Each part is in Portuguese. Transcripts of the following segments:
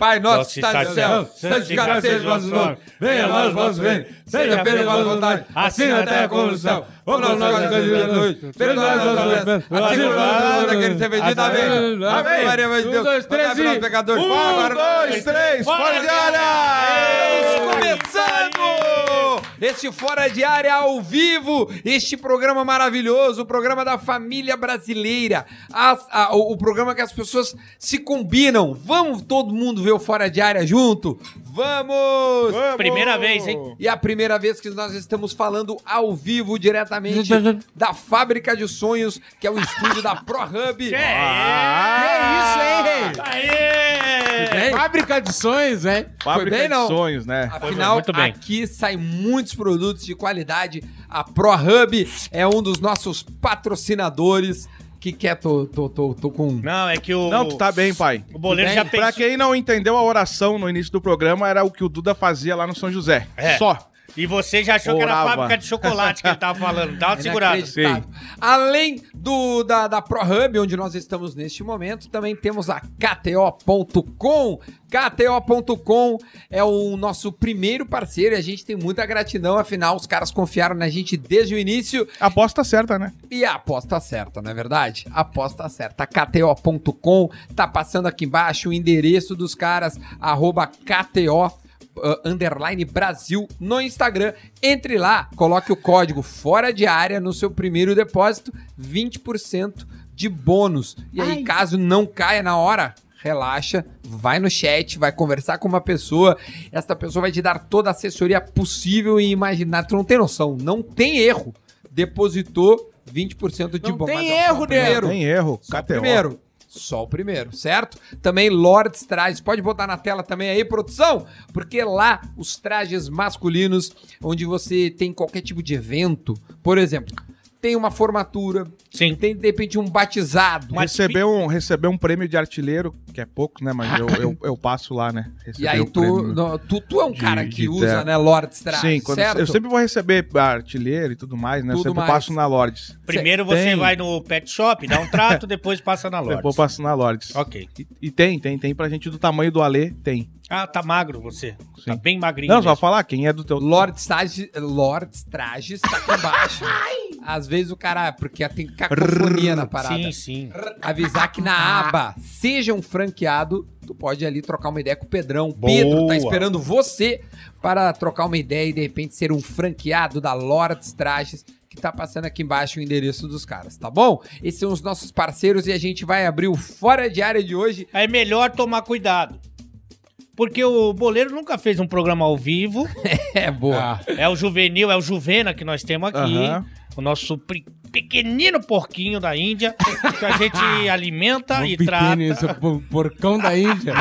Pai nosso Nosso que está no céu, santificado seja o vosso nome. Venha nós vosso reino. Seja feita a vossa vontade, assim na terra como no céu. O nosso pão de noite. Perdoai as nossas ofensas, assim como nós daquele que tem vendido. Amém. Amém. Maria, mãe de Deus. Um, dois, três e- pecadores. Um, dois, três, fora de área! começando este Fora de Área ao vivo, este programa maravilhoso, o programa da família brasileira, As- a- o, o programa que as pessoas se combinam. Vamos todo mundo ver o Fora de Área junto? Vamos! Primeira vez, hein? E a primeira vez que nós estamos falando ao vivo, diretamente da Fábrica de Sonhos, que é o estúdio da ProHub. Que isso, hein, Aê! Fábrica de sonhos, hein? Fábrica bem, de não? sonhos, né? Afinal, muito bem. aqui saem muitos produtos de qualidade. A ProHub é um dos nossos patrocinadores. Que quer, tô, tô, tô, tô com. Não, é que o. Não, tu tá bem, pai. O boleiro já pensou. Pra quem não entendeu a oração no início do programa, era o que o Duda fazia lá no São José. É. Só. E você já achou que era a Orava. fábrica de chocolate que ele tava falando. Dá uma segurada. Inacreditável. Além do, da, da ProHub, onde nós estamos neste momento, também temos a KTO.com. KTO.com é o nosso primeiro parceiro e a gente tem muita gratidão, afinal, os caras confiaram na gente desde o início Aposta certa, né? E a aposta certa, não é verdade? Aposta certa. KTO.com, tá passando aqui embaixo o endereço dos caras, arroba KTO. Uh, underline Brasil no Instagram. Entre lá, coloque o código fora de área no seu primeiro depósito, 20% de bônus. E aí, caso não caia na hora, relaxa, vai no chat, vai conversar com uma pessoa. Esta pessoa vai te dar toda a assessoria possível e imaginar. Tu não tem noção, não tem erro. Depositou 20% de Não bônus. tem Mas é só erro, o primeiro. Tem erro. KTO. primeiro. Só o primeiro, certo? Também Lords Trajes. Pode botar na tela também aí, produção? Porque lá os trajes masculinos, onde você tem qualquer tipo de evento, por exemplo, tem uma formatura, Sim. tem de repente um batizado. Recebeu um, recebeu um prêmio de artilheiro, que é pouco, né? Mas eu, eu, eu passo lá, né? E Receber aí o tu, no- tu, tu é um de- cara que usa, né, Lords Trajes, Sim, quando, certo? eu sempre vou receber artilheiro e tudo mais, né? Tudo eu sempre mais. passo na Lords. Primeiro você Tem. vai no pet shop, dá um trato, depois passa na loja. Depois eu passo na Lords. Ok. E, e tem, tem, tem pra gente do tamanho do Alê, tem. Ah, tá magro você. Tá Sim. bem magrinho. Não, só mesmo. falar quem é do teu... Lords Trajes, Lords Trajes tá aqui embaixo. Às vezes o cara, porque tem cacofonia na parada. Sim, sim. avisar que na aba Seja um franqueado, tu pode ali trocar uma ideia com o Pedrão. Pedro tá Boa. esperando você para trocar uma ideia e de repente ser um franqueado da Lords Trajes. Que tá passando aqui embaixo o endereço dos caras, tá bom? Esses são os nossos parceiros e a gente vai abrir o Fora de Área de hoje. É melhor tomar cuidado. Porque o boleiro nunca fez um programa ao vivo. É boa. É o juvenil, é o Juvena que nós temos aqui. Aham. O nosso pequenino porquinho da Índia, que a gente alimenta Um e trata. esse por- porcão da Índia.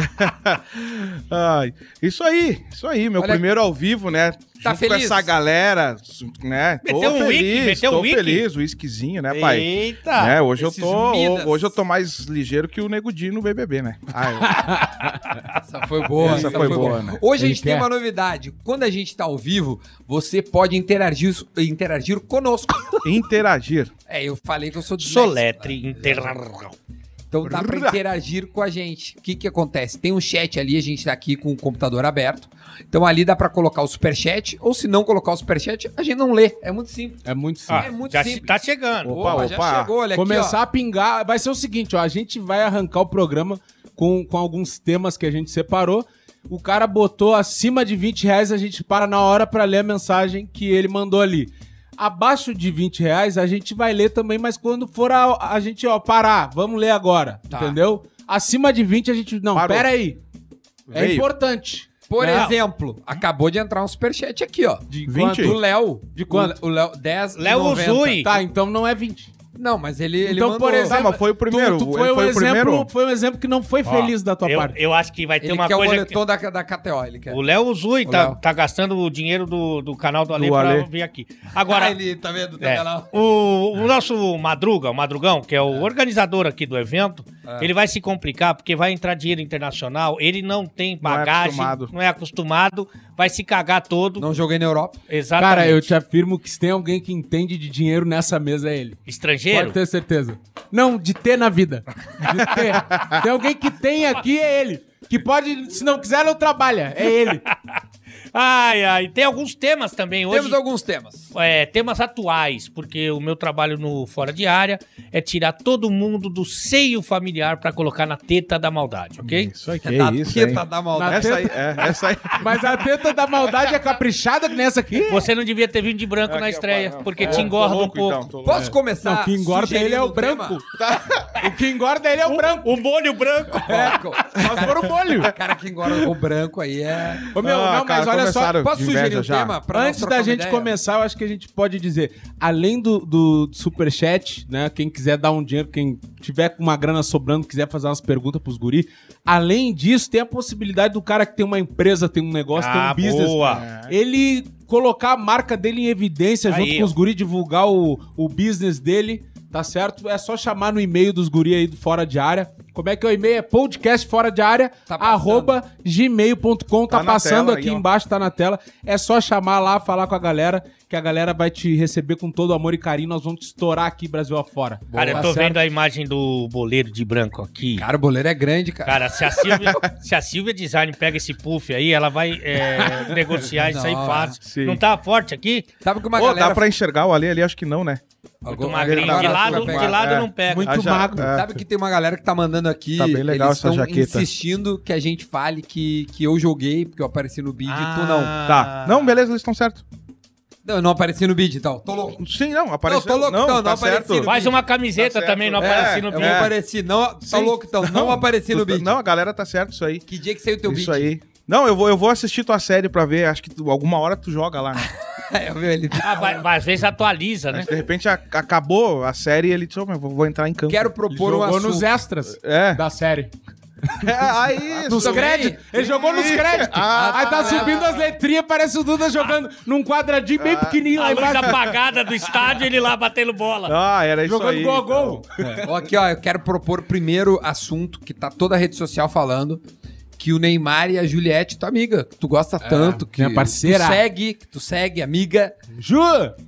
Ai, isso aí, isso aí, meu Olha- primeiro ao vivo, né? Tá Junto com feliz? essa galera, né? Tô Meteu um wiki, feliz, meteu um tô wiki. feliz, o whiskyzinho, né, pai? Eita! Né, hoje eu tô, Midas. hoje eu tô mais ligeiro que o Nego Di no BBB, né? Ah, Essa foi boa. Essa foi boa, né? Hoje a Ele gente tem quer. uma novidade. Quando a gente tá ao vivo, você pode interagir, interagir conosco. eu- interagir. É, eu falei que eu sou disléxico. Soletre integral. Então dá pra interagir com a gente. O que que acontece? Tem um chat ali, a gente tá aqui com o computador aberto. Então ali dá pra colocar o superchat, ou se não colocar o superchat, a gente não lê. É muito simples. É muito Ah, simples. É muito já simples. tá chegando. Opa, Opa, já chegou, olha Começar aqui, a pingar. Vai ser o seguinte, ó. A gente vai arrancar o programa com, com alguns temas que a gente separou. O cara botou acima de 20 reais, a gente para na hora pra ler a mensagem que ele mandou ali. Abaixo de 20 reais, a gente vai ler também, mas quando for a, a gente, ó, parar, vamos ler agora, Tá. entendeu? Acima de 20 a gente. Não, Parou. pera aí. É Veio. importante. Por Não. exemplo, acabou de entrar um superchat aqui, ó. De 20? Do Léo. De quanto? O Léo, 10 Léo 90. Uzui. Tá, então não é 20. Não, mas ele, ele Então, mandou. por exemplo, Tá, mas foi o primeiro. Tu, tu ele foi, um foi o exemplo, primeiro. foi um exemplo que não foi feliz da tua eu, parte. eu acho que vai ter Ele uma quer o coisa. que- boletom da, da KTO, ele quer. O Léo Uzui O tá, Léo. tá gastando o dinheiro do, do canal do Ale Do pra Ale. vir aqui. Agora, Ah, ele tá vendo? Tá é, vendo? o, o nosso Madruga, o Madrugão, que é o organizador aqui do evento, É. ele vai se complicar porque vai entrar dinheiro internacional, ele não tem Não é bagagem, acostumado. não é acostumado, vai se cagar todo. Não joguei na Europa. Exatamente. Cara, eu te afirmo que se tem alguém que entende de dinheiro nessa mesa é ele. Pode ter certeza. Não, de ter na vida. De ter. tem alguém que tem aqui é ele. Que pode, se não quiser, não trabalha. É ele. Ai, ai. Tem alguns temas também hoje. Temos alguns temas. É, temas atuais, porque o meu trabalho no Fora de Área é tirar todo mundo do seio familiar pra colocar na teta da maldade, ok? Isso aí, que da isso, teta hein? da maldade. Essa aí, é, essa aí. Mas a teta da maldade é caprichada que nessa aqui. Você não devia ter vindo de branco na Aqui, estreia, porque É, te engorda um louco, pouco. então, tô louco. Posso começar? Não, o que engorda ele é o um branco. O que engorda ele é o branco. O molho branco. É, Nós foram o molho. o cara que engorda o branco aí é... Ô, meu, Ah, não, cara, mas olha só. começaram Posso sugerir um já. tema? pra Antes da gente ideia? começar, eu acho que a gente pode dizer, além do, do superchat, né? Quem quiser dar um dinheiro, quem tiver com uma grana sobrando, quiser fazer umas perguntas pros guri. Além disso, tem a possibilidade do cara que tem uma empresa, tem um negócio, Ah, tem um business. boa. Ele colocar a marca dele em evidência Aí, junto com os guri, divulgar o, o business dele, tá certo? É só chamar no e-mail dos guri aí do Fora de Área. Como é que é o e-mail? É podcast fora de área, Tá passando. arroba gmail.com. Tá, Tá passando aqui aí, embaixo, tá na tela. É só chamar lá, falar com a galera, que a galera vai te receber com todo amor e carinho. Nós vamos te estourar aqui, Brasil afora. Cara, eu Tá tô certo? vendo a imagem do boleiro de branco aqui. Cara, o boleiro é grande, cara. Cara, se a Silvia, se a Silvia Design pega esse puff aí, ela vai é, negociar isso aí Não, fácil. sim. Não tá forte aqui? Sabe que uma Pô, galera... dá pra enxergar o Ali ali? Acho que não, né? Muito Agora- magrinho. agora De lado, de lado É. não pega. Muito Ah, já- magro. é. Sabe que tem uma galera que tá mandando aqui. Tá bem legal eles essa jaqueta. insistindo que a gente fale que, que eu joguei, porque eu apareci no bid e tu não. Ah. Tá. Não, beleza, eles estão certos. Não, eu não apareci no bid, então. Tô louco. Sim, não, apareceu. tô louco, então, não tá apareci certo. no Faz uma camiseta Tá também, não É, aparece no Eu vídeo. não apareci, não. Tá Sim. louco, então. Não, apareci no bid. Não, a galera tá certo isso aí. Que dia que saiu teu isso bid? aí. Não, eu vou, eu vou assistir tua série pra ver. Acho que tu- alguma hora tu joga lá, né? É, eu vi ele. Ah, vai, vai, às vezes atualiza, né? De repente a- acabou a série e ele disse, "Ô, mas vou, vou entrar em campo. Quero Ele propor um jogou assunto. nos extras É. da série. É, aí, Nos isso. créditos. Ele jogou nos créditos. Ah, Aí tá tá. subindo as letrinhas, parece o Duda jogando num quadradinho bem pequenininho A lá luz embaixo. apagada do estádio, ele lá batendo bola. Ah, era isso Jogando aí. gol a gol. Ó, Aqui, ó, eu quero propor o primeiro assunto que tá toda a rede social falando. Que o Neymar e a Juliette, tua amiga, que tu gosta tanto, que minha parceira. tu segue, que tu segue, amiga. Ju!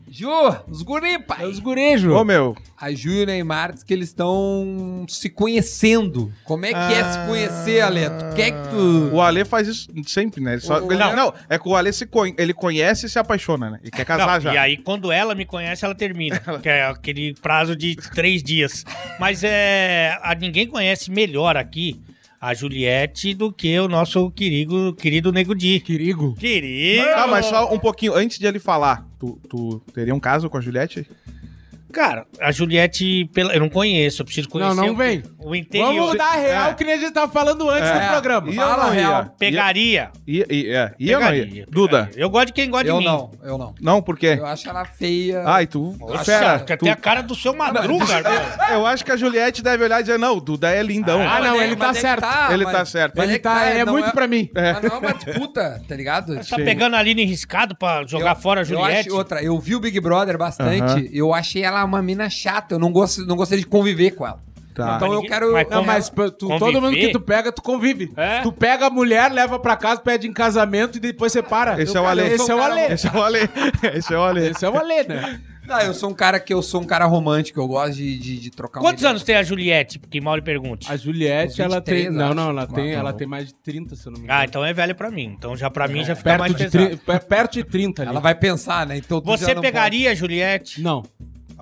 Ju, os guri, pai. É os gurejos. Ô, meu, A Ju e o Neymar diz que eles estão se conhecendo. Como é que é se conhecer, Ale? Tu quer que tu... o Ale faz isso sempre, né? Ele só- O- ele- não. não. é que o Ale se con- ele conhece e se apaixona, né? E quer casar Não, já. E aí, quando ela me conhece, ela termina. que é aquele prazo de três dias. Mas é. A, ninguém conhece melhor aqui a Juliette do que o nosso querido, querido Nego Di. Querigo. Querido! Tá, mas só um pouquinho, antes de ele falar, tu, tu teria um caso com a Juliette? Cara, a Juliette, pela- eu não conheço, eu preciso conhecer. Não, não o- vem. O interior. Vamos dar a real É. que nem a gente tava falando antes É. do programa. Ia Fala não ia? real. Pegaria. Ia, ia, ia, ia ou não ia? Pegaria, Duda? pegaria. Eu gosto de quem gosta Eu de mim. não, eu não. Não, por quê? Eu acho ela feia. Ai, tu. Nossa, Fera, tu- tem a cara do seu madruga, cara. Eu acho que a Juliette deve olhar e dizer, não, o Duda é lindão. Ah, não, Mas é- ele tá é que certo. Ele tá certo. mas Ele é tá, é não muito pra mim. Mas não é uma disputa, tá ligado? Tá pegando a Aline riscado pra jogar fora a Eu Juliette. acho outra, eu vi o Big Brother bastante, eu achei ela uma mina chata, eu não, gosto, não gostei de conviver com ela. Tá. Então eu quero... mas Não, mas tu- todo mundo que tu pega, tu convive. É? Tu pega a mulher, leva pra casa, pede em casamento e depois separa. Esse Eu, é o Ale. Esse é o Ale. Esse é o Ale. Esse é o Ale. Esse é o Ale, né? Não, eu sou um cara que eu sou um cara romântico, eu gosto de, de, de trocar uma Quantos anos tem a Juliette? Porque mal lhe pergunte. A Juliette, ela tem. 23, Não, acho. não, ela tem, Ah, ela tá tem mais de 30, se eu não me engano. Ah, então é velho pra mim. Então já pra mim já fica mais perto, de pesado. tri- per- perto de 30 ali. Ela vai pensar, né? Então Você não pegaria a Juliette? Não.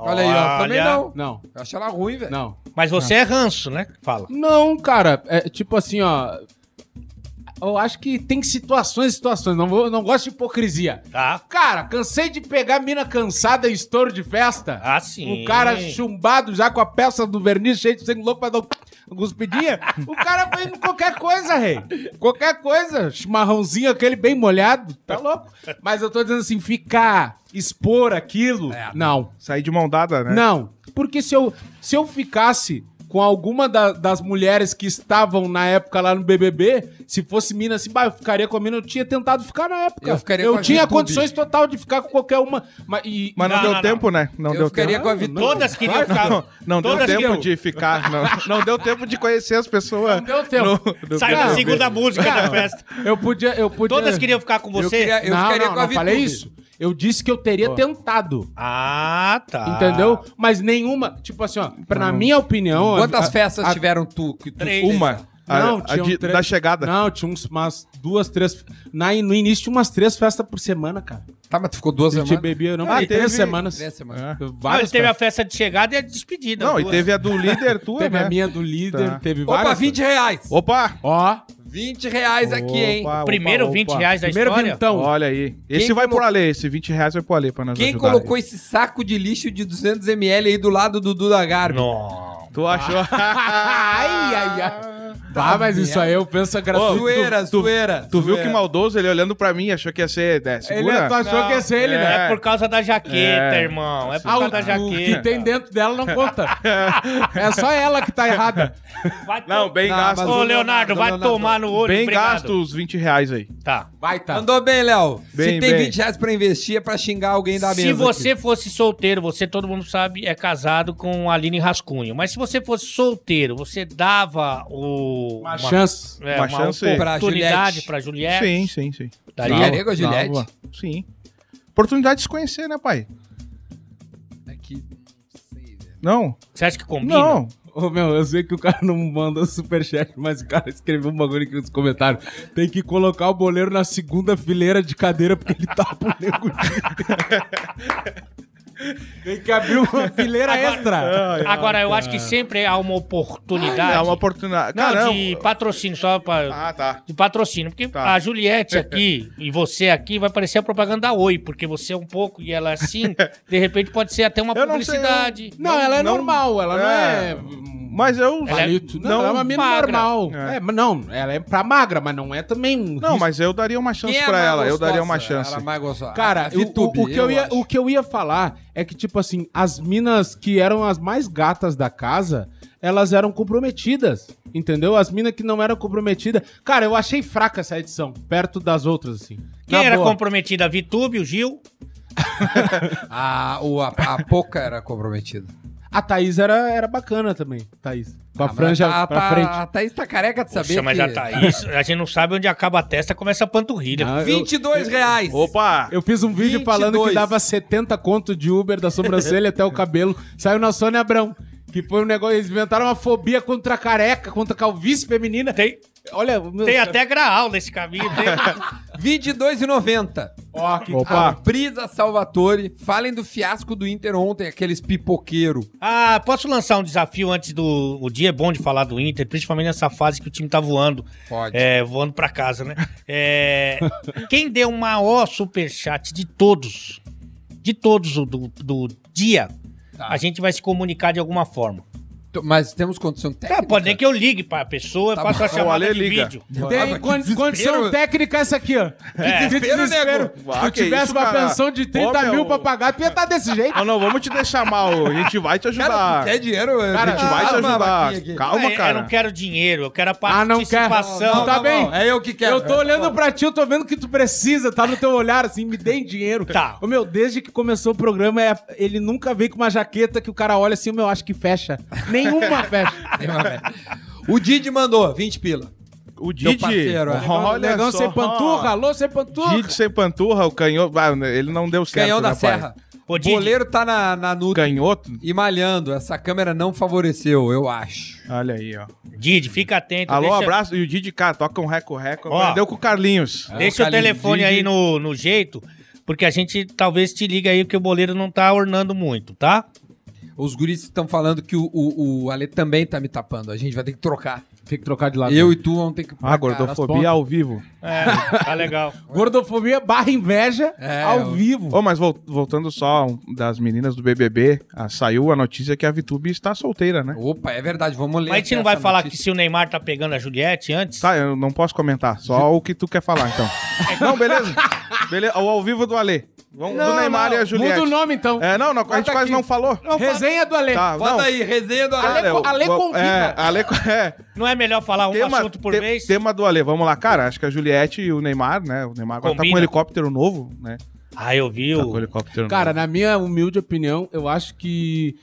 Olha aí, ó, também Olha. não. não, Eu acho ela ruim, velho. não. Mas você é ranço, né? Fala. Não, cara, é tipo assim, ó. Eu acho que tem situações e situações. Não, vou, não gosto de hipocrisia. Tá? Cara, cansei de pegar mina cansada em estouro de festa. Ah, sim. O cara chumbado já com a peça do verniz cheio de sangue louco pra dar um cuspidinha. o cara foi indo qualquer coisa, rei. Qualquer coisa. Chimarrãozinho aquele bem molhado. Tá louco? Mas eu tô dizendo assim, ficar, expor aquilo. É. não. Sair de mão dada, né? Não. Porque se eu, se eu ficasse com alguma da- das mulheres que estavam na época lá no BBB, se fosse mina assim, bah, eu ficaria com a mina, eu tinha tentado ficar na época. Eu ficaria com a tinha Vitube. condições total de ficar com qualquer uma. Mas, e, Mas não, Não, deu não, tempo, né? Não Eu deu ficaria tempo. com a Vitória. Todas queriam ficar. Não, não deu tempo de ficar. Não, não deu tempo de conhecer as pessoas. Não deu tempo. no- Saiu na segunda música da festa. eu podia. Eu podia Todas queriam ficar com Eu, você? queria, eu não, ficaria não, com a não falei Vitube. isso. Eu disse que eu teria tentado. Ah, tá. Entendeu? Mas nenhuma. Tipo assim, ó, pra, na minha opinião. Quantas a- festas a- tiveram tu? Que tu Três. Uma. A- Não, a tinha de- um tre- da chegada. Não, tinha uns, umas duas, três. Na, no início tinha umas três festas por semana, cara. Tá, mas tu ficou duas A gente semanas? bebia, não, Ah, ah, três teve- semanas. Três semanas. É. Não, teve a festa de chegada e a despedida. Não, e duas. teve a do líder tua, Teve né? a minha do líder, Tá. teve várias. Opa, 20 reais. Opa! Ó, 20 reais aqui, hein? Opa, Primeiro opa, 20 opa. reais da primeiro história. vintão. Olha aí. Esse Quem vai colocou- pro Ale, esse 20 reais vai pro Ale pra nós Quem ajudar colocou aí. esse saco de lixo de 200ml aí do lado do Duda Garbi? Não. Tu achou? ai, ai, ai. Ah, mas isso aí eu penso é gratuito. Zoeira, tu- zoeira. Tu viu que maldoso ele olhando pra mim, achou que ia ser. É, Ele tu achou que ia ser ele, É. né? É por causa da jaqueta, É. irmão. É por Ah, causa o, da o que jaqueta. tem dentro dela não conta. É só ela que tá errada. Vai Não, bem Não, gasto. Ô, Leonardo, vai Leonardo, tomar no olho. Bem obrigado. gasto os 20 reais aí. Tá. Vai, tá. Mandou bem, Léo. Se tem bem. 20 reais pra investir é pra xingar alguém da mesa. Se você aqui. fosse solteiro, você, todo mundo sabe, é casado com a Aline Rascunho. Mas se você fosse solteiro, você dava o... Uma chance. é, Uma uma chance. oportunidade Pra pra Juliette. Sim, sim, sim. Daria? Com a Juliette? Dava. Sim. Oportunidade de se conhecer, né, pai? É que, não sei, velho. Não. Você acha que combina? Não. Ô, meu, eu sei que o cara não manda superchat, mas o cara escreveu um bagulho aqui nos comentários. Tem que colocar o boleiro na segunda fileira de cadeira porque ele tá pro nego. Tem que abrir uma fileira extra. Agora, eu acho que sempre há uma oportunidade. É uma oportunidade. Não, Caramba. de patrocínio, só pra... Ah, tá. De patrocínio, porque Tá. a Juliette aqui e você aqui vai parecer a propaganda da Oi, porque você é um pouco e ela é assim, de repente pode ser até uma Eu não sei, publicidade. Não, ela é não- normal, ela não é. Mas eu. Ela é-. Não, não, ela é uma mina magra. normal. É. É, mas não, ela é pra magra, mas não é também um Não, mas eu daria uma chance Quem é pra mais ela. Eu daria gostosa? uma chance. Ela é mais gostosa. Cara, A o- o, o que eu ia, acho. o que eu ia falar é que, tipo assim, as minas que eram as mais gatas da casa, elas eram comprometidas, entendeu? As minas que não eram comprometidas. Cara, eu achei fraca essa edição, perto das outras, assim. Quem Na era boa. comprometida? A Vitube, o Gil. A, o, a, a Poca era comprometida. A Thaís era, era bacana também, Thaís. Com a Ah, franja tá- pra tá- frente. A Thaís tá careca de saber Poxa, mas que... a Thaís, a gente não sabe onde acaba a testa, começa a panturrilha. Ah, eu- 22 reais. Opa! Eu fiz um vídeo 22. falando que dava 70 conto de Uber da sobrancelha até o cabelo. Saiu na Sônia Abrão. Que foi um negócio, eles inventaram uma fobia contra a careca, contra a calvície feminina. Tem, Olha, meu, tem até graal nesse caminho. Tem... 22,90. Ó, que Opa! Brisa Salvatore. Falem do fiasco do Inter ontem, aqueles pipoqueiro. Ah, posso lançar um desafio antes do. O dia é bom de falar do Inter, principalmente nessa fase que o time tá voando. Pode. É, voando pra casa, né? É, quem deu o maior superchat de todos, de todos o do, do dia, Tá. a gente vai se comunicar de alguma forma. Mas temos condição É, técnica? pode nem que eu ligue pra pessoa, Tá bom. a chamada de liga. vídeo. Ah, Tem que condi- desespero. condição técnica essa aqui, ó. É. Que desespero. Ah, Se eu que tivesse isso, uma cara? pensão de 30 Ô, meu. mil pra pagar, tu ia estar desse jeito. Não, não, vamos te deixar mal. A gente vai te Cara, ajudar. tu quer dinheiro? Cara, a gente vai te Calma, ajudar. Calma, Ah, eu- cara. Eu não quero dinheiro, eu quero a Ah, não quer? participação. Não, tá bem. É eu que quero. Eu tô olhando pra ti, eu tô vendo que tu precisa, tá no teu olhar, assim, me deem dinheiro. Tá. Ô, meu, desde que começou o programa, é- ele nunca veio com uma jaqueta que o cara olha assim, meu, acho que fecha. Nenhuma fecha. O Didi mandou 20 pila. O Didi. parceiro, é. Olha Negão só. sem panturra, alô, sem panturra. Didi sem panturra, o canhoto. ah, ele não deu certo. Canhão da né? Serra. O goleiro tá na, na Nutri Canhoto? e malhando. Essa câmera não favoreceu, eu acho. Olha aí, ó. Didi, fica atento. Alô, deixa- abraço. E o Didi, cara, toca um reco-reco. Aprendeu com o Carlinhos. Deixa o Carlinhos telefone Didi. aí no, no jeito, porque a gente talvez te liga aí que o boleiro não tá ornando muito, tá? Os guris estão falando que o, o, o Ale também tá me tapando. A gente vai ter que trocar. Tem que trocar de lado. Eu e tu vamos ter que... Ah, gordofobia ao vivo. É, tá legal. Gordofobia barra inveja É, ao eu- vivo. Ô, mas vol- voltando só das meninas do BBB, ah, saiu a notícia que a Vitube está solteira, né? Opa, é verdade, vamos ler. Mas a gente não vai falar que notícia. se o Neymar tá pegando a Juliette antes? Tá, eu não posso comentar, só o que tu quer falar, então. não, beleza. Beleza, o ao vivo do Ale. Vamos, do Não, Neymar não, e a Juliette. Muda o nome, então. É, não, não, a gente Bota quase aqui. não falou. Resenha do Ale. Tá, Bota não. aí, resenha do Ale. Ale- o- Ale o- convida. É, Ale, é, Não é melhor falar um tema, assunto por te- vez? tema do Ale, vamos lá. Cara, acho que a Juliette e o Neymar, né? O Neymar agora tá com Combina. um helicóptero novo, né? Ah, eu vi Tá com um o... helicóptero Cara, novo. na minha humilde opinião, eu acho que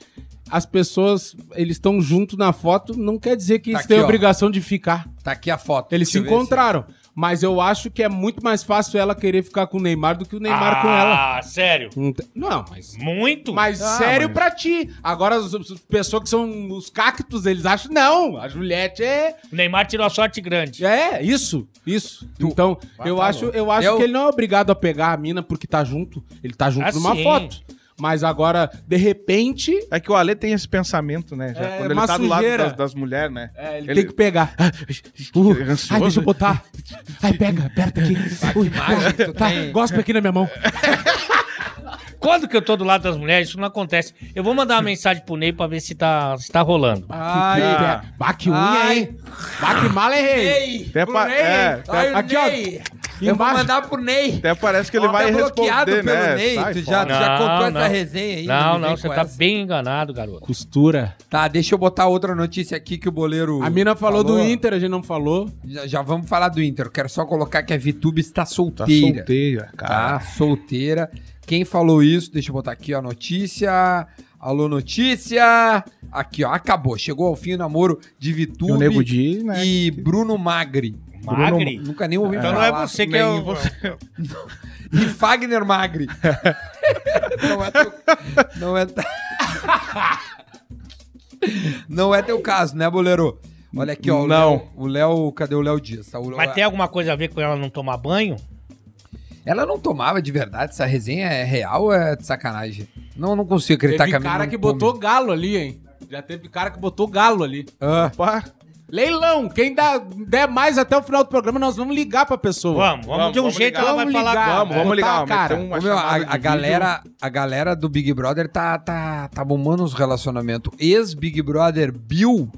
as pessoas, eles estão juntos na foto, não quer dizer que Tá eles têm aqui, ó. obrigação de ficar. Tá aqui a foto. Eles Deixa se encontraram. Mas eu acho que é muito mais fácil ela querer ficar com o Neymar do que o Neymar com ela. Ah, sério? Não, mas. Muito? Mas Ah, sério mas- pra ti. Agora, as, as pessoas que são os cactos, eles acham. Não, a Juliette é. O Neymar tirou a sorte grande. É, isso, isso. Então, eu tá acho, eu acho Eu- que ele não é obrigado a pegar a mina porque tá junto. Ele tá junto Ah, numa sim. foto. Mas agora, de repente, É que o Ale tem esse pensamento, né? Já, É, quando ele uma tá do lado das, das mulheres, né? é, ele, Ele- tem que pegar. Uh, é ansioso. ai, deixa eu botar. Ai, pega, aperta aqui. Ui, imagem que tu tá, tem. gospe aqui na minha mão. Quando que eu tô do lado das mulheres, isso não acontece. Eu vou mandar uma mensagem pro Ney pra ver se tá, se tá rolando. Ai, Ah, bah, que unha, hein? Bah, que mala, errei. Ney! Até, pa- é, até- Ai, o Aqui, ó. Eu vou mandar pro Ney. até parece que ele vai tá bloqueado responder, pelo né? Ney. Sai tu já, tu fora. já Não, contou não. essa resenha aí? Não, não, você tá essa. bem enganado, garoto. Costura. Tá, deixa eu botar outra notícia aqui que o boleiro. A mina falou, do Inter, a gente não falou. Já, já vamos falar do Inter. Eu quero só colocar que a Vitube está Tá solteira. solteira, cara. Tá solteira. Quem falou isso? Deixa eu botar aqui ó, a notícia. Alô, notícia. Aqui, ó. Acabou. Chegou ao fim o namoro de E Vitube o Nego Di, né? e Bruno Magri. Magri? Nunca nem ouvi Então não falar. é você que é o... você. E Fagner Magri. não é teu... Não é... não é teu caso, né, boleiro? Olha aqui, ó. o Não. Léo- O Léo... Cadê o Léo Dias? Tá, o Léo- Mas tem alguma coisa a ver com ela não tomar banho? Ela não tomava de verdade? Essa resenha é real ou é de sacanagem? Não, não consigo acreditar Teve que a cara que come. botou galo ali, hein? Já teve cara que botou galo ali. Ah, Pá, Leilão, quem dá, der mais até o final do programa, nós vamos ligar pra pessoa. Vamos, vamos, de um vamos jeito ligar. ela vai Vamos falar. ligar. Vamos, vamos botar ligar. a cara. uma meu, a, a galera, a galera do Big Brother tá, tá, tá bombando os relacionamentos. Ex-Big Brother Bill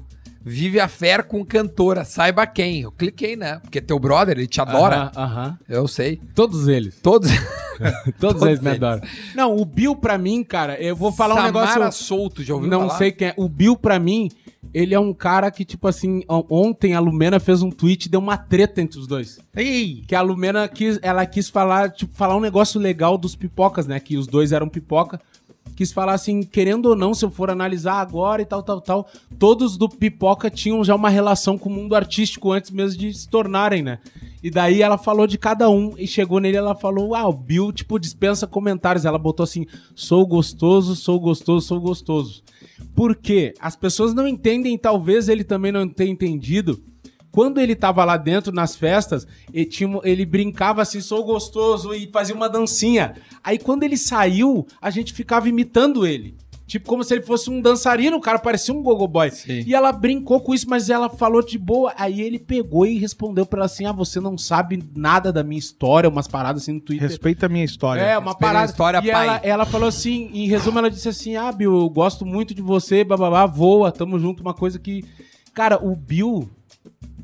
vive a fé com cantora, saiba quem. Eu cliquei, né? Porque teu brother, ele te adora. Aham, aham. Eu sei. Todos eles. Todos. Todos, Todos eles me eles. adoram. Não, o Bill pra mim, cara, eu vou falar um Samara negócio... Solto, já ouviu Não falar? sei quem é. O Bill, pra mim, ele é um cara que, tipo assim, on- ontem a Lumena fez um tweet e deu uma treta entre os dois. Ih, Que a Lumena quis, ela quis falar, tipo, falar um negócio legal dos pipocas, né? Que os dois eram pipoca. Quis falar assim, querendo ou não, se eu for analisar agora e tal, tal, tal, todos do pipoca tinham já uma relação com o mundo artístico antes mesmo de se tornarem, né? E daí ela falou de cada um e chegou nele ela falou: Ah, o Bill, tipo, dispensa comentários. Ela botou assim: sou gostoso, sou gostoso, sou gostoso. Por quê? As pessoas não entendem, talvez ele também não tenha entendido. Quando ele tava lá dentro nas festas, ele, tinha- ele brincava assim, sou gostoso, e fazia uma dancinha. Aí quando ele saiu, a gente ficava imitando ele. Tipo, como se ele fosse um dançarino, o cara parecia um gogo boy. Sim. E ela brincou com isso, mas ela falou de boa. Aí ele pegou e respondeu pra ela assim: Ah, você não sabe nada da minha história, umas paradas assim no Twitter. Respeita a minha história. É, uma Respeita parada. história, e pai. ela, ela falou assim, em resumo, ela disse assim: Ah, Bill, eu gosto muito de você, bababá, voa, tamo junto. Uma coisa que. Cara, o Bill,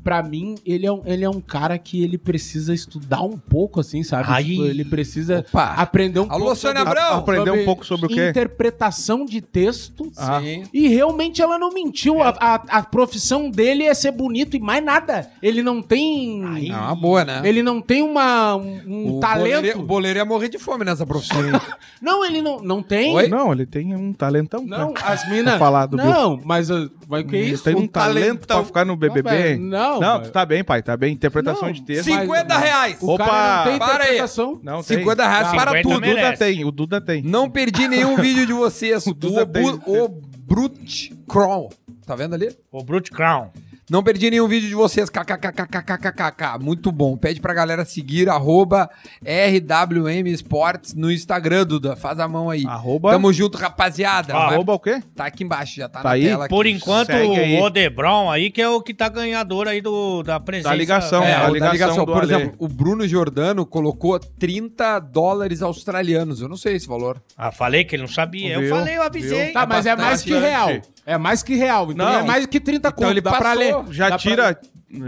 pra mim, ele é um, ele é um cara que ele precisa estudar um pouco, assim, sabe? Ai. Tipo, ele precisa Opa. aprender um Alô, pouco. Sônia sobre- Abrão! Aprender um pouco sobre o quê? Interpretação de texto. Ah. Sim. E realmente ela não mentiu. A, a, a profissão dele é ser bonito e mais nada. Ele não tem. É uma boa, né? Ele não tem uma, um, um o talento. Boleiro, o boleiro ia morrer de fome nessa profissão. Não, ele não, não tem. Oi? Não, ele tem um talentão. Não, né? as minas. Pra Não, mas uh, vai o que é Ele isso? tem um, Um talento talentão. pra ficar no BBB. Não, não, não mas- tu tá bem, pai, tá bem. Interpretação Não, de texto. sim. 50 Mas- reais. O Opa, cara não tem para aí. interpretação. Não, tem. 50 reais para 50 tudo. O Duda merece. tem, o Duda tem. Não perdi nenhum vídeo de vocês. O Duda tem. o Brute Crown. Tá vendo ali? o Brute Crown. Não perdi nenhum vídeo de vocês. KKKKKKKK. Muito bom. Pede pra galera seguir arroba RWM Sports no Instagram, Duda. Faz a mão aí. Arroba- Tamo junto, rapaziada. Vai- Arroba o quê? Tá aqui embaixo, já tá, Tá na aí? tela. Por aqui. enquanto, Segue aí. o Odebron aí, que é o que tá ganhador aí do, da presença. Da ligação, É, a o da ligação ligação. do Por Ale. exemplo, o Bruno Jordano colocou 30 dólares australianos. Eu não sei esse valor. Ah, falei que ele não sabia. Eu Viu? falei, eu avisei. Viu? Tá, mas é mais que real. É mais que real. Então Não. é mais que 30 Então conto. ele dá pra passou. ler. Já Dá pra tira.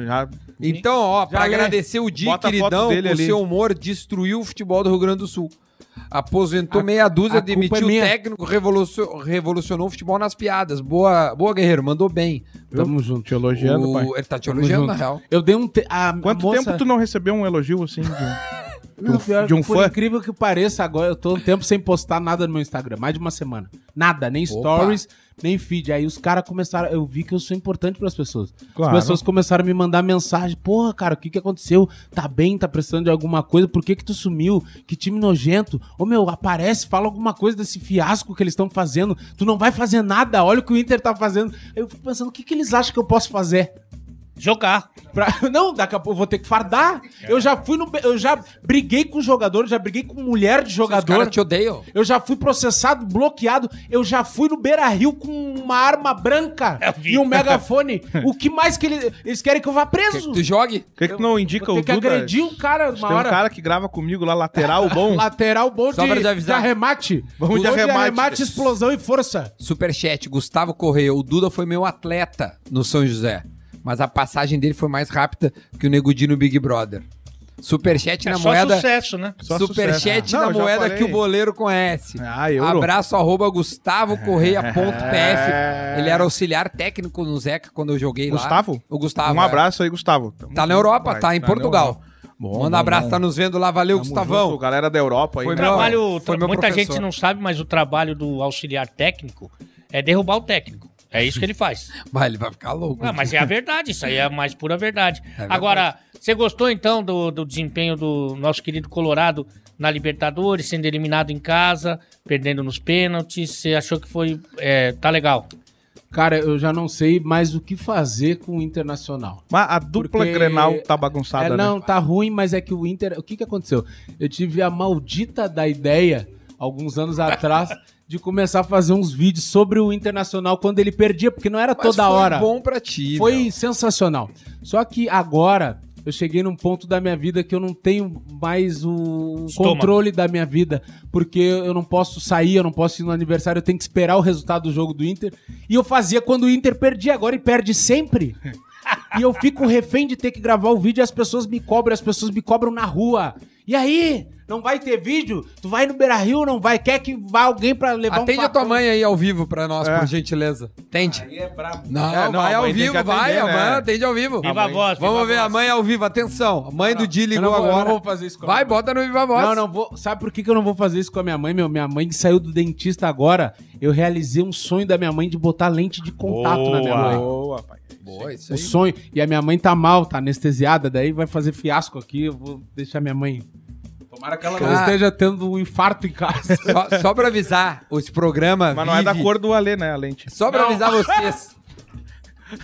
Já... Então, ó, pra lê. agradecer o Di, Bota a foto queridão, dele o ali. seu humor destruiu o futebol do Rio Grande do Sul. Aposentou A- meia dúzia, a culpa demitiu é o minha. técnico, revolucio- revolucionou o futebol nas piadas. Boa, boa guerreiro, mandou bem. Tamo junto. Te elogiando, O- pai. Ele tá te Tamo elogiando, junto. na real. Eu dei um. Te... a- a Quanto moça- tempo tu não recebeu um elogio assim? De um... Não, pior de um que por fã? incrível que pareça, agora eu tô um tempo sem postar nada no meu Instagram. Mais de uma semana. Nada, nem Opa. stories. Nem feed. Aí os caras começaram, eu vi que eu sou importante pras pessoas. Claro. As pessoas começaram a me mandar mensagem, porra, cara, o que que aconteceu? Tá bem, tá precisando de alguma coisa? Por que que tu sumiu? Que time nojento. Ô meu, aparece, fala alguma coisa desse fiasco que eles estão fazendo. Tu não vai fazer nada, olha o que o Inter tá fazendo. Aí eu fico pensando, o que que eles acham que eu posso fazer? Jogar. Pra- Não, daqui a pouco eu vou ter que fardar. Eu já fui no. Eu já briguei com jogador, já briguei com mulher de Os jogador. caras te odeiam. Eu já fui processado, bloqueado. Eu já fui no Beira Rio com uma arma branca vi. e um megafone. o que mais que eles, eles querem que eu vá preso? Tu jogue. Por que, que tu não indica o ter que Duda? agredir um cara Tem uma um hora. cara que grava comigo lá, lateral bom. Lateral bom Só de, pra te avisar. de arremate. Vamos de Gol arremate. explosão e força. Superchat, Gustavo Correia. O Duda foi meu atleta no São José. Mas a passagem dele foi mais rápida que o Nego Di no Big Brother. Superchat É na só moeda. sucesso, né? Só Superchat sucesso. Não, na já moeda que o boleiro conhece. Ah, euro. Abraço arroba Gustavo Correia.pf. É. Ele era auxiliar técnico no Zeca quando eu joguei Gustavo? lá. O Gustavo. Um é. abraço aí, Gustavo. Tá na Europa, Vai, tá em na Portugal. Bom, Manda bom, abraço, bom. tá nos vendo lá. Valeu, Tamo Gustavão. junto, galera da Europa aí. Foi O né? meu- trabalho, foi meu muita professor. gente não sabe, mas o trabalho do auxiliar técnico é derrubar o técnico. É isso que ele faz. Mas ele vai ficar louco. Ah, mas é a verdade, isso aí é a mais pura verdade. verdade. Agora, você gostou então do, do desempenho do nosso querido Colorado na Libertadores, sendo eliminado em casa, perdendo nos pênaltis? Você achou que foi. é, tá legal? Cara, eu já não sei mais o que fazer com o Internacional. Mas a dupla Porque- Grenal tá bagunçada, É, né? não, tá ruim, mas é que o Inter. O que que aconteceu? Eu tive a maldita da ideia, alguns anos atrás, de começar a fazer uns vídeos sobre o Internacional quando ele perdia, porque não era Mas toda foi hora. bom pra ti. Foi meu. sensacional. Só que agora eu cheguei num ponto da minha vida que eu não tenho mais o Estômago. controle da minha vida, porque eu não posso sair, eu não posso ir no aniversário, eu tenho que esperar o resultado do jogo do Inter. E eu fazia quando o Inter perdia, agora ele perde sempre. E eu fico refém de ter que gravar o vídeo e as pessoas me cobram, as pessoas me cobram na rua. E aí? Não vai ter vídeo? Tu vai no Beira Rio, não vai? Quer que vá alguém pra levar Atende um a tua mãe aí ao vivo pra nós, É. por gentileza. Atende. Aí é brabo. Não, É, não, vai a ao vivo, atender, vai, a né? mãe atende ao vivo. Viva a voz, Vamos a ver a voz. mãe ao vivo, atenção. A mãe do Di Eu ligou não vou- eu agora. não vou fazer isso com a Vai, bota no Viva Voz. Não, não vou. Sabe por que, que eu não vou fazer isso com a minha mãe, meu? Minha mãe que saiu do dentista agora. Eu realizei um sonho da minha mãe de botar lente de contato na minha Boa. mãe. Boa, pai. Boa, isso O aí. sonho. E a minha mãe tá mal, tá anestesiada, daí vai fazer fiasco aqui. Eu vou deixar minha mãe. Tomara que ela não Cara. esteja tendo um infarto em casa. Só, só pra avisar, esse programa Mas não é da vive- cor do Alê, né, a lente? Só pra Não. avisar vocês.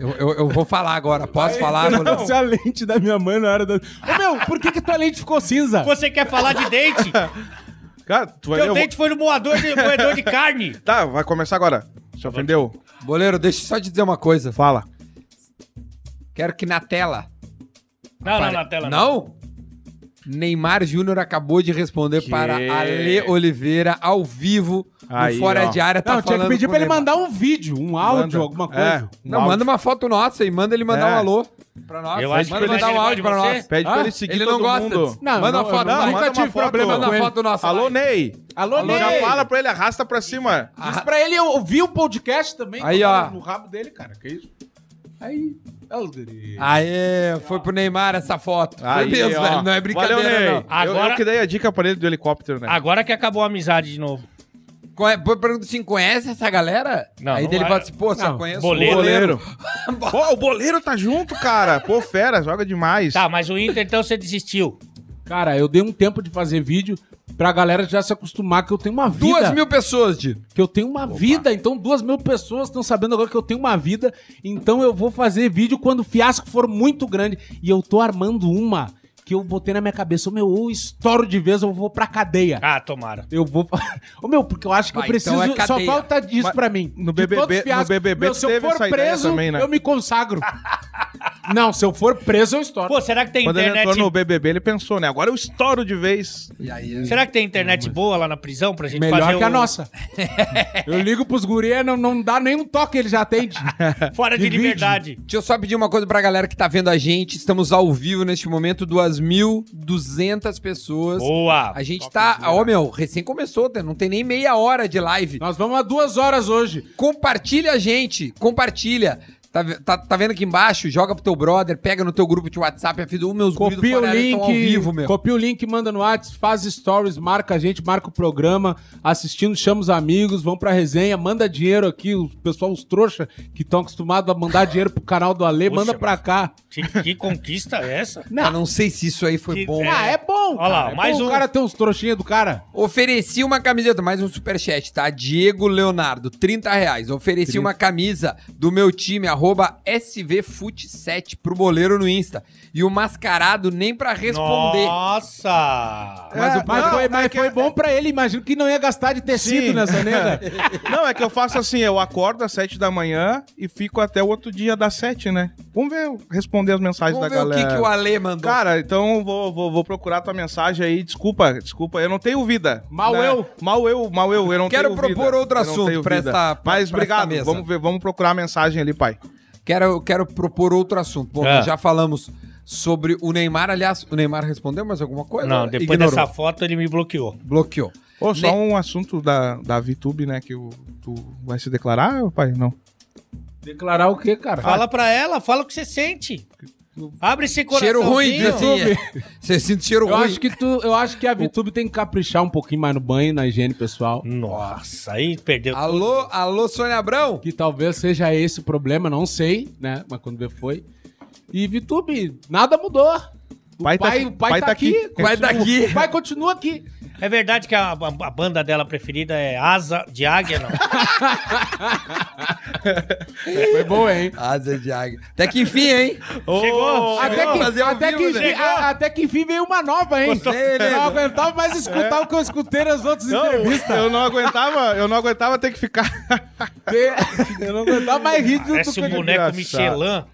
Eu, eu, eu vou falar agora. Posso falar? Não, se a lente da minha mãe na hora da. Ô meu, por que, que tua lente ficou cinza? Você quer falar de dente? Cara, tu vai ver. Teu eu vou- dente foi no moador de, moedor de carne. Tá, vai começar agora. Se ofendeu? Boleiro, deixa eu só te dizer uma coisa. Fala. Quero que na tela. Não, não, na tela Não? Neymar Júnior acabou de responder Que? para Ale Oliveira ao vivo Aí, no Fora ó. de Área. Tá não, tinha que pedir pra ele Neymar. mandar um vídeo, um áudio, Manda. alguma coisa. É, um Não, áudio. manda uma foto nossa e manda ele mandar É. um alô pra nós. Eu acho manda que mandar ele um áudio pra nós. Pede pra Ah, ele seguir Ele não todo gosta. mundo. Não, manda não, uma foto. não, nunca tive foto, problema Manda com uma ele. foto nossa. Alô. Ney. Alô, Alô, Ney. Já fala pra ele, arrasta pra cima. Diz pra ele ouvir o podcast também. Aí, ó. No rabo dele, cara. Que isso? Aí. Aê, foi pro Neymar essa foto. Foi Aí, mesmo, ó. velho. Não é brincadeira, Valeu, Ney. não. Agora- Eu, que dei a dica pra ele do helicóptero, né? Agora que acabou a amizade de novo. Conhe- Pô, Pergunta assim, conhece essa galera? Não, Aí não dele é. pode assim, pô, só Não, conheço boleiro. o Boleiro. Pô, o boleiro tá junto, cara. Pô, fera, joga demais. Tá, mas o Inter então você desistiu. Cara, eu dei um tempo de fazer vídeo pra galera já se acostumar que eu tenho uma vida. Duas mil pessoas, Di. Que eu tenho uma vida. Então, duas mil pessoas estão sabendo agora que eu tenho uma vida. Então, eu vou fazer vídeo quando o fiasco for muito grande. E eu tô armando uma que eu botei na minha cabeça. O meu, eu estouro de vez, eu vou pra cadeia. Ah, tomara. Eu vou. Ô meu, porque eu acho que Vai, eu preciso. então é só cadeia. falta disso Mas pra mim. no De BBB todos os fiascos. no BBB meu, se eu teve for essa ideia preso, também, né? eu me consagro. Não, se eu for preso, eu estouro. Pô, será que tem Quando ele internet... entrou no BBB, ele pensou, né? Agora eu estouro de vez. E aí, Será que tem internet boa lá na prisão pra gente Melhor fazer que a o- nossa. eu ligo pros guri, não, não dá nem um toque, ele já atende. Fora de, liberdade. Deixa eu só pedir uma coisa pra galera que tá vendo a gente. Estamos ao vivo neste momento, 2.200 pessoas. Boa. A gente tá. Ó, meu, recém começou, tá? não tem nem meia hora de live. Nós vamos a duas horas hoje. Compartilha a gente, compartilha. Tá, tá, tá vendo aqui embaixo? Joga pro teu brother, pega no teu grupo de WhatsApp, afim os meus Copia o link, ao vivo, meu. copia o link, manda no WhatsApp, faz stories, marca a gente, marca o programa, assistindo, chama os amigos, vão pra resenha, manda dinheiro aqui, o pessoal, os trouxa que estão acostumados a mandar dinheiro pro canal do Ale, Puxa, manda pra cá. Que, que conquista é essa? Ah, não sei se isso aí foi Que- bom. é. Ah, é bom, Olha lá, é mais bom um. o cara ter uns trouxinhas do cara. Ofereci uma camiseta, mais um superchat, tá? Diego Leonardo, 30 reais. Ofereci 30. uma camisa do meu time, arroba SVFut7 pro boleiro no Insta. E o mascarado nem pra responder. Nossa! Mas, É, o- mas não, foi, é mas que- foi bom pra ele, imagino que não ia gastar de tecido Sim. nessa nega. Não, é que eu faço assim, eu acordo às 7 da manhã e fico até o outro dia das 7, né? Vamos ver, responder as mensagens Vamos da ver o galera. que, que o Ale mandou. Cara, então vou, vou, vou procurar tua mensagem aí. Desculpa, desculpa, eu não tenho vida. Mal né? eu. Mal eu, mal eu, eu não Quero tenho propor vida. outro assunto pra vida. pra- Mas pra obrigado, mesa. vamos ver, vamos procurar a mensagem ali, pai. Quero, quero propor outro assunto. Bom, Ah. nós já falamos sobre o Neymar. Aliás, o Neymar respondeu mais alguma coisa? Não, depois Ignorou. dessa foto ele me bloqueou. Bloqueou. Ô, só Ne- um assunto da, da VTube, né, que o, tu vai se declarar, pai? Não. Declarar o quê, cara? Fala pra ela, fala o que você sente. Abre esse coração. Cheiro ruim, diz assim. é. Você sente cheiro Eu ruim. acho que tu, eu acho que a VTube tem que caprichar um pouquinho mais no banho, na higiene pessoal. Nossa, aí perdeu. Alô, alô, Sônia Abrão? Que talvez seja esse o problema, não sei, né? Mas quando vê foi. E VTube, nada mudou. O Pai tá pai, aqui, o pai, tá, aqui. Pai tá continua- aqui. O pai continua aqui. É verdade que a, a- a banda dela preferida é Asa de Águia, não? Foi bom, hein? Asa de águia. Até que enfim, hein? Chegou? Até que, até, né? enfim, a- até que enfim veio uma nova, hein? Gostou? Eu não aguentava mais escutar o que eu escutei nas outras Não, entrevistas. eu não aguentava, eu não aguentava ter que ficar. Eu não aguentava mais rir do Parece que um boneco. Michelin.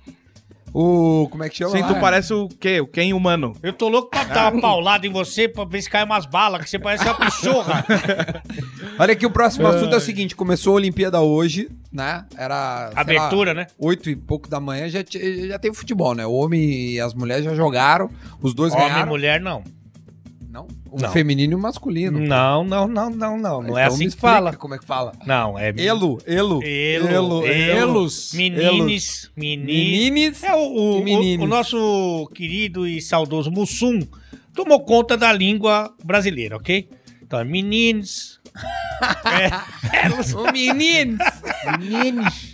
O. Como é que chama? Sim, tu parece o quê? O quem humano. Eu tô louco pra dar uma paulada em você pra ver se cai umas balas, que você parece uma pichorra. Olha aqui, o próximo assunto é o seguinte: começou a Olimpíada hoje, né? Era. Abertura, lá, né? Oito e pouco da manhã já, já tem futebol, né? O homem e as mulheres já jogaram, os dois Homem e ganharam. mulher, não. Não? O Não. feminino e o masculino. Não, não, não, não, não. Não é Então assim me que fala. Como é que fala? Não, é... Elo, elo. Elo, elo. Elos. Menines, menines. Menines. É o, o, o- o nosso querido e saudoso Mussum tomou conta da língua brasileira, ok? Então é meninos. é, Ô, meninos.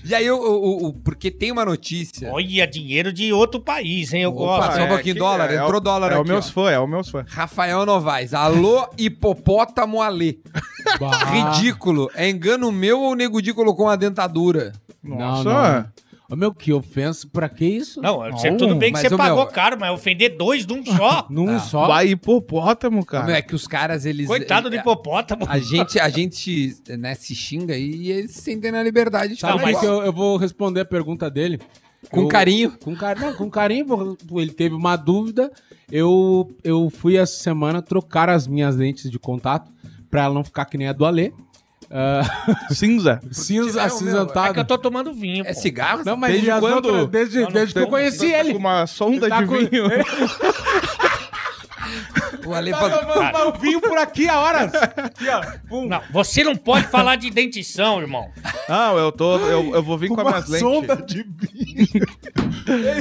E aí, o, o, o- porque tem uma notícia. olha, dinheiro de outro país, hein? Eu Opa, gosto. só um pouquinho que- dólar, é entrou o- dólar É aqui, o meus ó. fãs, é o meus fãs. Rafael Novaes. Alô, hipopótamo Alê. Ridículo. É engano meu ou o Nego Di colocou uma dentadura? Não, Nossa. não. Ô, meu, que ofensa. Pra que isso? Não, você- tudo bem que mas você o pagou meu- caro, mas ofender dois de um só. Num só. Vai hipopótamo, cara. É que os caras, eles... Coitado do hipopótamo. A gente, a gente né, se xinga e eles se sentem na liberdade de mas- que eu, eu vou responder a pergunta dele? Com Eu- carinho. Com, car... não, com carinho. Ele teve uma dúvida. Eu, eu fui essa semana trocar as minhas lentes de contato pra ela não ficar que nem a do Alê. Ah, Cinza. cinza, é o meu, É que eu tô tomando vinho. É cigarro? Não, mas Desde quando? outras- desde, Não, desde que eu conheci Tá ele. Com uma sonda Tá de com- vinho. O Ale Tá faz... o vinho por aqui a horas. Aqui, ó. Pum. Não, você não pode falar de dentição, irmão. Não, eu tô. Eu, eu vou vir com, Uma as minhas sonda lentes. de vinho.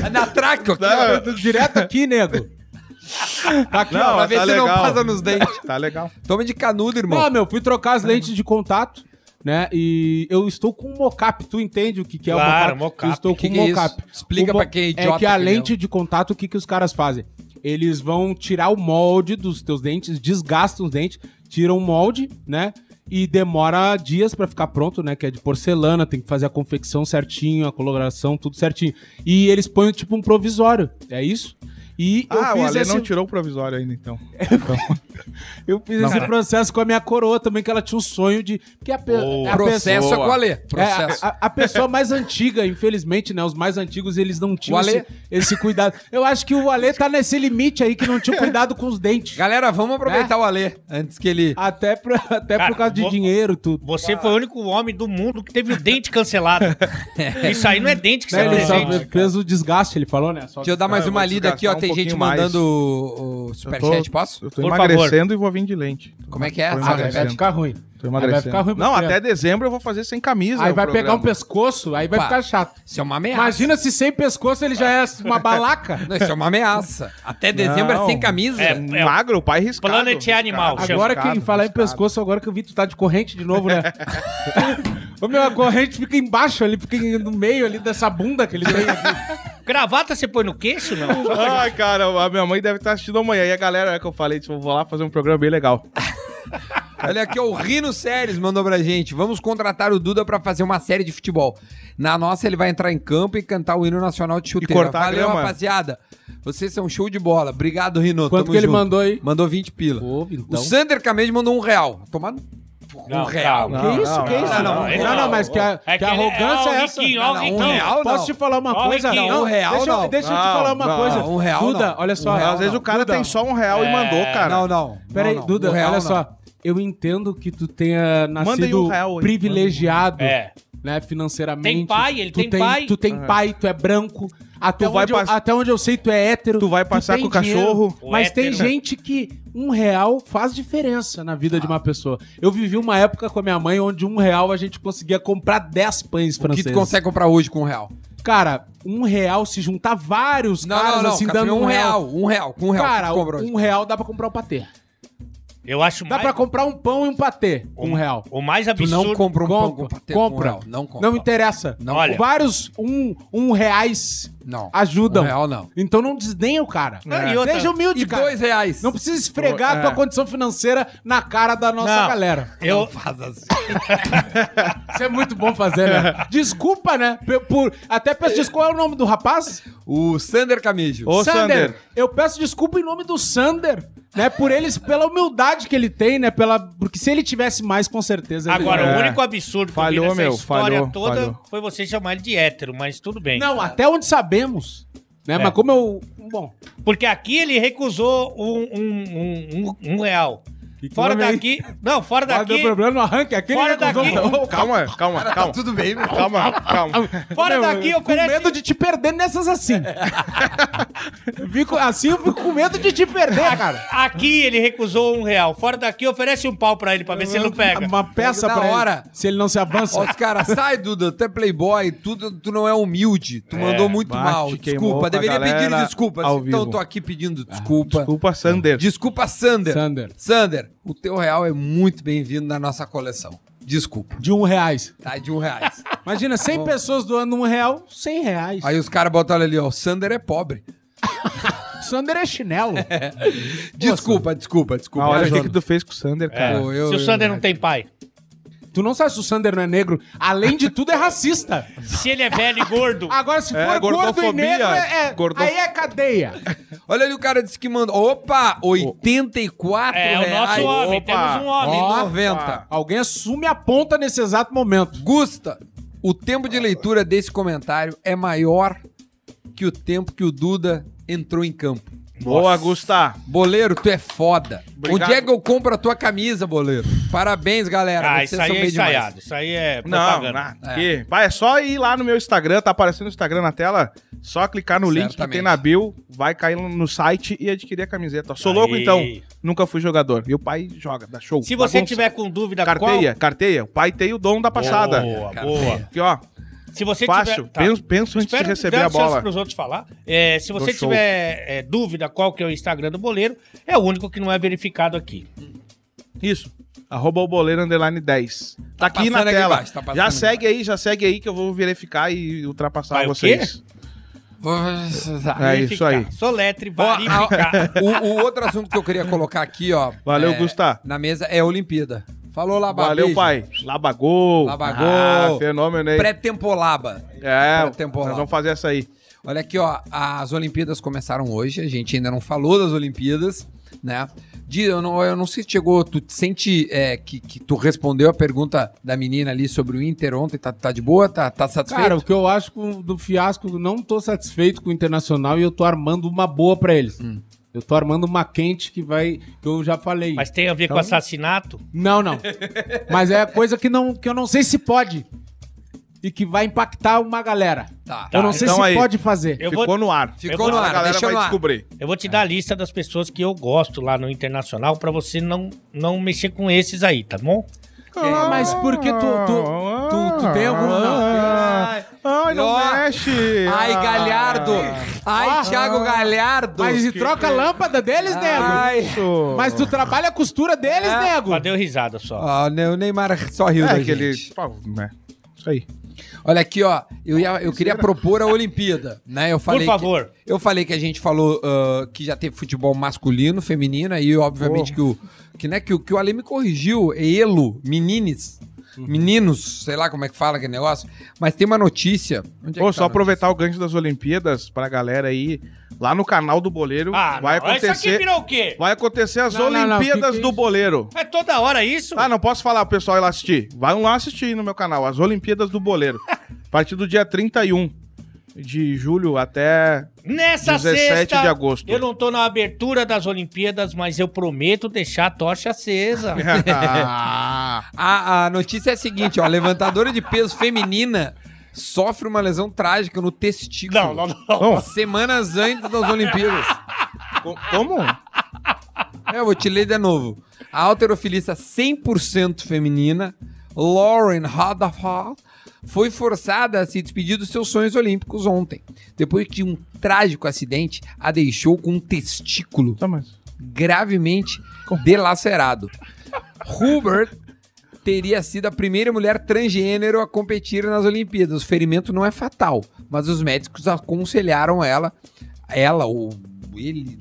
É na aqui, ó. Direto aqui, nego. Tá aqui, Não, ó. Pra ver tá se não legal. passa nos dentes. Tá legal. Toma de canudo, irmão. Não, meu, fui trocar as lentes de contato, né? E eu estou com um mocap. Tu entende o que, que é Claro, o mocap? mocap. Eu estou Que com que é um mocap. Explica O mo- pra quem é idiota É que a que lente de contato, o que, que os caras fazem? Eles vão tirar o molde dos teus dentes, desgastam os dentes, tiram o molde, né? E demora dias pra ficar pronto, né? Que é de porcelana, tem que fazer a confecção certinho, a coloração, tudo certinho. E eles põem tipo um provisório, é isso? E Ah, o Ale esse- não tirou o provisório ainda, então. eu fiz Não. esse processo com a minha coroa também, que ela tinha um sonho de. Porque a, pe... Boa. a Processo é pessoa... com o Ale. É, Processo. a, a- a pessoa mais antiga, infelizmente, né? Os mais antigos, eles não tinham esse, esse cuidado. Eu acho que o Ale tá nesse limite aí que não tinha cuidado com os dentes. Galera, vamos aproveitar É? o Ale antes que ele... Até, pra, até Cara, por causa de vou- dinheiro, tudo. Você foi o único homem do mundo que teve o dente cancelado. Isso aí não é dente que Né, você ele só presente. fez o desgaste, ele falou, né? Só Deixa eu dar mais Ah, uma lida aqui, ó. um Tem gente mandando o, superchat, posso? Eu tô Por emagrecendo. Emagrecendo e vou vir de lente. Como é que é? Ah, vai emagrecendo. ficar ruim. Tô Aí vai emagrecendo. ficar ruim Não, criança. até dezembro eu vou fazer sem camisa. Aí o vai pegar um programa. pescoço, aí vai Opa. ficar chato. Isso é uma ameaça. Imagina se sem pescoço ele já é uma balaca. Não, isso é uma ameaça. Até dezembro Não. é sem camisa. É, Um Magro, o pai riscado. Planet riscado, Animal, chama. Agora que riscado, em falar em riscado. pescoço, agora que eu vi tu tá de corrente de novo, né? Ô meu, a corrente fica embaixo ali, fica no meio ali dessa bunda que ele tem aqui. Gravata você põe no queixo, não? Ai, cara, a minha mãe deve estar assistindo amanhã. E a galera, é que eu falei, tipo, vou lá fazer um programa bem legal. Olha aqui, ó, o Rino Séries mandou pra gente. Vamos contratar o Duda pra fazer uma série de futebol. Na nossa, ele vai entrar em campo e cantar o hino nacional de chuteira. cortar a Valeu, grama. rapaziada. Vocês são show de bola. Obrigado, Rino. Quanto Tamo que ele junto. mandou aí? Mandou 20 pila. Pô, então. O Sander Camejo mandou um real. Tomar no... Um Não, real. calma. Que Não, isso, não, que isso? não, Não, não, não, não, mas que, a, É que a ele- arrogância é essa. Riquinho, Não, um real Posso não. te falar uma coisa? Não, um real deixa, eu- não. deixa eu te Não, falar uma não, coisa. um real Duda, não. olha só. Um real Às vezes o cara Duda, tem só um real e É, mandou, cara. Não, não. Peraí, não, não. Duda, Um real, olha não. só. Eu entendo que tu tenha Manda aí nascido um real privilegiado, É. né, financeiramente. Tem pai, ele tu tem pai. Tu tem pai, tu é branco. Até, Tu vai onde eu, pass- até onde eu sei, tu é hétero. Tu vai passar tem com o cachorro. O Mas tem hétero. gente que um real faz diferença na vida de uma pessoa. Eu vivi uma época com a minha mãe onde um real a gente conseguia comprar 10 pães O que franceses. tu consegue comprar hoje com um real? Cara, um real, se juntar vários Não, caras não, não. assim, dando um real. Um real. Com um real. Cara, tu um real dá pra comprar um patê. Eu acho Dá mais... pra comprar um pão e um patê com um real. O mais Tu absurdo... não compra um pão Compra, com patê com um compra. real. Não compra. Não interessa. Não Olha. Vários um, um reais Não. ajudam. Um real não. Então não desdenha o cara. Não, e outra- Seja humilde, E cara. dois reais. Não precisa esfregar a É. tua condição financeira na cara da nossa Não. galera. Eu... faz assim. Isso é muito bom fazer, né? Desculpa, né? Pe- Por, até peço desculpa. Qual é o nome do rapaz? O Sander Camejo. Ô, Sander. Eu peço desculpa em nome do Sander, né? Por eles, pela humildade que ele tem, né? Pela, porque se ele tivesse mais, com certeza. Ele Agora, É. o único absurdo que eu Falhou, vi nessa meu, história falhou, toda falhou. foi você chamar ele de hétero, mas tudo bem. Não, até onde sabemos. Né? É. Mas como eu. Bom. Porque aqui ele recusou um, um, um, um- um real. Fora é daqui... Não, fora daqui... problema no arranque. Aquele Fora recusou daqui- calma, calma, calma. Tudo bem, meu. Calma, calma. Fora Meu, daqui com oferece... medo de te perder nessas assim. Eu fico, assim eu fico com medo de te perder, cara. Aqui ele recusou um real. Fora daqui oferece um pau pra ele, pra ver se ele não pega. Uma peça pra hora. ele, se ele não se avança. Ó, os caras, sai, Duda, tu é playboy, tu, tu não é humilde, tu mandou muito bate, mal. Desculpa, deveria pedir desculpas. ao Então vivo. tô aqui pedindo desculpa. Desculpa, Sander. Desculpa, Sander. Sander. Sander, o teu real é muito bem-vindo na nossa coleção. Desculpa. De um reais. Tá de um reais. Imagina, 100 pessoas doando um real, 100 reais. Aí os caras botaram ali, ó, o Sander é pobre. Sander é chinelo. Desculpa, desculpa, desculpa. Ah, olha o que, tu fez com o Sander, cara. Pô, eu- Se o eu- Sander não tem pai. Tu não sabe se o Sander não é negro. Além de tudo, é racista. Se ele é velho e gordo. Agora, se É, for gordo e negro, é, é- Gordo- aí é cadeia. Olha ali o cara disse que mandou. Opa, 84 É o reais. nosso homem. Opa. Temos um homem. Ó. 90. Alguém assume a ponta nesse exato momento. Gusta, o tempo de leitura desse comentário é maior que o tempo que o Duda entrou em campo. Boa, Gusta. Boleiro, tu é foda. Obrigado. Onde é que eu compro a tua camisa, Boleiro? Parabéns, galera. Ah, Vocês isso aí são é bem demais. ensaiado. Isso aí é Não, propaganda. não. que- Pai, é só ir lá no meu Instagram, tá aparecendo o Instagram na tela. Só clicar no link que Certamente. tem na bio, vai cair no site e adquirir a camiseta. Sou Aí. louco então. Nunca fui jogador. E o pai joga, dá show. Se você Bagunça. tiver com dúvida Carteia, carteia. O pai tem o dom da passada. Boa, boa. Aqui, ó. Se você Fácil. tiver... tá. Penso, penso antes de receber dar a bola. para os outros falar. É, se você show. tiver é, dúvida qual que é o Instagram do Boleiro, é o único que não é verificado aqui. Isso. Arroba o boleiro underline 10. Tá, aqui na passando aqui tela. embaixo, tá já segue aí, já segue aí que eu vou verificar e ultrapassar Vai o vocês. É isso aí. Soletre, verificar. O, o outro assunto que eu queria colocar aqui, ó. Valeu, é, Gustavo. Na mesa é a Olimpíada. Falou, Labá. Valeu, beijo. pai. Labagol. Labagol. Ah, fenômeno aí. Pré-temporada. É, Pré-temporada. nós vamos fazer essa aí. Olha aqui, ó. As Olimpíadas começaram hoje. A gente ainda não falou das Olimpíadas, né? Di, eu não, eu não sei se chegou. Tu te sente é, que, que tu respondeu a pergunta da menina ali sobre o Inter ontem? Tá, tá de boa? Tá, tá satisfeito? Cara, o que eu acho do fiasco, eu não tô satisfeito com o Internacional e eu tô armando uma boa pra eles. Hum. Eu tô armando uma quente que vai. que eu já falei. Mas tem a ver com Então- assassinato? Não, não. Mas é coisa que, não, que eu não sei se pode. e que vai impactar uma galera. Tá. eu não sei então se aí. pode fazer. Eu Ficou vou- no ar. Ficou no vou- ar, A galera deixa vai ar. descobrir. Eu vou te dar a lista das pessoas que eu gosto lá no Internacional pra você não, não mexer com esses aí, tá bom? Ah, mas por que tu, tu, tu, tu tem algum... Não. Ai, ai, não Ó. mexe. Ai, Galhardo! Ai, Ah. Thiago Galhardo! Mas e troca a lâmpada deles, nego? Ai. Isso. Mas tu trabalha a costura deles, É. nego? Só deu risada só. Ó, o Neymar só riu da É gente. que ele... Pô, né? Isso aí. Olha aqui, ó. Eu, ia- eu queria propor a Olimpíada, né? Eu falei Por favor. que- eu falei que a gente falou ah, que já teve futebol masculino, feminino, aí obviamente que o que, né, que, o- que o Ale me corrigiu, é elo, menines, meninos, sei lá como é que fala aquele negócio, mas tem uma notícia. Onde é Pô, que só tá aproveitar o gancho das Olimpíadas pra galera aí. Lá no canal do Boleiro Ah, vai não. Isso aqui acontecer. virou o quê? Vai acontecer as Não, não, não, Olimpíadas que que é do? Boleiro. É toda hora isso? Ah, não posso falar pro pessoal ir lá assistir. Vai lá assistir no meu canal, as Olimpíadas do Boleiro. A partir do dia 31 de julho até Nessa 17 sexta, de agosto. eu não tô na abertura das Olimpíadas, mas eu prometo deixar a tocha acesa. Ah, A, a notícia é a seguinte, ó. A levantadora de peso feminina sofre uma lesão trágica no testículo. não, não, não. Semanas antes das Olimpíadas. co- como? É, Eu vou te ler de novo. A alterofilista 100% feminina, Lauren Rutherford, foi forçada a se despedir dos seus sonhos olímpicos ontem, depois que um trágico acidente a deixou com um testículo Tá, gravemente delacerado. Hubert teria sido a primeira mulher transgênero a competir nas Olimpíadas. O ferimento não é fatal, mas os médicos aconselharam ela, ela ou ele,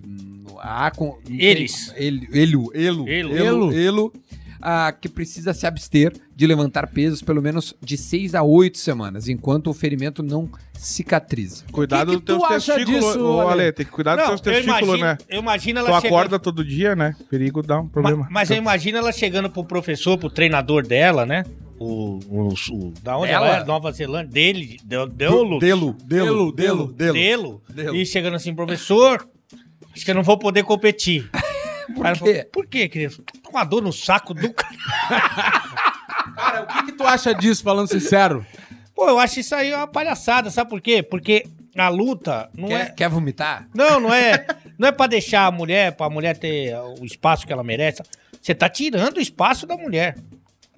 a, Eles. ele, ele, elo, Elo. elo, elo, ah, que precisa se abster de levantar pesos pelo menos de 6 a 8 semanas, enquanto o ferimento não cicatriza. Cuidado dos teus tu testículos, disso, ô, Ale? Tem que cuidar dos teus eu testículos, imagino, né? eu imagino Tu ela acorda chegando... todo dia, né? Perigo dá um Ma- problema. Mas eu imagino ela chegando pro professor, pro treinador dela, né? O, o, o- da onde Ela? ela é? Nova Zelândia, dele, Delo, Delo, Delo, Delo, Delo, Delo, Delo. e chegando assim, professor, acho que eu não vou poder competir. Por quê? Por quê, criança? Tô com uma dor no saco do cara. Cara, o que, que tu acha disso, falando sincero? Pô, eu acho isso aí uma palhaçada, sabe por quê? Porque a luta não Quer, é... quer vomitar? Não, não é, não é pra deixar a mulher, pra mulher ter o espaço que ela merece. Você tá tirando o espaço da mulher.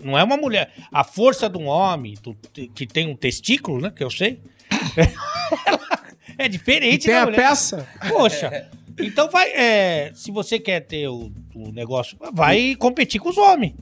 Não é uma mulher. A força de um homem do- que tem um testículo, né? Que eu sei. é diferente Tem da a mulher. peça? Poxa. Então vai. é, se você quer ter o, o negócio, vai competir com os homens.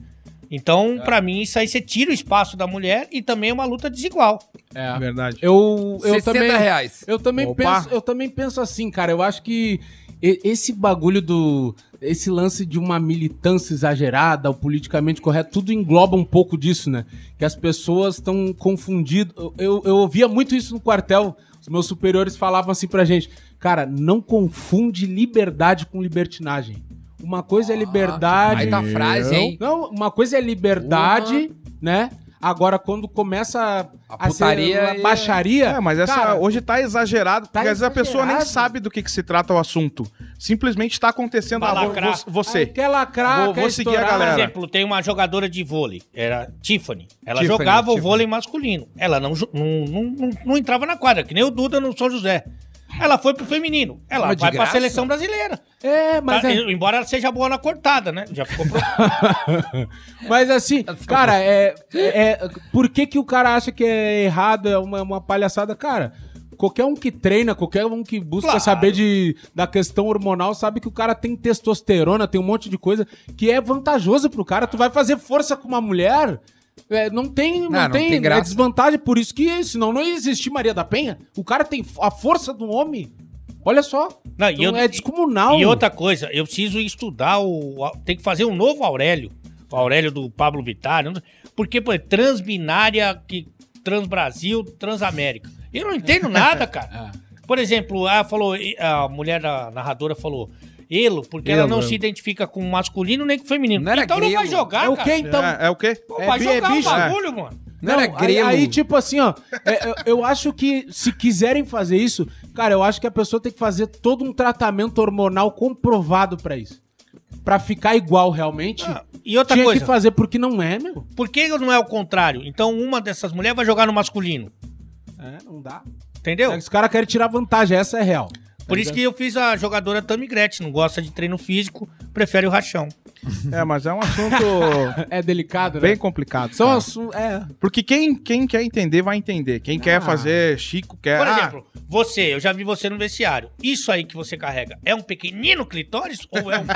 Então, pra mim, isso aí você tira o espaço da mulher e também é uma luta desigual. É. Verdade. Eu, eu 60 também, reais. Eu também, Opa. penso, eu também penso assim, cara. Eu acho que esse bagulho do. Esse lance de uma militância exagerada, o politicamente correto, tudo engloba um pouco disso, né? Que as pessoas estão confundidas. Eu, eu, eu ouvia muito isso no quartel. Os meus superiores falavam assim pra gente: cara, não confunde liberdade com libertinagem. Uma coisa é liberdade. Aí tá a frase, hein? Não, uma coisa é liberdade, né? Agora, quando começa a, A putaria ser é- baixaria. É, mas essa cara, hoje tá exagerado, porque tá às vezes a pessoa nem sabe do que, que se trata o assunto. Simplesmente tá acontecendo. Ah, vou- você. Aí quer lacrar, Vou- quer vou seguir a estourar. Por galera. exemplo, tem uma jogadora de vôlei, era Tiffany. Ela Tiffany, jogava o Tiffany. vôlei masculino. Ela não, não, não, não, não entrava na quadra, que nem o Duda no São José. Ela foi pro feminino. Ela vai pra seleção brasileira. É, mas, Tá? é- Embora ela seja boa na cortada, né? Já ficou pro... mas assim, cara, é, é- Por que, que o cara acha que é errado, é uma, uma palhaçada? Cara, qualquer um que treina, qualquer um que busca Claro. saber de, da questão hormonal, sabe que o cara tem testosterona, tem um monte de coisa que é vantajoso pro cara. Tu vai fazer força com uma mulher. É, não tem, não, não tem, tem graça. é desvantagem, por isso que senão não ia existir Maria da Penha. O cara tem a força do homem. Olha só. Não, e Então eu- é descomunal. E outra coisa, eu preciso estudar o. Tem que fazer um novo Aurélio. O Aurélio do Pablo Vittar. Porque, pô, é transbinária, que, Transbrasil, Transamérica. Eu não entendo nada, cara. Por exemplo, ela falou, a mulher da narradora falou. Elo, porque ela Elo, não elo. se identifica com o masculino nem com o feminino. Não era então não vai jogar, É o cara. quê, então? É, é o quê? Pô, É vai bi- é jogar bicho, o é. bagulho, mano. Não, era aí, grelo. aí, tipo assim, ó, é, eu, eu acho que se quiserem fazer isso, cara, eu acho que a pessoa tem que fazer todo um tratamento hormonal comprovado pra isso. pra ficar igual realmente, E outra tinha coisa, que fazer, porque não é, meu. por que não é o contrário? Então uma dessas mulheres vai jogar no masculino. É, não dá. Entendeu? É que os caras querem tirar vantagem, essa é real. Por isso que eu fiz a jogadora Tammy Gretchen. Não gosta de treino físico, prefere o rachão. É, mas é um assunto É delicado, né? bem complicado. São cara. assu- é. Porque quem, quem quer entender, vai entender. Quem quer Ah. fazer Chico, quer. Por Ah, exemplo, você, eu já vi você no vestiário. Isso aí que você carrega é um pequenino clitóris ou é um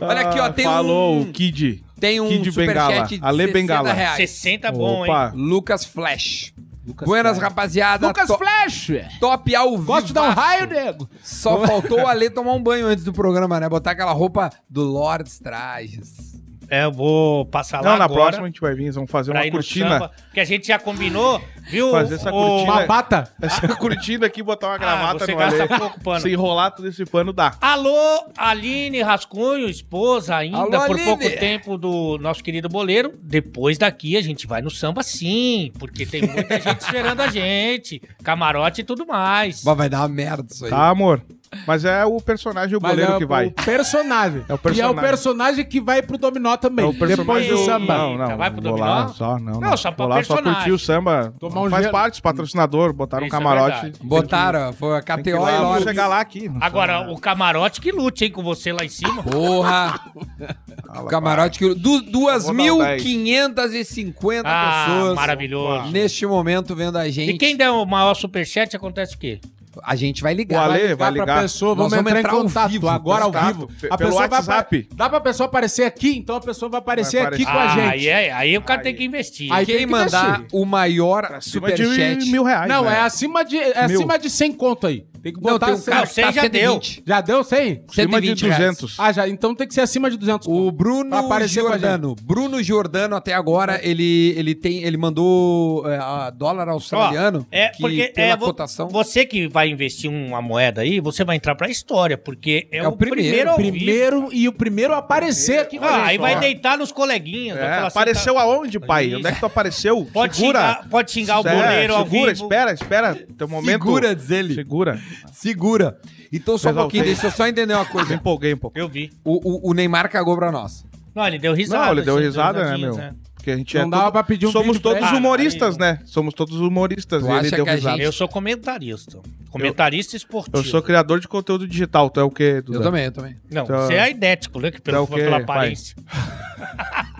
Olha aqui, ó, tem Falou um- o Kid. Tem um Kid Bengala. superchat de Ale 60 Bengala. reais. 60 bom, Opa. hein? Lucas Flash. Lucas Buenas, Flash. rapaziada. Lucas To- Flash! Top ao vivo. Gosto de dar um raio, nego. Só faltou o Ale tomar um banho antes do programa, né? Botar aquela roupa do Lords Trajes. É, eu vou passar lá Não, na agora próxima a gente vai vir, vamos fazer pra uma ir no cortina. samba, que a gente já combinou, viu? Fazer essa cortina. Uma bata. Essa cortina aqui, botar uma Ah, gravata você no gasta Ale. pouco pano. Se enrolar todo esse pano, dá. Alô, Aline Rascunho, esposa ainda Alô, por Aline. pouco tempo do nosso querido boleiro. Depois daqui a gente vai no samba sim, porque tem muita gente esperando a gente. Camarote e tudo mais. Mas vai dar uma merda isso aí. Tá, amor? Mas é o personagem, o Mas goleiro é que o vai. personagem. É o E é o personagem. personagem que vai pro dominó também. É o personagem depois do samba. Não, não. Vai pro vou dominó? lá só, não. Não, só pra vou lá só personagem. curtir o samba. Tomar um Faz gelo. parte, patrocinador, botaram um Isso é camarote. verdade. Botaram, foi a KTO e Lords. chegar lá aqui. Agora, o camarote que lute, hein, com você lá em cima. Porra! o camarote que. Dar 2.550 Ah, pessoas maravilhoso. neste momento vendo a gente. E quem der o maior superchat, acontece o quê? A gente vai O ligar. Ale vai pra ligar. pessoa, vamos, vamos entrar, em contato vivo, agora ao vivo. A pelo pessoa vai WhatsApp. apare- Dá pra pessoa aparecer aqui, então a pessoa vai aparecer Vai aqui com aparecer. a Ah, gente. aí, é- aí o cara tem que investir. Aí tem Quem que mandar descer. o maior superchat. mil reais. Não, né? é acima de, é Mil. acima de 100 conto aí. Tem que Não, botar... tem um cara Não, que cem tá já 120. Já deu 100? Acima de 120 reais. 200. Ah, já. Então tem que ser acima de 200 O. Bruno Giordano. Bruno Giordano, até agora, ele, ele tem. Ele mandou é, a dólar australiano. É, que porque pela é cotação. você que vai investir uma moeda aí, você vai entrar pra história, porque é, É o o primeiro, primeiro. Primeiro e o primeiro a aparecer aqui Ah, aí vai Ó. deitar nos coleguinhas. É, assim, apareceu tá- aonde, pai? Isso. Onde é que tu apareceu? Pode segura. xingar, pode xingar o boleiro ao segura, vivo. espera, espera. Teu momento. Segura, diz ele. Segura. Segura. Então, só um Exaltei. pouquinho, deixa eu só entender uma Me coisa. empolguei um pouco. Eu vi. O, o, o Neymar cagou pra nós. Não, ele deu risada. Não, ele deu assim, risada, né, meu? Porque a gente é Não dava tudo- pra pedir um Somos todos ele. humoristas, Ah, né? Somos todos humoristas. Tu e ele deu que a risada. gente- Eu sou comentarista. Comentarista esportivo. Eu sou criador de conteúdo digital. Tu é o quê, Duda? Eu também, eu também. Não, Então- você é idético, né? Que pelo, Então o quê, pela aparência.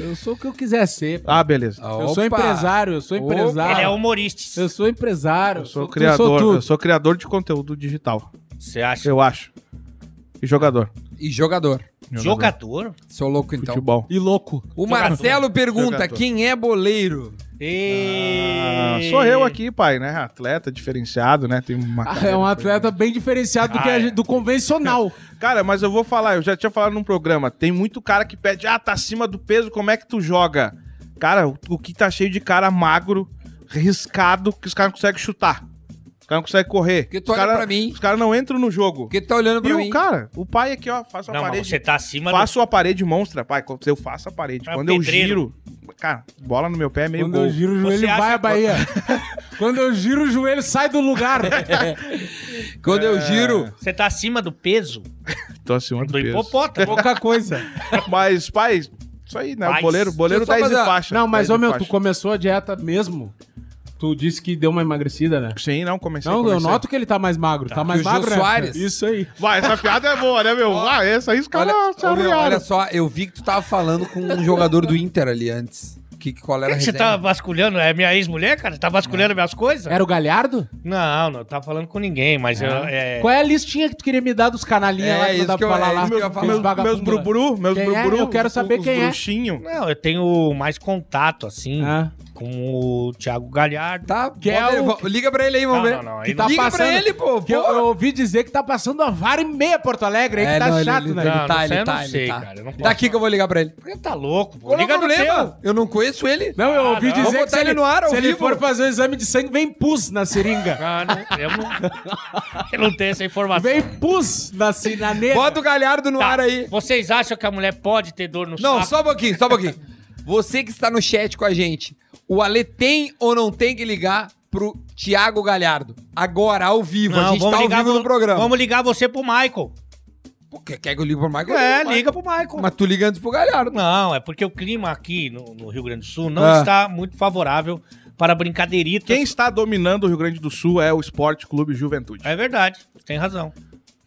Eu sou o que eu quiser ser. Ah, beleza. Eu sou empresário, eu sou empresário. Ele é humorista. Eu sou empresário. Eu sou tu, criador. tu. Eu sou criador de conteúdo digital. Você acha? Eu acho. E jogador. E jogador. Jogador? Seu louco, então. Futebol. E louco. O Jogador. Marcelo pergunta: Jogador. quem é boleiro? E... Ah, sou eu aqui, pai, né? Atleta diferenciado, né? Tem uma Ah, é um atleta bem diferenciado do, que Ah, a é. gente- do convencional. Cara, mas eu vou falar, eu já tinha falado num programa, tem muito cara que pede, ah, tá acima do peso, como é que tu joga? Cara, o, o que tá cheio de cara magro, riscado, que os caras não conseguem chutar. Caras não conseguem correr. Porque tu os olha cara- pra mim. Os caras não entram no jogo. Porque tu tá olhando pra E mim. o cara, o pai aqui, ó, faço a Não, mas parede. você tá acima Faço a parede monstra, pai. Eu faço a parede. É Quando eu pedreiro. giro. Cara, bola no meu pé é meio Quando gol. eu giro o joelho, acha vai a Bahia. Quando eu giro o joelho, sai do lugar. Quando É. eu giro. do... Você tá acima do peso Tô acima do do peso. hipopótamo. Pouca coisa. Mas, pai, isso aí, né? Paz. O boleiro, boleiro Deixa eu só 10 de fazer- faixa. Não, mas, 10 ô meu, tu começou a dieta mesmo? Tu disse que deu uma emagrecida, né? Sim, não, comecei. Não, eu comecei. noto que ele tá mais magro. Tá mais E o magro, né? Soares? Isso aí. Vai, essa piada é boa, né, meu? Ah, essa aí os caras Olha, meu, olha só, eu vi que tu tava falando com um jogador do Inter ali antes. Que, qual era que, a que você tá vasculhando? É minha ex-mulher, cara? Tá vasculhando minhas coisas? Era o Galhardo? Não, não tava falando com ninguém, mas eu. É... Qual é a listinha que tu queria me dar dos canalinhas É, lá que isso não dá pra eu- falar é lá? eu Meus, meus, meus bruburu, meus Quem é? bruburu. Eu quero saber os quem é. bruxinho. Não, eu tenho mais contato, assim, Ah. Com o Thiago Galhardo. Tá, Que é o- liga pra ele aí, vamos Não, ver. não, não, Que não. tá Liga passando... pra ele, pô. Que eu, eu ouvi dizer que tá passando a vara e meia Porto Alegre aí, que É, tá não, ele- chato, ele, né? Ele Não, tá, não ele sei, eu tá, não ele sei, tá. cara, não Daqui que eu vou ligar pra ele. Você tá louco, pô. Liga no problema? Eu não conheço ele. Não, eu Ah, ouvi não. dizer Vou que se ele ele, no ar, se ele for fazer o exame de sangue, vem pus na seringa. Ah, não, eu não. Eu não tenho essa informação. Vem pus na sinaneira. Bota o Galhardo no Tá, ar aí. Vocês acham que a mulher pode ter dor no Não, saco? só um pouquinho, só um pouquinho. Você que está no chat com a gente, o Ale tem ou não tem que ligar pro Thiago Galhardo. Agora, ao vivo. a Não, gente tá ao vivo vo- no programa. Vamos ligar você pro Michael. Pô, quer, quer que eu ligue pro Michael? É, Eu ligo liga pro pro Michael. Michael. Mas tu liga antes pro Galhardo. Não, é porque o clima aqui no, no Rio Grande do Sul não Ah. está muito favorável para brincadeiritas. Quem está dominando o Rio Grande do Sul é o Esporte Clube Juventude. É verdade, tem razão.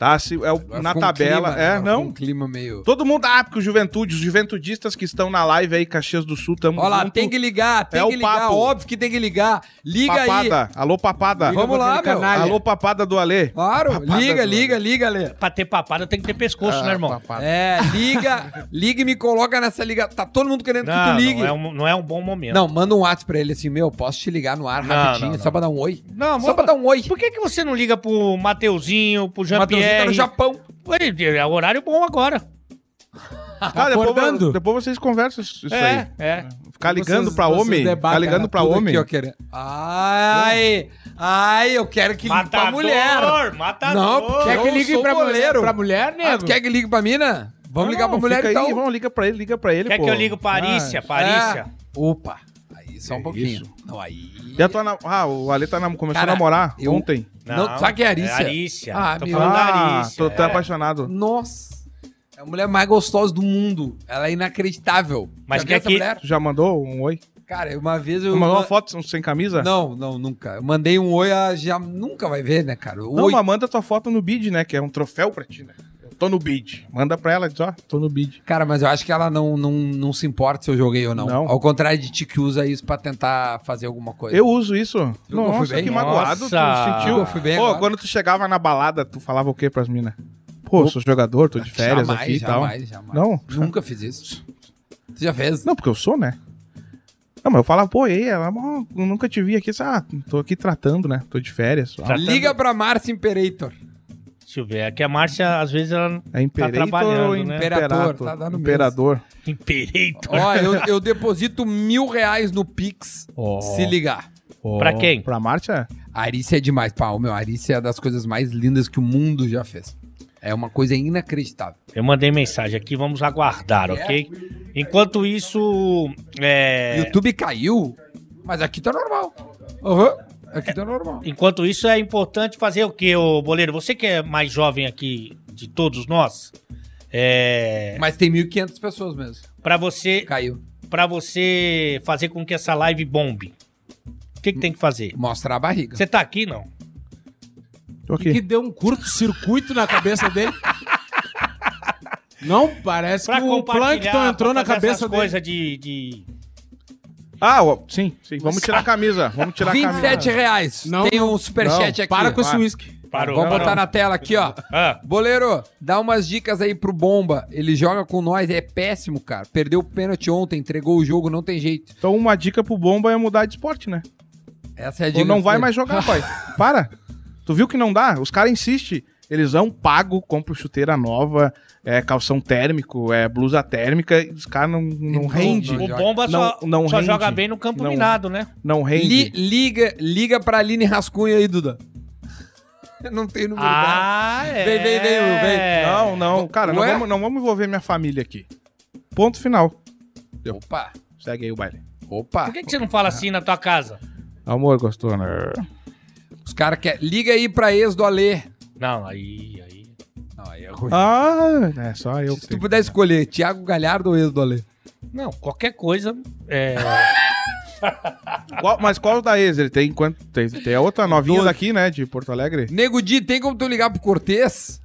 Tá? Se, é o- na ficou um tabela. clima, é, não. Um clima meio... Todo mundo, ah, porque o Juventude, os juventudistas que estão na live aí, Caxias do Sul, tamo Olha lá, junto. tem que ligar, tem É o que ligar. papo. Óbvio que tem que ligar. Liga aí. Papada. Alô, papada. Vamos lá, meu. canalha. Alô, papada do Alê. Claro, Papada liga, liga, Alê. liga, Lê. Pra ter papada tem que ter pescoço, Ah, né, irmão? papada. É, liga, liga e me coloca nessa liga. Tá todo mundo querendo que Não, tu ligue. não é, um, não é um bom momento. Não, manda um WhatsApp pra ele assim, meu, posso te ligar no ar Não, rapidinho, não, só pra dar um oi? Não, só pra dar um oi. Por que, que você não liga pro Mateuzinho, pro O Mateuzinho tá no Japão. Ué, É horário bom agora. Ah, depois, Acordando. depois vocês conversam isso é, aí. é. Ficar ligando Vocês- pra vocês homem. Ficar ligando pra homem. aqui, ó, querendo. Ai, ai, eu quero que ligue pra Matador, mulher. matador. Não, porque Quer que ligue pra mulher, pra mulher, Ah, nego? tu quer que ligue pra mina? Vamos ligar pra mulher então. Aí, vamos, liga pra ele, liga pra ele, Quer pô. que eu ligo pra Arícia? Pra Arícia? É. Opa, só um É pouquinho. isso. Não, aí... E a tua na- Ah, o Ale tá nam- começou Cara, a namorar eu- ontem. Não, sabe quem é Arícia? É Arícia. Ah, Tô meu. falando da Ah, Arícia. tô, tô é. apaixonado. Nossa. É a mulher mais gostosa do mundo. Ela é inacreditável. Mas Já viu essa que- mulher? Tu já mandou um oi? Cara, uma vez eu... Tu mandou ma- uma foto sem camisa? Não, não, nunca. Eu mandei um oi, ela já nunca vai ver, né, cara? O Não, oi... mas manda tua foto no bid, né? Que é um troféu pra ti, né? Eu tô no bid. Manda pra ela, diz, ó, tô no bid. Cara, mas eu acho que ela não, não, não se importa se eu joguei ou não. Não. Ao contrário de ti que usa isso pra tentar fazer alguma coisa. Eu uso isso. Viu como eu fui Nossa, bem? que magoado. Nossa. Tu sentiu? Eu fui bem Pô, agora. quando tu chegava na balada, tu falava o quê pras minas? Pô, sou jogador, tô de férias jamais, aqui e tal. jamais, jamais. Não? Nunca fiz isso. Você já fez? Não, porque eu sou, né? Não, mas eu falava, pô, e aí? Ela, "Ó, eu nunca te vi aqui. Ah, tô aqui tratando, né? Tô de férias. Tratando. Liga pra Márcia Imperator. Deixa eu ver. É que a Márcia, às vezes, ela... É Imperator trabalhando, ou né? Imperator? tá dando Imperador. Imperator. Ó, eu, eu deposito mil reais no Pix Ó. se ligar. Pra quem? Pra Márcia? A Arícia é demais, pau. Meu, a Arícia é das coisas mais lindas que o mundo já fez. É uma coisa inacreditável. Eu mandei mensagem aqui, vamos aguardar, ok? Enquanto isso, é... YouTube caiu, mas aqui tá normal. Aham, aqui tá normal. Enquanto isso, é importante fazer o quê, ô Boleiro? Você que é mais jovem aqui de todos nós, é... Mas tem 1.500 pessoas mesmo. Pra você, Caiu. pra você fazer com que essa live bombe, o que, que tem que fazer? Mostrar a barriga. Você tá aqui, não? Tô Que aqui. deu um curto-circuito na cabeça dele. Não, parece Pra que o Plankton entrou na cabeça essas dele. coisas de, de... Ah, sim, sim. Vamos tirar a camisa. Vamos tirar a 27 camisa. reais. Não, tem não. um superchat Não, aqui. Para com esse Para. uísque. Parou. Vamos parou. botar na tela aqui, ó. Ah, Boleiro, dá umas dicas aí pro Bomba. Ele joga com nós, é péssimo, cara. Perdeu o pênalti ontem, entregou o jogo, não tem jeito. Então uma dica pro Bomba é mudar de esporte, né? Essa é a dica. Ou não vai dele. mais jogar, pai. Para. Tu viu que não dá? Os caras insistem. Eles vão pago, compram chuteira nova, é calção térmico, é blusa térmica, e os caras não, não Não, rende. não o. Bomba só, Não- não só rende. joga bem no campo Não. minado, né? Não rende. Li- liga, liga pra Aline Rascunha aí, Duda. não tem número. Ah, é. Vem, vem, vem, vem. Não, não, cara, não Ué? vamos, não vamos envolver minha família aqui. Ponto final. Opa, Segue aí o baile. opa. Por que, que você não fala assim na tua casa? Amor, gostou, né? Os caras querem. Liga aí pra ex do Alê. Não, aí, aí. Não, aí é ruim. Ah, é só eu. Se tu puder escolher, Thiago Galhardo ou ex do Alê? Não, qualquer coisa. É, Qual- mas qual da ex? Ele tem quanto? Tem, tem a outra novinha Doze. daqui, né? De Porto Alegre? Nego Di, tem como tu ligar pro Cortez?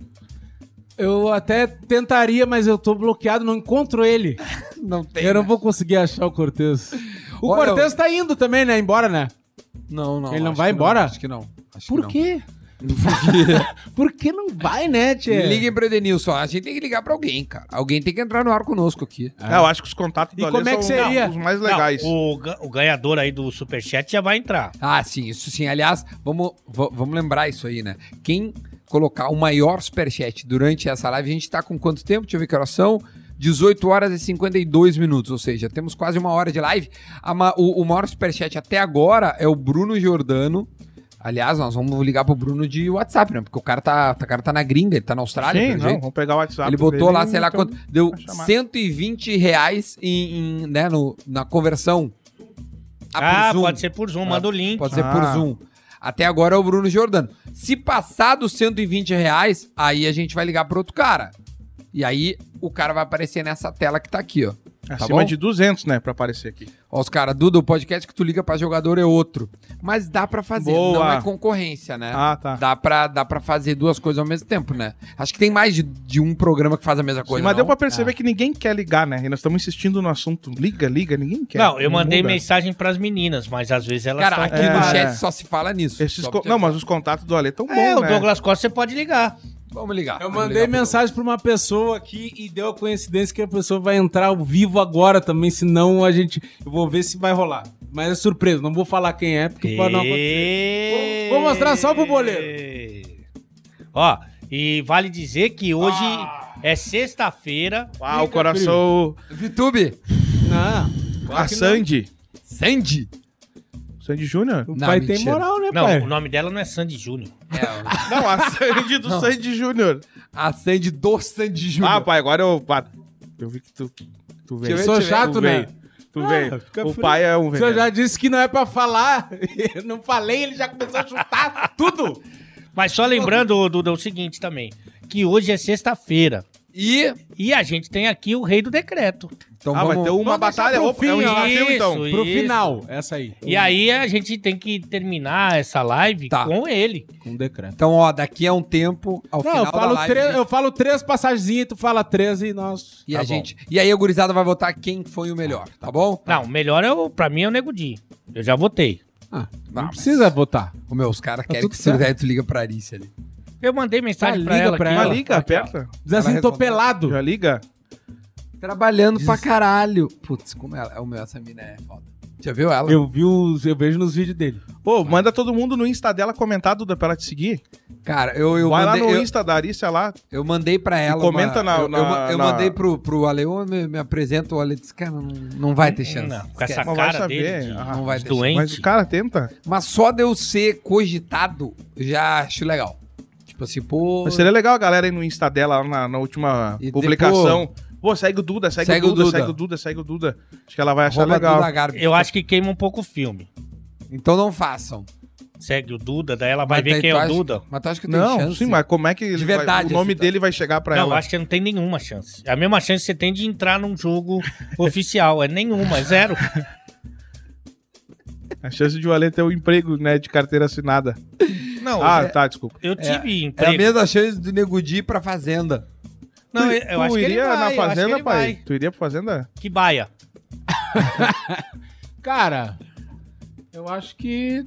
Eu até tentaria, mas eu tô bloqueado, não encontro ele. Não tem. eu não né? vou conseguir achar o Cortez. O Olha, Cortez tá indo também, né? Embora, né? Não, não. Ele não acho vai que embora? acho que não. Acho Por que quê? não. Por quê? Por que não vai, né, Tchê? Liguem pro Edenilson. A gente tem que ligar pra alguém, cara. Alguém tem que entrar no ar conosco aqui. É, eu acho que os contatos do E Ale como é que são seria? os mais Não, legais. o, ga- o ganhador aí do Superchat já vai entrar. Ah, sim, isso sim. Aliás, vamos, va- vamos lembrar isso aí, né? Quem colocar o maior superchat durante essa live, a gente tá com quanto tempo? Deixa eu ver que horas são. 18 horas e 52 minutos, ou seja, temos quase uma hora de live. A ma- o, o maior superchat até agora é o Bruno Giordano. Aliás, nós vamos ligar pro Bruno de WhatsApp, né? Porque o cara tá, o cara tá na gringa, ele tá na Austrália, Sim, não, jeito. vamos pegar o WhatsApp Ele botou dele lá, e sei lá então- quanto. Deu vai chamar. 120 reais em, em, né, no, na conversão. Ah, Zoom. pode ser por Zoom, manda o link. Pode ser por Ah. Zoom. Até agora é o Bruno Jordano. Se passar dos 120 reais, aí a gente vai ligar pro outro cara. E aí o cara vai aparecer nessa tela que tá aqui, ó. Tá Acima bom? de 200, né, pra aparecer aqui. Ó, os caras, Duda, o podcast que tu liga pra jogador é outro. Mas dá pra fazer, Boa. não é concorrência, né? Ah, tá. Dá pra, dá pra fazer duas coisas ao mesmo tempo, né? Acho que tem mais de, de um programa que faz a mesma coisa. Mas não? deu pra perceber que ninguém quer ligar, né? E nós estamos insistindo no assunto. Liga, liga, ninguém quer. Não, eu mandei muda. mensagem pras meninas, mas às vezes elas Cara, estão... aqui no É. chat só se fala nisso. Não, mas os contatos do Ale tão bons, É, o né? Douglas Costa você pode ligar. Vamos ligar. Eu mandei ligar mensagem pra uma pessoa aqui e deu a coincidência que a pessoa vai entrar ao vivo agora também, senão a gente. Eu vou ver se vai rolar. Mas é surpresa, não vou falar quem é, porque pode não acontecer. Vou- vou mostrar só pro boleiro. Ó, e vale dizer que hoje Ah. é sexta-feira. Ah, o coração. VTube. Não. A Sandy. Sandy. Sandy Júnior? O Não, pai tem mentira. moral, né, Não, pai? o nome dela não é Sandy Júnior. É, Não, a Sandy do Não. Sandy Júnior. a Sandy do Sandy Júnior. Ah, pai, agora eu. pá, Eu vi que tu. Tu veio. Eu Sou chato, né? Tu Ah, O frio. pai é um O senhor veneno. já disse que não é pra falar. Eu não falei, ele já começou a chutar tudo. Mas só lembrando, Duda, o seguinte também. Que hoje é sexta-feira. E. E a gente tem aqui o rei do decreto. Então Ah, vai ter uma vamos batalha. Opa, é um fim, desafio, então. Isso. Pro final, essa aí. E aí a gente tem que terminar essa live Tá. com ele. Com decreto. Então, ó, daqui a um tempo, ao Não, final eu falo, da live... três, eu falo três passagens, tu fala três e nós. E Tá a bom. gente... E aí a gurizada vai votar quem foi o melhor, tá bom? Não, o melhor é o, pra mim é o Nego Di. Eu já votei. Ah, Não, não precisa votar. Ô, meu, os caras querem tudo que o certo. Neto liga pra Alice ali. Eu mandei mensagem Ah, pra liga ela. pra aqui, ela. Liga, aperta. Diz assim, tô pelado. Já liga. Trabalhando pra caralho. Putz, como ela... É o meu, essa mina é foda. Já viu ela? Eu vi os, eu vejo nos vídeos dele. Pô, manda todo mundo no Insta dela comentar, Duda, pra ela te seguir. Cara, eu, eu Vai mandei... lá no eu, Insta da Arícia lá. eu mandei pra ela comenta uma- na- Eu, eu, na- eu na- mandei pro, pro Ale, eu me, me apresento, o Ale disse, cara, não, não vai ter chance. Não, com essa cara saber. dele de não vai ter doente. Mas o cara tenta. Mas só de eu ser cogitado, já acho legal. Tipo assim, pô... Mas seria legal a galera ir no Insta dela lá na, na última E publicação. Pô, segue o Duda, segue, Segue o o Duda, Duda. segue o Duda, segue o Duda. Acho que ela vai achar legal. Eu acho que queima um pouco o filme. Então não façam. Segue o Duda, daí ela vai Mas ver quem é o acha- Duda. Mas tu acha que tenho Não, chance? sim, mas como é que vai- verdade, o nome assim, tá? dele vai chegar pra Não, ela? acho que não tem nenhuma chance. A mesma chance que você tem de entrar num jogo oficial. É nenhuma, é zero. A chance de o Ale ter um emprego, né, de carteira assinada. Não, Ah, é- tá, desculpa. eu tive É a emprego. mesma chance do Nego Di ir pra fazenda. Não, tu, eu, eu tu acho que ele iria vai, na eu acho que fazenda, pai? vai. Tu iria pra fazenda? Que baia. Cara, eu acho que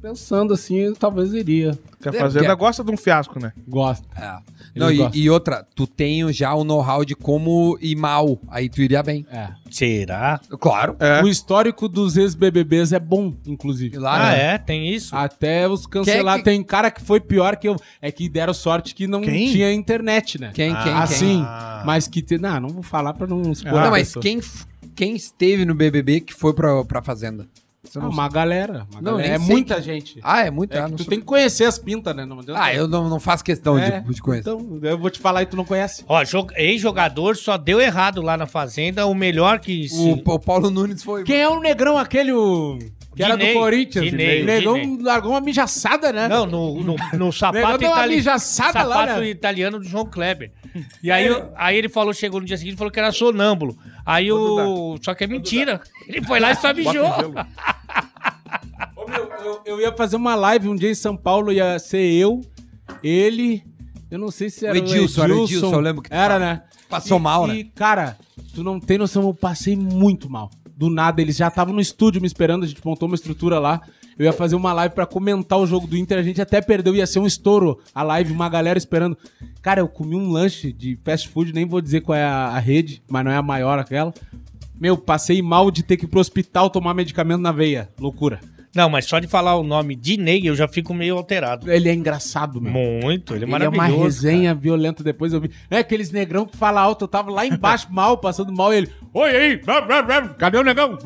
pensando assim, talvez iria. Porque a É, fazenda porque- gosta de um fiasco, né? Gosta. É. Não, e, e outra, tu tem já o know-how de como ir mal. Aí tu iria bem. É. Será? Claro. É. O histórico dos ex-BBBs é bom, inclusive. Lá, Ah, né? é? Tem isso? Até os cancelados. que- Tem cara que foi pior que eu. É que deram sorte que não Quem? tinha internet, né? Quem, quem, Ah, quem? assim, Ah. mas que. Te... Não, não vou falar pra não expor. Ah, a não, mas pessoa. quem, f- quem esteve no BBB que foi pra, pra fazenda? Você Ah, não uma galera. uma Não, galera. É muita quem- gente. Ah, é muito. É ah, que não tu sou- tem que conhecer as pintas, né? Não Ah, eu não, não faço questão É, de, de conhecer. Então, eu vou te falar e tu não conhece. Ó, jo- ex-jogador só deu errado lá na Fazenda. O melhor que... se- O, o Paulo Nunes foi. Quem é o negrão aquele, o... Que era do Corinthians? Dinei, o negão largou uma mijaçada, né? Não, no, no, no sapato, Negão deu uma itali... mijaçada lá, sapato né? italiano do João Kleber. E aí, eu- aí ele falou, chegou no dia seguinte e falou que era sonâmbulo. Aí o. Só que é mentira. Ele foi lá e só mijou. Ô, meu, eu, eu ia fazer uma live um dia em São Paulo, ia ser eu, ele, eu não sei se era O Edilson, era o Edilson, eu lembro que Era, falava. né? Passou E- mal, E, né? cara, tu não tem noção, eu passei muito mal. Do nada, eles já estavam no estúdio me esperando, a gente montou uma estrutura lá. Eu ia fazer uma live pra comentar o jogo do Inter, a gente até perdeu, ia ser um estouro a live, uma galera esperando. Cara, eu comi um lanche de fast food, nem vou dizer qual é a, a rede, mas não é a maior aquela. Meu, passei mal de ter que ir pro hospital tomar medicamento na veia. Loucura. Não, mas só de falar o nome Dinei, eu já fico meio alterado. Ele é engraçado, meu. Muito, ele é Ele é maravilhoso. uma resenha violenta, depois eu vi. É aqueles negrão que fala alto, eu tava lá embaixo, mal, passando mal, e ele. Oi aí! Cadê o negão?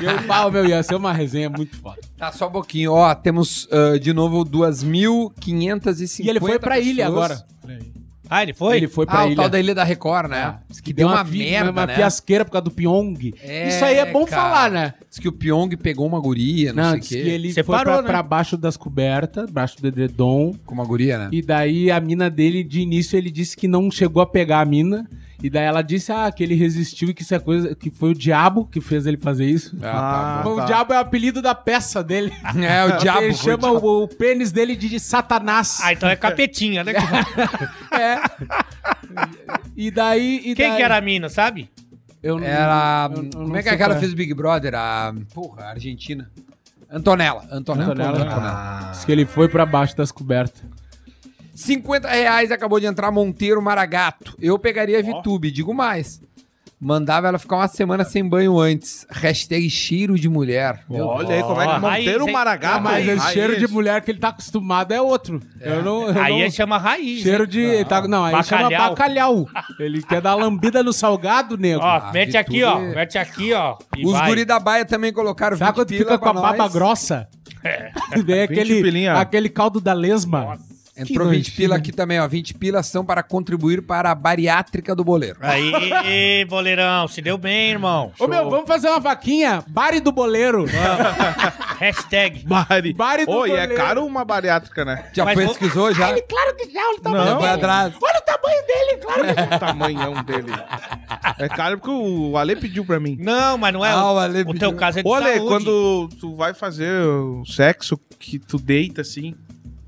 E eu, pau, meu, ia ser uma resenha muito foda. Tá, só um pouquinho. Ó, temos ah, de novo 2.550 E ele foi pra ilha pessoas. agora. Ah, ele foi? Ele foi pra Ah, ilha. o tal da Ilha da Record, né? É. Que deu uma, fi- merda, uma né? fiasqueira por causa do Pyong. É, Isso aí é bom cara. falar, né? Diz que o Pyong pegou uma guria, não, Não, sei o quê. que ele Separou, foi pra, né? pra baixo das cobertas, baixo do edredom. Com uma guria, né? E daí a mina dele, de início, ele disse que não chegou a pegar a mina. E daí ela disse, ah, que ele resistiu e que isso é coisa. que foi o diabo que fez ele fazer isso. Ah, o tá. diabo é o apelido da peça dele. É, o diabo. Ele o chama diabo. o, o pênis dele de Satanás. Ah, então é capetinha, né? É. E daí. E Quem daí- que era a mina, sabe? Eu não- Era. eu- eu como é que aquela é. fez o Big Brother? A. Porra, a Argentina. Antonella. Antonella. Antonella. Antonella. Diz que ele foi pra baixo das cobertas. 50 reais acabou de entrar Monteiro Maragato. Eu pegaria a VTube, digo mais. Mandava ela ficar uma semana sem banho antes. Hashtag cheiro de mulher. Meu Olha aí como é que Ó, Monteiro raiz, hein? Maragato. Ah, mas esse cheiro de mulher que ele tá acostumado é outro. Eu não. eu Aí não- ele chama raiz. Cheiro de. tá- não, aí chama Bacalhau. bacalhau. Ele quer dar lambida no salgado, nego. Ó, Ah, mete aqui, ó. é- Mete aqui, ó. e Os vai. guri da Baia também colocaram Sabe 20 quando fica com a nós. grossa? É. Vem aquele, pilinha. aquele caldo da lesma. Entrou Que 20 nojinho. pila aqui também, ó. 20 pilas são para contribuir para a bariátrica do boleiro. Aí, boleirão, se deu bem, irmão. Ô meu, vamos fazer uma vaquinha? Bari do boleiro. Hashtag. Bari. Bari do Ô, e é goleiro. caro uma bariátrica, né? Já Mas pesquisou já? Claro que já, olha o Não. Já foi atrás. Olha o tamanho dele, claro que o tamanhão dele. É caro porque o Ale pediu pra mim. Não, mas não é. Ah, o, Ale o teu caso é de Ô, Ale, saúde. quando tu vai fazer o sexo, que tu deita assim,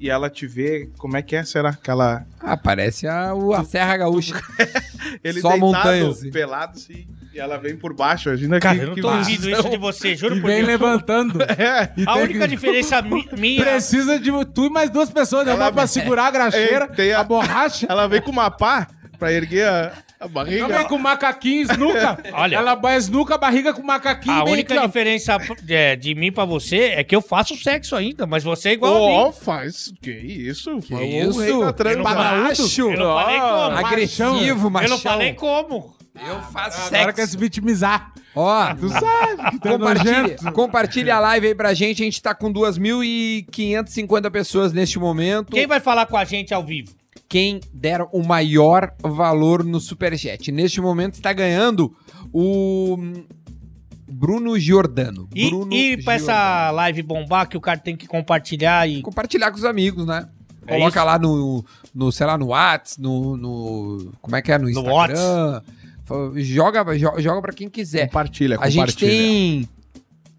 e ela te vê, como é que é? Será que ela... Ah, parece a, o- a Serra Gaúcha. Ele Só deitado, montanhas, assim. pelado assim, e ela vem por baixo. Imagina Cara, que, eu não que tô ouvindo isso de você, juro E por vem Deus. levantando. É. E A única que- diferença mi- minha. Precisa de tu e mais duas pessoas, né? Ela- Uma pra segurar a graxeira, Ei, tem a- a borracha. Ela vem com uma pá pra erguer a, a barriga. Não com macaquinho, snuca. Olha. Ela vai snuca a barriga com macaquinho. A única diferença é, de mim pra você é que eu faço sexo ainda, mas você é igual a mim. faz. Que isso? Que Foi isso? Eu não falei- Macho. Eu não falei como. Agressivo, Eu machão. não falei como. Eu faço Agora quer sexo. se vitimizar. Ó, Tu sabe é compartilha, compartilha a live aí pra gente. A gente tá com 2.550 pessoas neste momento. Quem vai falar com a gente ao vivo? Quem der o maior valor no Superchat. Neste momento está ganhando o hum, Bruno Giordano. E, Bruno e pra Giordano. essa live bombar que o cara tem que compartilhar e. Compartilhar com os amigos, né? É Coloca isso? lá no, no, sei lá, no Whats, no, no... Como é que é? No Instagram. Fa- Joga, joga, joga pra quem quiser. Compartilha, A gente compartilha. tem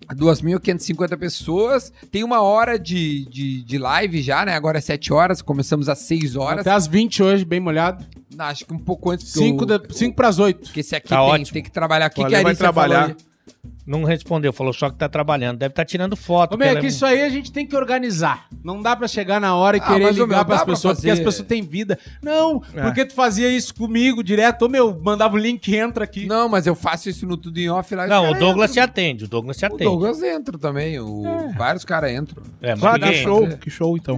2.550 pessoas, tem uma hora de, de, de live já, né? Agora é 7 horas, começamos às 6 horas. Até às 20 hoje, bem molhado. Acho que um pouco antes. porque 5 eu- de, cinco pras 8. Porque esse aqui Tá tem, tem que trabalhar. O que, que a Ale vai falou trabalhar. ali? Não respondeu, falou só que tá trabalhando. Deve estar tirando foto. Ô, meu, é que isso aí a gente tem que organizar. Não dá pra chegar na hora e Ah, querer ligar dá pra pessoas, porque as fazer. pessoas têm vida. Não, É. porque tu fazia isso comigo direto. Ô, meu, mandava o link, entra aqui. Não, mas eu faço isso no tudo em off lá. e Não, o Douglas se entram. atende. O Douglas se O atende. Douglas entra também. O... Vários caras entram. É, mas Claro, que show, que show então.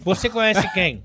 Você conhece quem?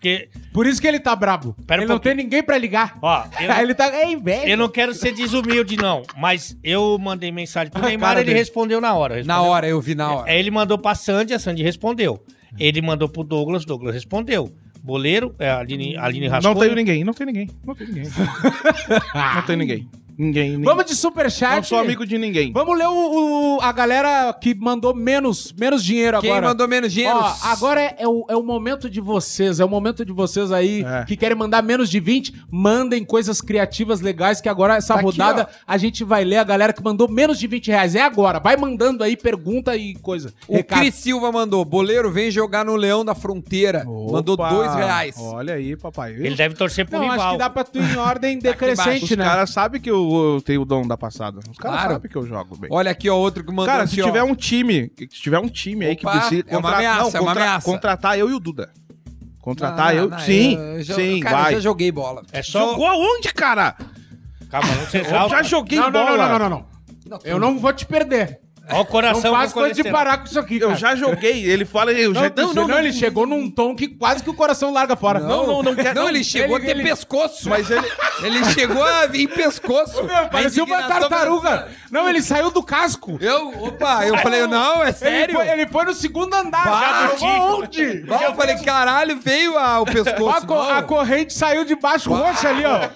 Porque, Por isso que ele tá brabo. Pera um ele não pouquinho. tem ninguém pra ligar. ó, eu, ele tá. Ei, velho. eu não quero ser desumilde, não. Mas eu mandei mensagem pro A Neymar, ele dele. respondeu na hora. Na respondeu. hora, eu vi na hora. Aí ele mandou pra Sandy, a Sandy respondeu. Ele mandou pro Douglas, Douglas respondeu. Boleiro, é, a Aline, a Aline rascou. Não tem ninguém, não tem ninguém. Não tem ninguém. não tem ninguém. Ninguém. ninguém. Vamos de superchat. Não sou amigo de ninguém. Vamos ler o, o- a galera que mandou menos, menos dinheiro Quem agora. mandou menos dinheiro? Ó, agora é, é o, é o momento de vocês, é o momento de vocês aí É. que querem mandar menos de 20, mandem coisas criativas legais, que agora essa Tá aqui, rodada a gente vai ler a galera que mandou menos de 20 reais. É agora, vai mandando aí pergunta e coisa. O Recado. Cris Silva mandou. Boleiro, vem jogar no Leão da Fronteira. Mandou Opa, dois reais. Olha aí, papai. Ele deve torcer pro Não, rival. acho que dá pra tu ir em ordem decrescente, Os né? caras sabem que eu, eu tenho o dom da passada. Os caras Claro. sabem que eu jogo bem. Olha aqui, ó, outro que mandou Cara, aqui, se ó. tiver um time, se tiver um time aí que Opa, precisa é uma ameaça, é uma ameaça. contratar eu e o Duda. Contratar Não, eu, não, não, sim, eu já- sim, cara, vai. eu já joguei bola. É só. Jogou aonde, cara? Calma, não se Eu exalta. já joguei Não, não, bola. não, não, não, não, não. Eu não vou te perder. Ó o Não coração faz com coisa de parar com isso aqui, Eu já joguei. Ele fala, eu Não, já. não, não, ele chegou num tom que quase que o coração larga fora. Não, não, não quer. Não, ele chegou ele- a ter ele- pescoço. Mas ele. Ele chegou a vir em pescoço. Meu, parecia uma tartaruga. Não, ele saiu do casco. Eu, opa, eu falei, não, é Ele sério? foi, ele foi no segundo andar. Para, já jogou onde? Não, eu falei, caralho, veio a, o pescoço. A, co- não. a corrente saiu de baixo roxa ali, ó.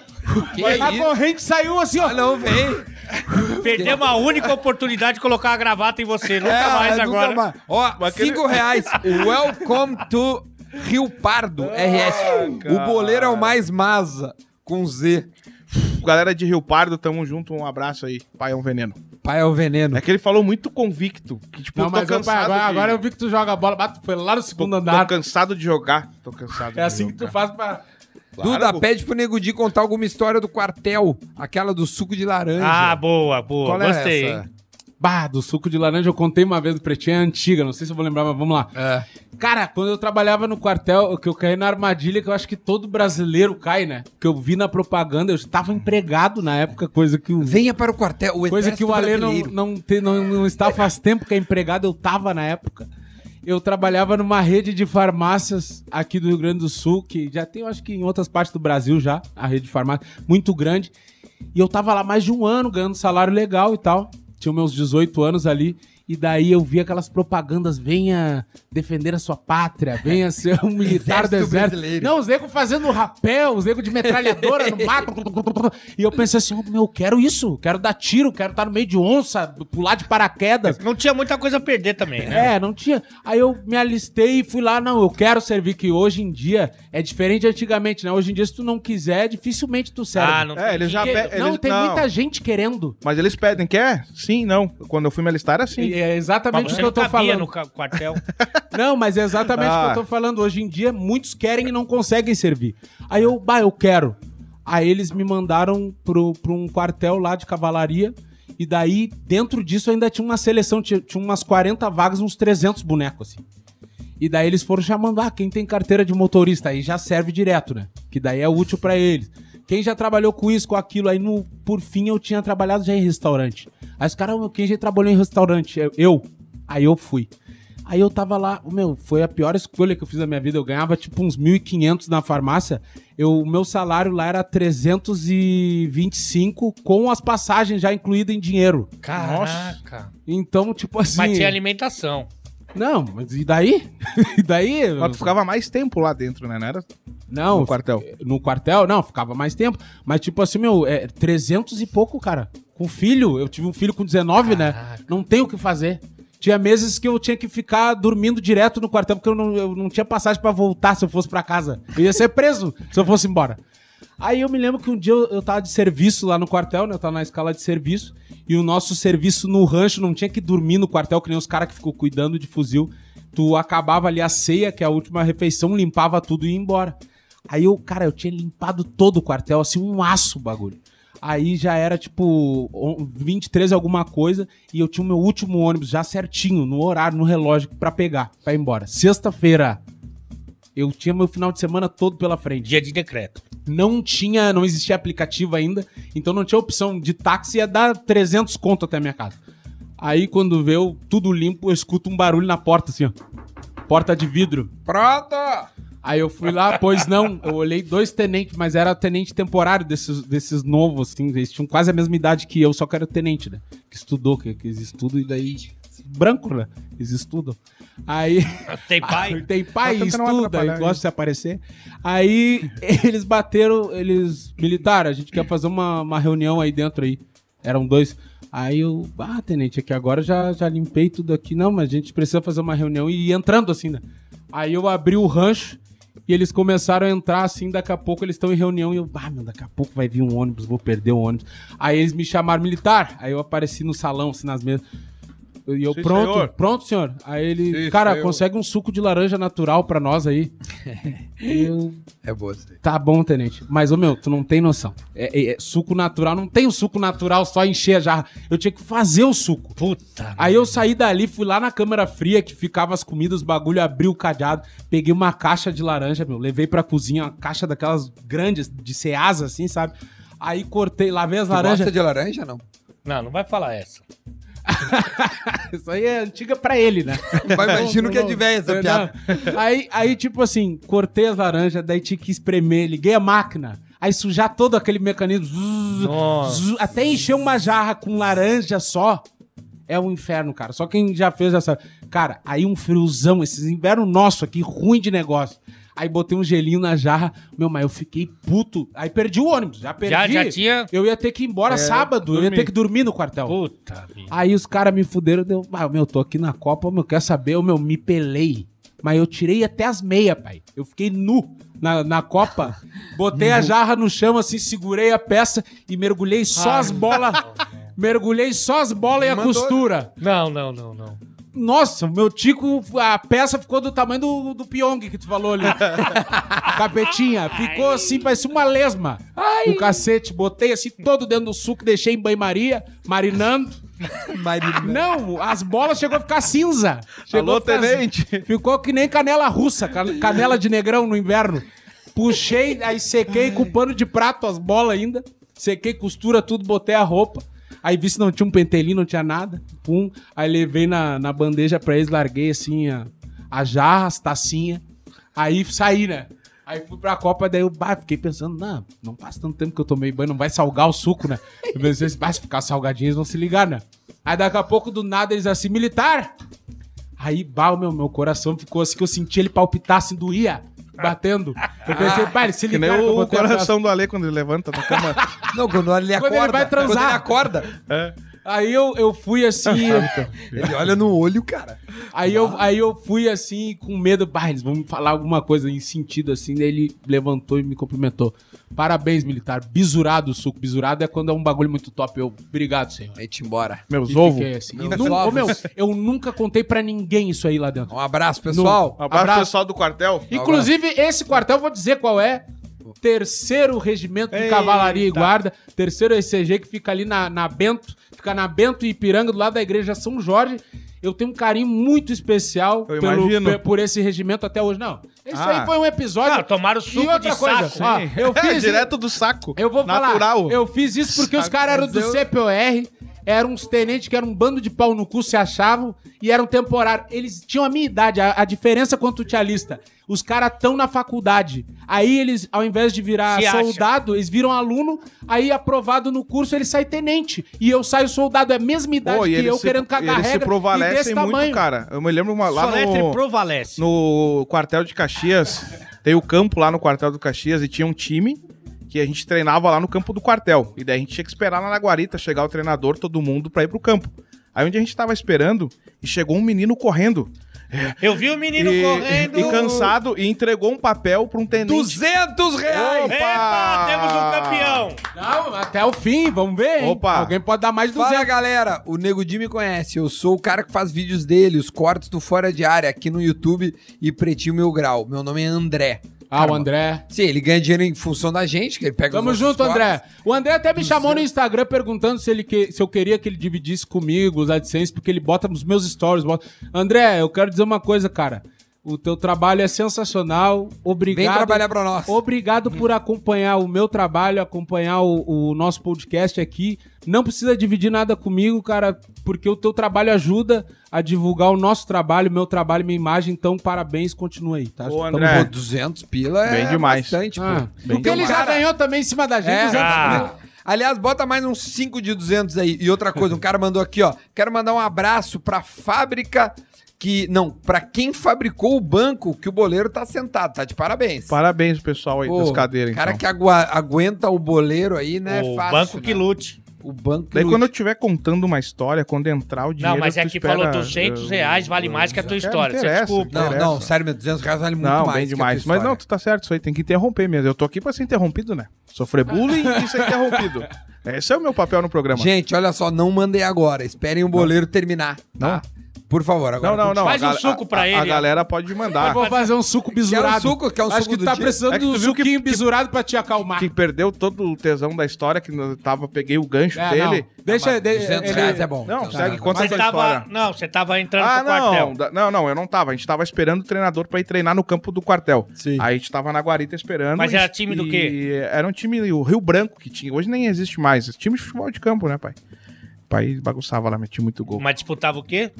Que a isso? corrente saiu assim, ó. Ah, não, vem. Perdemos a única oportunidade de colocar a gravata em você. Nunca É, mais nunca agora. mais. Ó, Mas cinco reais. Welcome to Rio Pardo, RS. O boleiro é o mais masa, com Z. Galera de Rio Pardo, tamo junto. Um abraço aí. Pai é um veneno. Pai é o veneno. É que ele falou muito convicto. Que, tipo, Não, eu tô mas eu, cansado agora, de... agora eu vi que tu joga bola, bate, foi lá no Tô, segundo tô andar. cansado de jogar. Tô cansado É assim que tu faz pra... Duda, pô. pede pro Nego Di contar alguma história do quartel. Aquela do suco de laranja. Ah, boa, boa. Qual é Gostei. essa? hein? Bah, do suco de laranja eu contei uma vez do Pretinho, é antiga, não sei se eu vou lembrar, mas vamos lá. É. Cara, quando eu trabalhava no quartel, que eu caí na armadilha que eu acho que todo brasileiro cai, né? Que eu vi na propaganda, eu estava empregado na época, coisa que o... Venha para o quartel. O Coisa que o Alê não, não, te- não, não está faz tempo que é empregado, eu tava na época. Eu trabalhava numa rede de farmácias aqui do Rio Grande do Sul, que já tem, eu acho que em outras partes do Brasil já, a rede de farmácia, muito grande. E eu tava lá mais de um ano ganhando salário legal e tal. Tinha meus 18 anos ali. E daí eu vi aquelas propagandas, venha defender a sua pátria, venha ser um militar do Exército brasileiro. Não, os negros fazendo rapel, os negros de metralhadora no mato. E eu pensei assim, oh, meu, eu quero isso, quero dar tiro, quero estar no meio de onça, pular de paraquedas. Não tinha muita coisa a perder também, né? É, não tinha. Aí eu me alistei e fui lá, não, eu quero servir, que hoje em dia é diferente de antigamente, né? Hoje em dia, se tu não quiser, dificilmente tu serve. Ah, não É, eles já... Porque- pe- não, eles- tem muita gente querendo. Mas eles pedem, quer? Sim, não. Quando eu fui me alistar era assim. É exatamente o que eu tô falando. no quartel. Não, mas é exatamente o Ah. que eu tô falando. Hoje em dia, muitos querem e não conseguem servir. Aí eu, bah, eu quero. Aí eles me mandaram pro, pro um quartel lá de cavalaria. E daí, dentro disso, ainda tinha uma seleção. Tinha, tinha umas 40 vagas, uns 300 bonecos, assim. E daí eles foram chamando, ah, quem tem carteira de motorista, aí já serve direto, né? Que daí é útil pra eles. Quem já trabalhou com isso, com aquilo, aí no, por fim eu tinha trabalhado já em restaurante. Aí os caras, "Meu, quem já trabalhou em restaurante? Eu. eu. Aí eu fui. Aí eu tava lá, meu, foi a pior escolha que eu fiz na minha vida. Eu ganhava tipo uns 1.500 na farmácia. Eu, o meu salário lá era 325 com as passagens já incluídas em dinheiro. Caraca. Então, tipo assim. Mas tinha alimentação. Não, mas e daí? e daí? Mas tu ficava mais tempo lá dentro, né? Não era Não, no quartel. no quartel, não, ficava mais tempo. Mas, tipo assim, meu, é 300 e pouco, cara. Com filho, eu tive um filho com 19, né? Caraca. Não tem o que fazer. Tinha meses que eu tinha que ficar dormindo direto no quartel, porque eu não, eu não tinha passagem pra voltar se eu fosse pra casa. Eu ia ser preso se eu fosse embora. Aí eu me lembro que um dia eu, eu tava de serviço lá no quartel, né? Eu tava na escala de serviço. E o nosso serviço no rancho não tinha que dormir no quartel, que nem os caras que ficou cuidando de fuzil. Tu acabava ali a ceia, que é a última refeição, limpava tudo e ia embora. Aí eu, cara, eu tinha limpado todo o quartel, assim, um aço o bagulho. Aí já era tipo on- 23 alguma coisa e eu tinha o meu último ônibus já certinho, no horário, no relógio pra pegar, pra ir embora. Sexta-feira. Eu tinha meu final de semana todo pela frente. Dia de decreto. Não tinha, não existia aplicativo ainda, então não tinha opção de táxi, ia dar 300 conto até a minha casa. Aí quando veio tudo limpo, eu escuto um barulho na porta assim, ó. Porta de vidro. Pronto! Aí eu fui lá, pois não, eu olhei dois tenentes, mas era tenente temporário desses, desses novos, assim, eles tinham quase a mesma idade que eu, só que era tenente, né? Que estudou, que, que eles estudam e daí. Branco, né? Eles estudam. Aí. Tem pai? Tem pai, não estuda, e gosta de se aparecer. Aí eles bateram, eles. Militar, a gente quer fazer uma, uma reunião aí dentro aí. Eram dois. Aí eu, ah, tenente, aqui agora já, já limpei tudo aqui. Não, mas a gente precisa fazer uma reunião e ir entrando assim, né? Aí eu abri o rancho e eles começaram a entrar assim. Daqui a pouco eles estão em reunião e eu, ah, meu, daqui a pouco vai vir um ônibus, vou perder o ônibus. Aí eles me chamaram militar. Aí eu apareci no salão, assim, nas mesas. E eu, Sim, pronto, senhor. pronto, senhor. Aí ele, Sim, cara, senhor. consegue um suco de laranja natural pra nós aí. Eu, É boa isso aí. tá bom, tenente. Mas, ô meu, tu não tem noção. É, é- é suco natural, não tem o suco natural só encher a jarra. Eu tinha que fazer o suco. Puta. Aí eu saí dali, fui lá na câmara fria que ficava as comidas, os bagulho, abri o cadeado, peguei uma caixa de laranja, meu, levei pra cozinha, uma caixa daquelas grandes, de ceasa, assim, sabe? Aí cortei, lavei as Tu gosta laranjas. de laranja, não? Não, não vai falar essa. Isso aí é antiga pra ele, né? Mas imagino que é de velho essa piada. Aí, aí, tipo assim, cortei as laranjas, daí tinha que espremer, liguei a máquina, aí sujar todo aquele mecanismo, zzz, zzz, até encher uma jarra com laranja só. É um inferno, cara. Só quem já fez essa. Cara, aí um friozão, esses inverno nosso aqui, ruim de negócio. Aí botei um gelinho na jarra. Meu, mas eu fiquei puto. Aí perdi o ônibus. Já perdi. Já, já tinha. Eu ia ter que ir embora sábado. Eu ia ter que dormir no quartel. Puta vida. Aí os caras me fuderam. Deu, ah, meu, tô aqui na Copa, meu, quer saber? Eu, meu, me pelei. Mas eu tirei até as meias, pai. Eu fiquei nu na, na Copa. Botei a jarra no chão, assim, segurei a peça e mergulhei só as bolas. Mergulhei só as bolas e a Mandou- costura. Não, não, não, não. Nossa, o meu tico, a peça ficou do tamanho do, do Pyong que tu falou ali. Capetinha. Ficou assim, parecia uma lesma. O cacete, botei assim todo dentro do suco, deixei em banho-maria, marinando. Marina. Não, as bolas chegou a ficar cinza. Chegou Alô, ficar- tenente. Ficou que nem canela russa, can- canela de negrão no inverno. Puxei, aí sequei com pano de prato as bolas ainda. Sequei costura, tudo, botei a roupa. Aí vi se não tinha um pentelinho, não tinha nada. Pum. Aí levei na, na bandeja pra eles, larguei assim a, a jarra, as tacinhas. Aí saí, né? Aí fui pra Copa, daí eu bah, fiquei pensando, não, não faz tanto tempo que eu tomei banho, não vai salgar o suco, né? Eu pensei, "Bah, se ficar salgadinho, eles vão se ligar, né? Aí daqui a pouco, do nada, eles assim, militar! Aí, bah, meu, meu coração ficou assim que eu senti ele palpitar, assim, doía, batendo. Eu pensei, ele se Que nem ligaram que eu o coração do Ale quando ele levanta na cama. Não, quando ele Quando acorda. ele vai transar. Quando ele acorda, É. Aí eu, eu fui assim. ele olha no olho, cara. Aí eu, aí eu fui assim, com medo, vão me falar alguma coisa em sentido assim, daí ele levantou e me cumprimentou. Parabéns, militar. Bisurado o suco. Bisurado é quando é um bagulho muito top. Eu, obrigado, senhor. Vai-te embora. Meus E ovos. fiquei assim. E Meus nu- ô, ovos. meu, eu nunca contei pra ninguém isso aí lá dentro. Um abraço, pessoal. Um abraço, Abraço. pessoal do quartel. Inclusive, esse quartel, eu vou dizer qual é. Terceiro Regimento de Eita. Cavalaria e Guarda. Terceiro ECG que fica ali na, na Bento. Fica na Bento e Ipiranga, do lado da igreja São Jorge. Eu tenho um carinho muito especial Eu pelo- pe- por esse regimento até hoje. Não, isso Ah. aí foi um episódio. Não, tomaram e suco outra de coisa, saco. ó, eu É, fiz direto do saco. eu vou Natural. falar, eu fiz isso porque os caras eram do CPOR, eram uns tenentes que eram um bando de pau no cu, se achavam, e eram temporários. Eles tinham a minha idade, a, a diferença quanto tu te alista. Os caras estão na faculdade. Aí eles, ao invés de virar Se acha. soldado, eles viram aluno, aí aprovado no curso, ele sai tenente. E eu saio soldado, é a mesma idade Pô, que eles eu se, querendo cagar eles se regra, e provalecem desse muito, tamanho. cara. Eu me lembro uma, lá Soletre no, provalece. no quartel de Caxias. Tem o campo lá no quartel do Caxias e tinha um time que a gente treinava lá no campo do quartel. E daí a gente tinha que esperar lá na guarita chegar o treinador, todo mundo, pra ir pro campo. Aí onde a gente tava esperando, e chegou um menino correndo. Eu vi o menino e, correndo. e cansado, e entregou um papel pra um tenente. 200 reais! Epa, temos um campeão. Não, até o fim, vamos ver, hein? Opa. Alguém pode dar mais de 200. Fala galera, o Nego Di me conhece. Eu sou o cara que faz vídeos dele, os cortes do Fora de Área aqui no YouTube e Pretinho Meu Grau. Meu nome é André. Ah, o André. Sim, ele ganha dinheiro em função da gente, que ele pega Tamo junto, André. O André até me chamou no Instagram perguntando se, ele que, se eu queria que ele dividisse comigo os AdSense, porque ele bota nos meus stories. Bota... André, eu quero dizer uma coisa, cara. O teu trabalho é sensacional. Obrigado. Vem trabalhar pra nós. Obrigado por acompanhar o meu trabalho, acompanhar o, o nosso podcast aqui. Não precisa dividir nada comigo, cara, porque o teu trabalho ajuda a divulgar o nosso trabalho, meu trabalho, minha imagem. Então, parabéns, continua aí, tá? Ô, André. junto. Pô, 200 pila é Bem demais. bastante, pô. Ah, Bem porque ele já demais. ganhou também em cima da gente. É, 200 ah. mil. Aliás, bota mais uns 5 de 200 aí. E outra coisa, um cara mandou aqui, ó. Quero mandar um abraço pra fábrica que... Não, pra quem fabricou o banco que o boleiro tá sentado. Tá de parabéns. Parabéns, pessoal aí Pô, das cadeiras, cara então. que aguenta o boleiro aí, né? o é fácil, banco né? que lute. O banco Daí quando eu estiver contando uma história, quando entrar o dinheiro... Não, mas é que espera, falou 200 reais, vale mais que a tua história. Você desculpa. Não, não, sério, meu, 200 reais vale muito Não, mais. bem que a demais. tua Mas não, tu tá certo, isso aí tem que interromper mesmo. Eu tô aqui pra ser interrompido, né? Sofrer bullying e ser interrompido. Esse é o meu papel no programa. Gente, olha só, não mandei agora. Esperem o boleiro terminar, tá? Por favor, agora. não, não, não. Faz um suco pra a- ele, A galera pode mandar. Eu vou fazer um suco bisurado. Quer um suco? Quer um Acho suco que do tá dia? precisando É que um que- suquinho que- bisurado pra te acalmar. Que perdeu todo o tesão da história, que eu tava, peguei o gancho É, dele. não. Deixa, Mas de, 200 ele- reais é bom. Não, 200 segue, reais. conta Você essa tava, história. não, você tava entrando Ah, pro quartel. não, da- não, não, eu não tava. A gente tava esperando o treinador pra ir treinar no campo do quartel. Sim. Aí a gente tava na guarita esperando. Mas e- era time do quê? Era um time, o Rio Branco que tinha. Hoje nem existe mais. Time de futebol de campo, né, pai? O pai bagunçava lá, metia muito gol. Mas disputava o quê?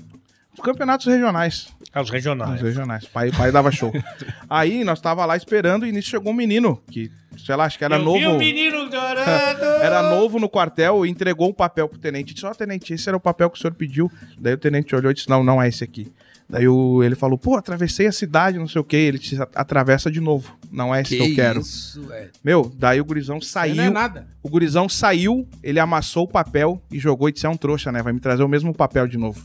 Os campeonatos regionais. Ah, Os regionais. Os regionais. Pai, pai dava show. Aí nós tava lá esperando e nisso chegou um menino que, sei lá, acho que era Eu novo. vi o menino chorando. Era novo no quartel, entregou um papel pro tenente. Disse, ó, tenente, esse era o papel que o senhor pediu. Daí o tenente olhou e disse, não, não é esse aqui. Daí o, ele falou, pô, atravessei a cidade, não sei o quê. Ele disse, atravessa de novo. Não é esse que, eu quero. isso, velho. Meu, daí o gurizão saiu. não é nada. O gurizão saiu, ele amassou o papel e jogou e disse, é um trouxa, né? Vai me trazer o mesmo papel de novo.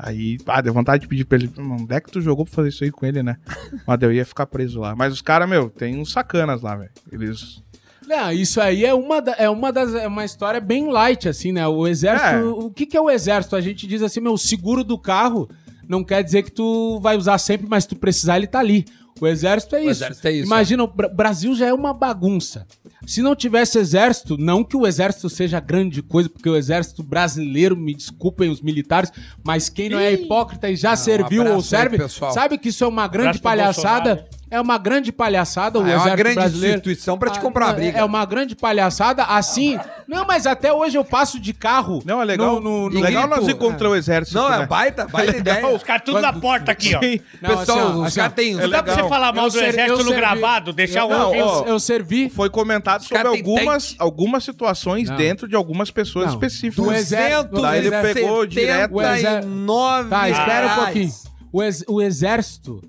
Aí, ah, deu vontade de pedir pra ele, "Mano, onde é que tu jogou pra fazer isso aí com ele, né? Mas eu ia ficar preso lá. Mas os caras, meu, tem uns sacanas lá, velho. Eles... Não, isso aí é uma, da- é uma das. É uma história bem light, assim, né? O exército. É. O que, que é o exército? A gente diz assim, meu, o seguro do carro não quer dizer que tu vai usar sempre, mas se tu precisar, ele tá ali. O exército é O isso. exército é isso, Imagina, o Bra- Brasil já é uma bagunça. Se não tivesse exército, não que o exército seja grande coisa, porque o exército brasileiro, me desculpem os militares, mas quem não é hipócrita e já serviu ou abraço aí, serve, pessoal. sabe que isso é uma grande palhaçada. É uma grande palhaçada o Ah, é uma exército grande brasileiro. instituição pra te Ah, comprar uma não, briga. É uma grande palhaçada, assim. Não, mas até hoje eu passo de carro. Não, é legal, No, no, no legal grito. nós ir contra o exército, Não, é né? baita, baita ideia. Os caras tudo na porta aqui, ó. Sim. Não, Pessoal, assim, ó, os assim, caras têm... Não dá pra você falar mal Eu do ser- exército no servi- gravado, deixar eu, o não, outro. eu, ó, eu servi. Foi comentado sobre algumas, algumas situações Não. dentro de algumas pessoas Não. específicas. Do exército- Daí ele pegou direto. O exé- 79 Tá, espera um pouquinho. O, ex- o exército,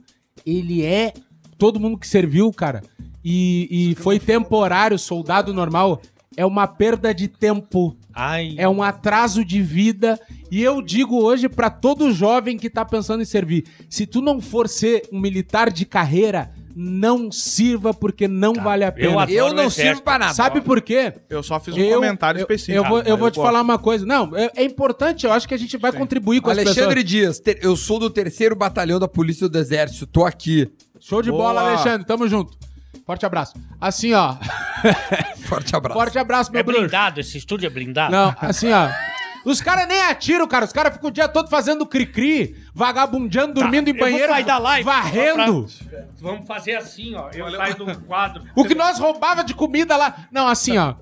ele é. Todo mundo que serviu, cara, e, e foi temporário, soldado normal, é uma perda de tempo. Ai. É um atraso de vida. E eu digo hoje pra todo jovem que tá pensando em servir: se tu não for ser um militar de carreira, não sirva porque não vale a pena. eu Eu não sirvo pra nada. Sabe por quê? Eu só fiz um Eu- comentário eu- específico. Eu, vou, eu mas vou te gosto. falar uma coisa. Não, é, é importante, eu acho que a gente vai contribuir com as Alexandre. Dias, ter- eu sou do terceiro batalhão da Polícia do Exército, tô aqui. Show de Boa. bola, Alexandre. Tamo junto. Forte abraço. Assim, ó. Forte abraço. Forte abraço, meu É bruxo. blindado, esse estúdio é blindado? Não, assim, ó. Os caras nem atiram, cara. Os caras ficam o dia todo fazendo cri-cri, vagabundeando, dormindo em eu vou banheiro, sair da live, varrendo. Vamos fazer assim, ó. Eu saio do quadro. O que nós roubava de comida lá. Não, assim, ó.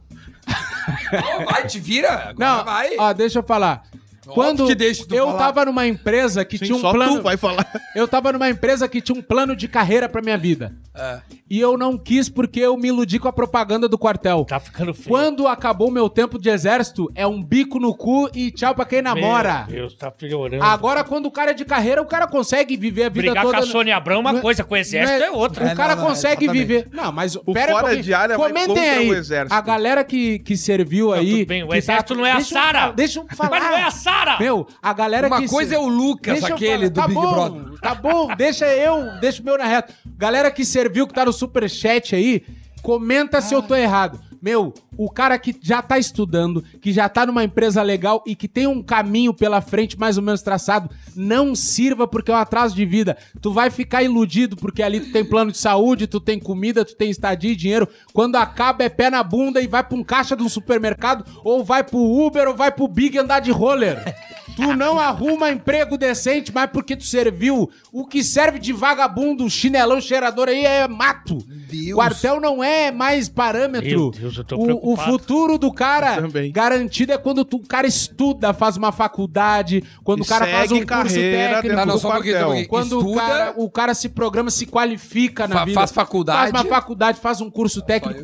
Não, vai, te vira. Agora Não, vai. ó, deixa eu falar. Quando que deixa tu eu falar. tava numa empresa que Sim, tinha um só plano. tu vai falar. Eu tava numa empresa que tinha um plano de carreira pra minha vida. É. E eu não quis porque eu me iludi com a propaganda do quartel. Tá ficando feio. Quando acabou meu tempo de exército, é um bico no cu e tchau pra quem namora. Meu Deus, tá piorando. Agora, quando o cara é de carreira, o cara consegue viver a vida Brigar toda. com a Sônia Abrão é uma Não é- coisa, com o exército não é outra. O É, cara não, não, consegue exatamente. viver. Não, mas O pera fora um de área Comentem aí. o exército. A galera que, que serviu aí. tudo bem, o que exército não é a Sara. Deixa eu falar. Mas não é a Sara! Meu, a galera Uma que. coisa é o Lucas, Deixa aquele do tá Big bom, Brother. Tá bom, deixa eu, deixa o meu na reta. Galera que serviu, que tá no superchat aí, comenta se eu tô errado. Meu, o cara que já tá estudando, que já tá numa empresa legal e que tem um caminho pela frente mais ou menos traçado, não sirva porque é um atraso de vida. Tu vai ficar iludido porque ali tu tem plano de saúde, tu tem comida, tu tem estadia e dinheiro. Quando acaba é pé na bunda e vai pra um caixa de um supermercado, ou vai pro Uber, ou vai pro Big andar de roller. Tu não arruma emprego decente, mas porque tu serviu. O que serve de vagabundo, chinelão, cheirador aí é mato. Deus. Quartel não é mais parâmetro. Meu Deus, eu tô o, o preocupado. futuro do cara Também. garantido é quando tu- o cara estuda, faz uma faculdade, quando E o cara faz um curso técnico. Tá, não, só quartel. um. Quando o Estuda, cara, o cara se programa, se qualifica na Fa- vida. faz faculdade. Faz uma faculdade, faz um curso técnico.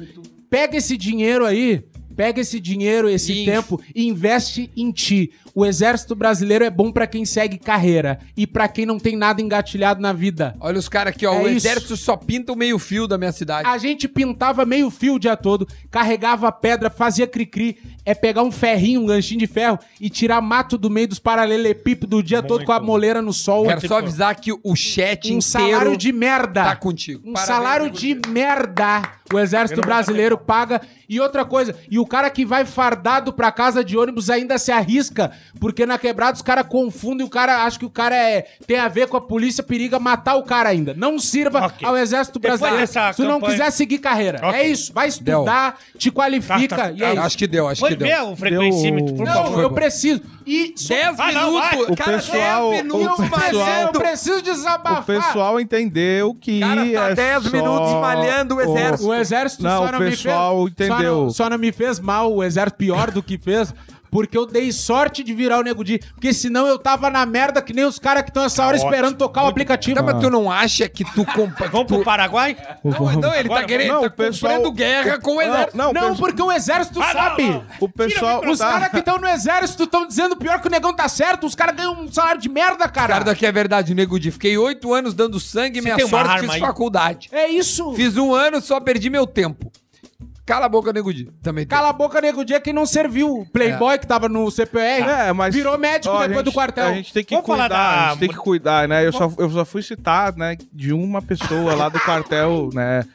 Pega esse dinheiro aí, pega esse dinheiro, esse E- tempo e investe em ti. O exército brasileiro é bom pra quem segue carreira e pra quem não tem nada engatilhado na vida. Olha os caras aqui, ó. É o isso. exército só pinta o meio fio da minha cidade. A gente pintava meio fio o dia todo, carregava pedra, fazia cri-cri. É pegar um ferrinho, um ganchinho de ferro e tirar mato do meio dos paralelepípedos o dia todo com a moleira no sol. Quero só avisar que o chat Um inteiro salário de merda. tá contigo. Um Parabéns, salário de merda. O exército brasileiro paga. E outra coisa, e o cara que vai fardado pra casa de ônibus ainda se arrisca, porque na quebrada os caras confundem, o cara acha que o cara é, tem a ver com a polícia, periga matar o cara ainda. Não sirva Ok. ao exército Depois brasileiro se tu não campanha- quiser seguir carreira. Ok. É isso, vai estudar, te qualifica Tá, tá, e é isso. Acho que deu, acho Pode que ver deu. o frequencímetro, por Não, favor. eu preciso. E só- 10 Vai, não, vai. minutos. O cara, pessoal- 10 o minutos eu, preciso, eu malhando. preciso desabafar. O pessoal entendeu que. Cara, tá é 10 só minutos malhando o exército. O exército Não, só o não pessoal me fez, entendeu. Só não, só não me fez mal, o exército pior do que fez. Porque eu dei sorte de virar o Nego Di. Porque senão eu tava na merda que nem os caras que estão essa hora Tá esperando ótimo, tocar o aplicativo. Tá, mas tu não acha que tu... Compa... Vamos pro tu... Paraguai? Não, não, ele tá querendo... não, tá o pessoal- comprando guerra com o exército. Não, Não, o porque o exército Ah, não, sabe. não. O pessoal. Os tá- caras que estão no exército estão dizendo pior que o negão tá certo. Os caras ganham um salário de merda, cara. Cara, daqui é verdade, Nego Di. Fiquei oito anos dando sangue, Você minha tem uma sorte, arma fiz aí? faculdade. É isso. Fiz um ano, só perdi meu tempo. Cala a boca, Nego Di. Também tem. Cala a boca, nego dia que não serviu. O Playboy que tava no CPR É, mas. virou médico ó, a depois gente- do quartel. A gente tem que Vamos falar cuidar, da- a gente tem que cuidar, né? Eu só, eu só fui citar, né, de uma pessoa lá do quartel, né?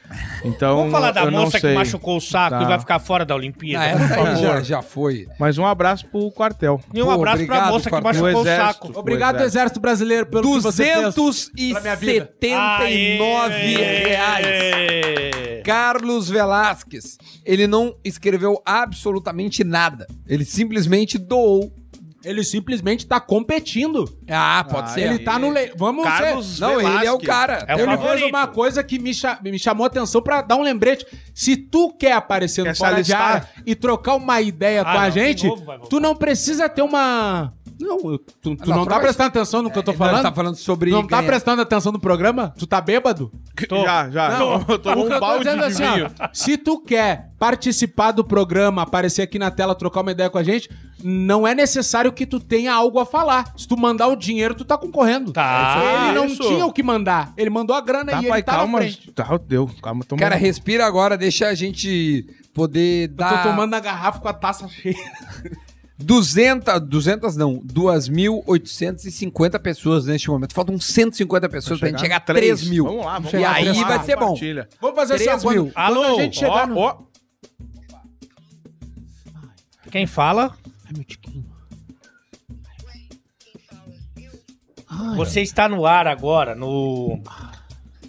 Então. Vamos falar da eu não moça que sei. machucou o saco Tá. e vai ficar fora da Olimpíada, Ah, por essa aí favor. já, já foi. Mas um abraço pro quartel. E um Pô, abraço pra obrigado, moça que quartel. machucou o, O exército. saco. Obrigado, Pois é. Exército Brasileiro, pelo que você fez. pra minha vida. 279 reais. Aê! Carlos Velasquez, ele não escreveu absolutamente nada. Ele simplesmente doou. Ele simplesmente tá competindo. Ah, pode Ah, ser. Ele tá no... Le... Vamos Carlos ser... Não, ele é o cara. É o Ele favorito. fez uma coisa que me, cha- me chamou a atenção pra dar um lembrete. Se tu quer aparecer no Quer Fora de? Área e trocar uma ideia Ah, com a não, de gente, novo tu não precisa ter uma... Não, eu- tu, tu Não, não, tá prestando atenção no que eu tô Não, falando? ele tá falando sobre Não tá ganhar. prestando atenção no programa? Tu tá bêbado? Tô. Já, já. Não, eu tô eu um tô balde dizendo de assim, ó, se tu quer participar do programa, aparecer aqui na tela, trocar uma ideia com a gente, não é necessário que tu tenha algo a falar. Se tu mandar o dinheiro, tu tá concorrendo. Tá. Ele não isso. tinha o que mandar. Ele mandou a grana Tá, e pai, ele tá calma. na frente. Tá, deu. Calma, toma. Cara, respira agora, deixa a gente poder Eu dar... tô tomando a garrafa com a taça cheia. 200, 200 não, 2.850 pessoas neste momento. Faltam 150 pessoas pra gente chegar a 3 mil. Vamos lá, vamos E lá. aí lá, vai ser bom. Vamos fazer assim, 3 quando, mil. quando Alô? a gente chegar Ó, no... ó, Quem fala? Ai, meu tiquinho. Você está no ar agora, no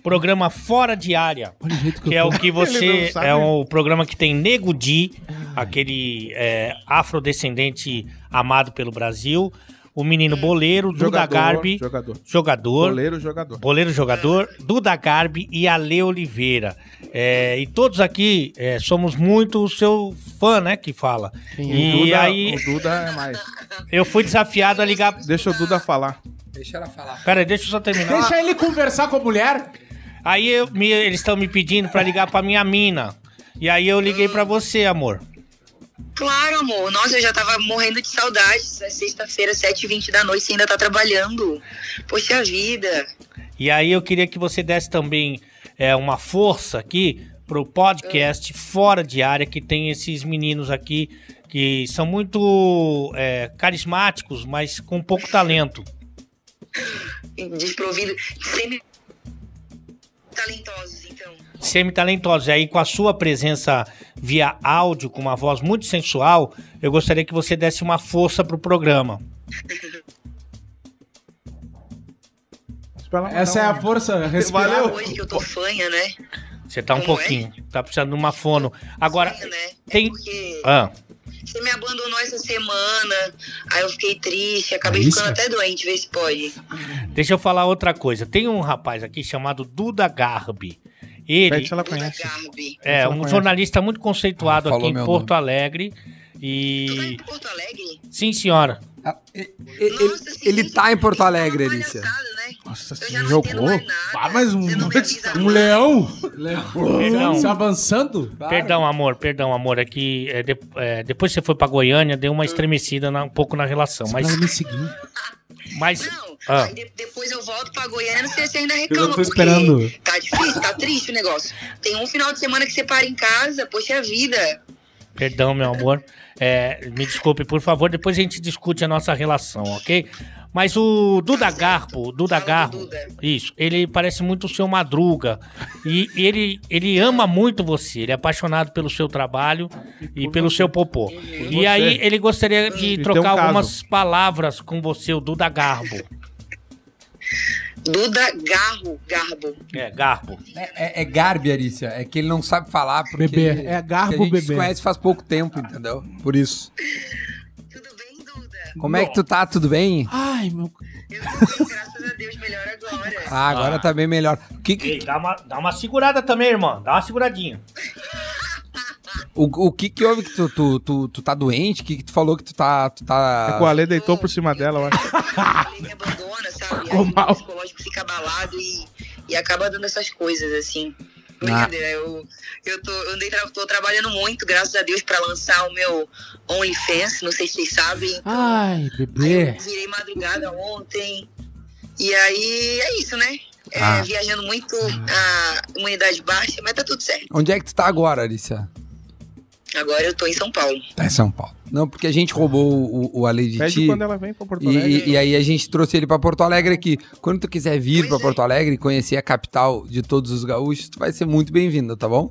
programa Fora de Área. O que, Que é o que você. É o programa que tem Nego Di, aquele é, afrodescendente amado pelo Brasil. O menino Boleiro, Duda Jogador, Garbi, jogador. jogador. Goleiro, jogador. Boleiro jogador, Duda Garbi e Ale Oliveira. É, e todos aqui é, somos muito o seu fã, né? Que fala. O E Duda, aí o Duda é mais. eu fui desafiado a ligar. Deixa o Duda falar. Deixa ela falar. Pera aí, deixa eu só terminar. Deixa ele conversar com a mulher. Aí eu- me- eles estão me pedindo pra ligar pra minha mina. E aí eu liguei pra você, amor. Claro, amor. Nossa, eu já tava morrendo de saudades. É sexta-feira, 7h20 da noite, você ainda tá trabalhando. Poxa vida. E aí eu queria que você desse também é, uma força aqui pro podcast Fora de Área, que tem esses meninos aqui que são muito é, carismáticos, mas com pouco talento. Desprovido. Sempre talentosos, então. Semi-talentosos. E aí, com a sua presença via áudio, com uma voz muito sensual, eu gostaria que você desse uma força pro programa. Essa é a força. Respirar. Valeu. Hoje que eu tô fanha, né? Você tá um Como é? pouquinho. Tá precisando de uma fono. Agora, Fanha, né? tem- É porque ah, você me abandonou essa semana. Aí eu fiquei triste, acabei É ficando até doente, vê se pode. deixa eu falar outra coisa. Tem um rapaz aqui chamado Duda Garbi. Ele Pede se ela Duda conhece. Garbi. é ela um conhece. jornalista muito conceituado Ah, aqui em Porto nome. Alegre. Tu tá E. em Porto Alegre? Sim, senhora. Ah, e- e- Ele, Nossa, ele gente- tá em Porto é uma Alegre, Alicia. né? Nossa, você já não jogou? Ah, mas um, Você não um nada. leão. Perdão. Se avançando. Perdão, amor, perdão, amor. É que é, de- é, depois que você foi pra Goiânia, deu uma estremecida na- um pouco na relação. Mas. Pra me seguir. mas Não, Ah. de- depois eu volto pra Goiânia, você, você ainda reclama. Eu tô porque esperando. Tá difícil, tá triste o negócio. Tem um final de semana que você para em casa, poxa vida. Perdão, meu amor. É, me desculpe, por favor. Depois a gente discute a nossa relação, ok? Mas o Duda Garbo, o Duda Garbo, Duda. isso, ele parece muito o seu Madruga. E ele, ele ama muito você, ele é apaixonado pelo seu trabalho e pelo seu popô. E você. aí ele gostaria de E trocar um caso. algumas palavras com você, o Duda Garbo. Duda Garro, Garbo. É, Garbo. É, é, é Garbi, Alicia. É que ele não sabe falar porque... Bebê. É Garbo que a gente bebê. se conhece faz pouco tempo, entendeu? Por isso. Como é que tu tá? Tudo bem? Ai, meu... Eu tô bem, graças a Deus, melhor agora. Ah, agora tá bem melhor. Que que... Ei, dá uma, dá uma segurada também, irmão. Dá uma seguradinha. O, o que que houve que tu, tu, tu, tu tá doente? O que que tu falou que tu tá... Tu É tá... que o Ale deitou por cima dela, eu acho. Ele me abandona, sabe? Ficou Aí mal. o psicológico fica abalado e, e acaba dando essas coisas, assim. Brincadeira, eu, eu, tô, eu andei, tô trabalhando muito, graças a Deus, pra lançar o meu OnlyFans, não sei se vocês sabem. Ai, Aí bebê. eu virei madrugada ontem. E aí é isso, né? É, Ah. Viajando muito, a imunidade baixa, mas tá tudo certo. Onde é que tu tá agora, Alicia? Agora eu tô em São Paulo. Tá em São Paulo. Não, porque a gente roubou o, o Ale de Pede ti. quando ela vem pra Porto Alegre. E, e aí a gente trouxe ele pra Porto Alegre aqui. Quando tu quiser vir é. Porto Alegre e conhecer a capital de todos os gaúchos, tu vai ser muito bem-vindo, tá bom?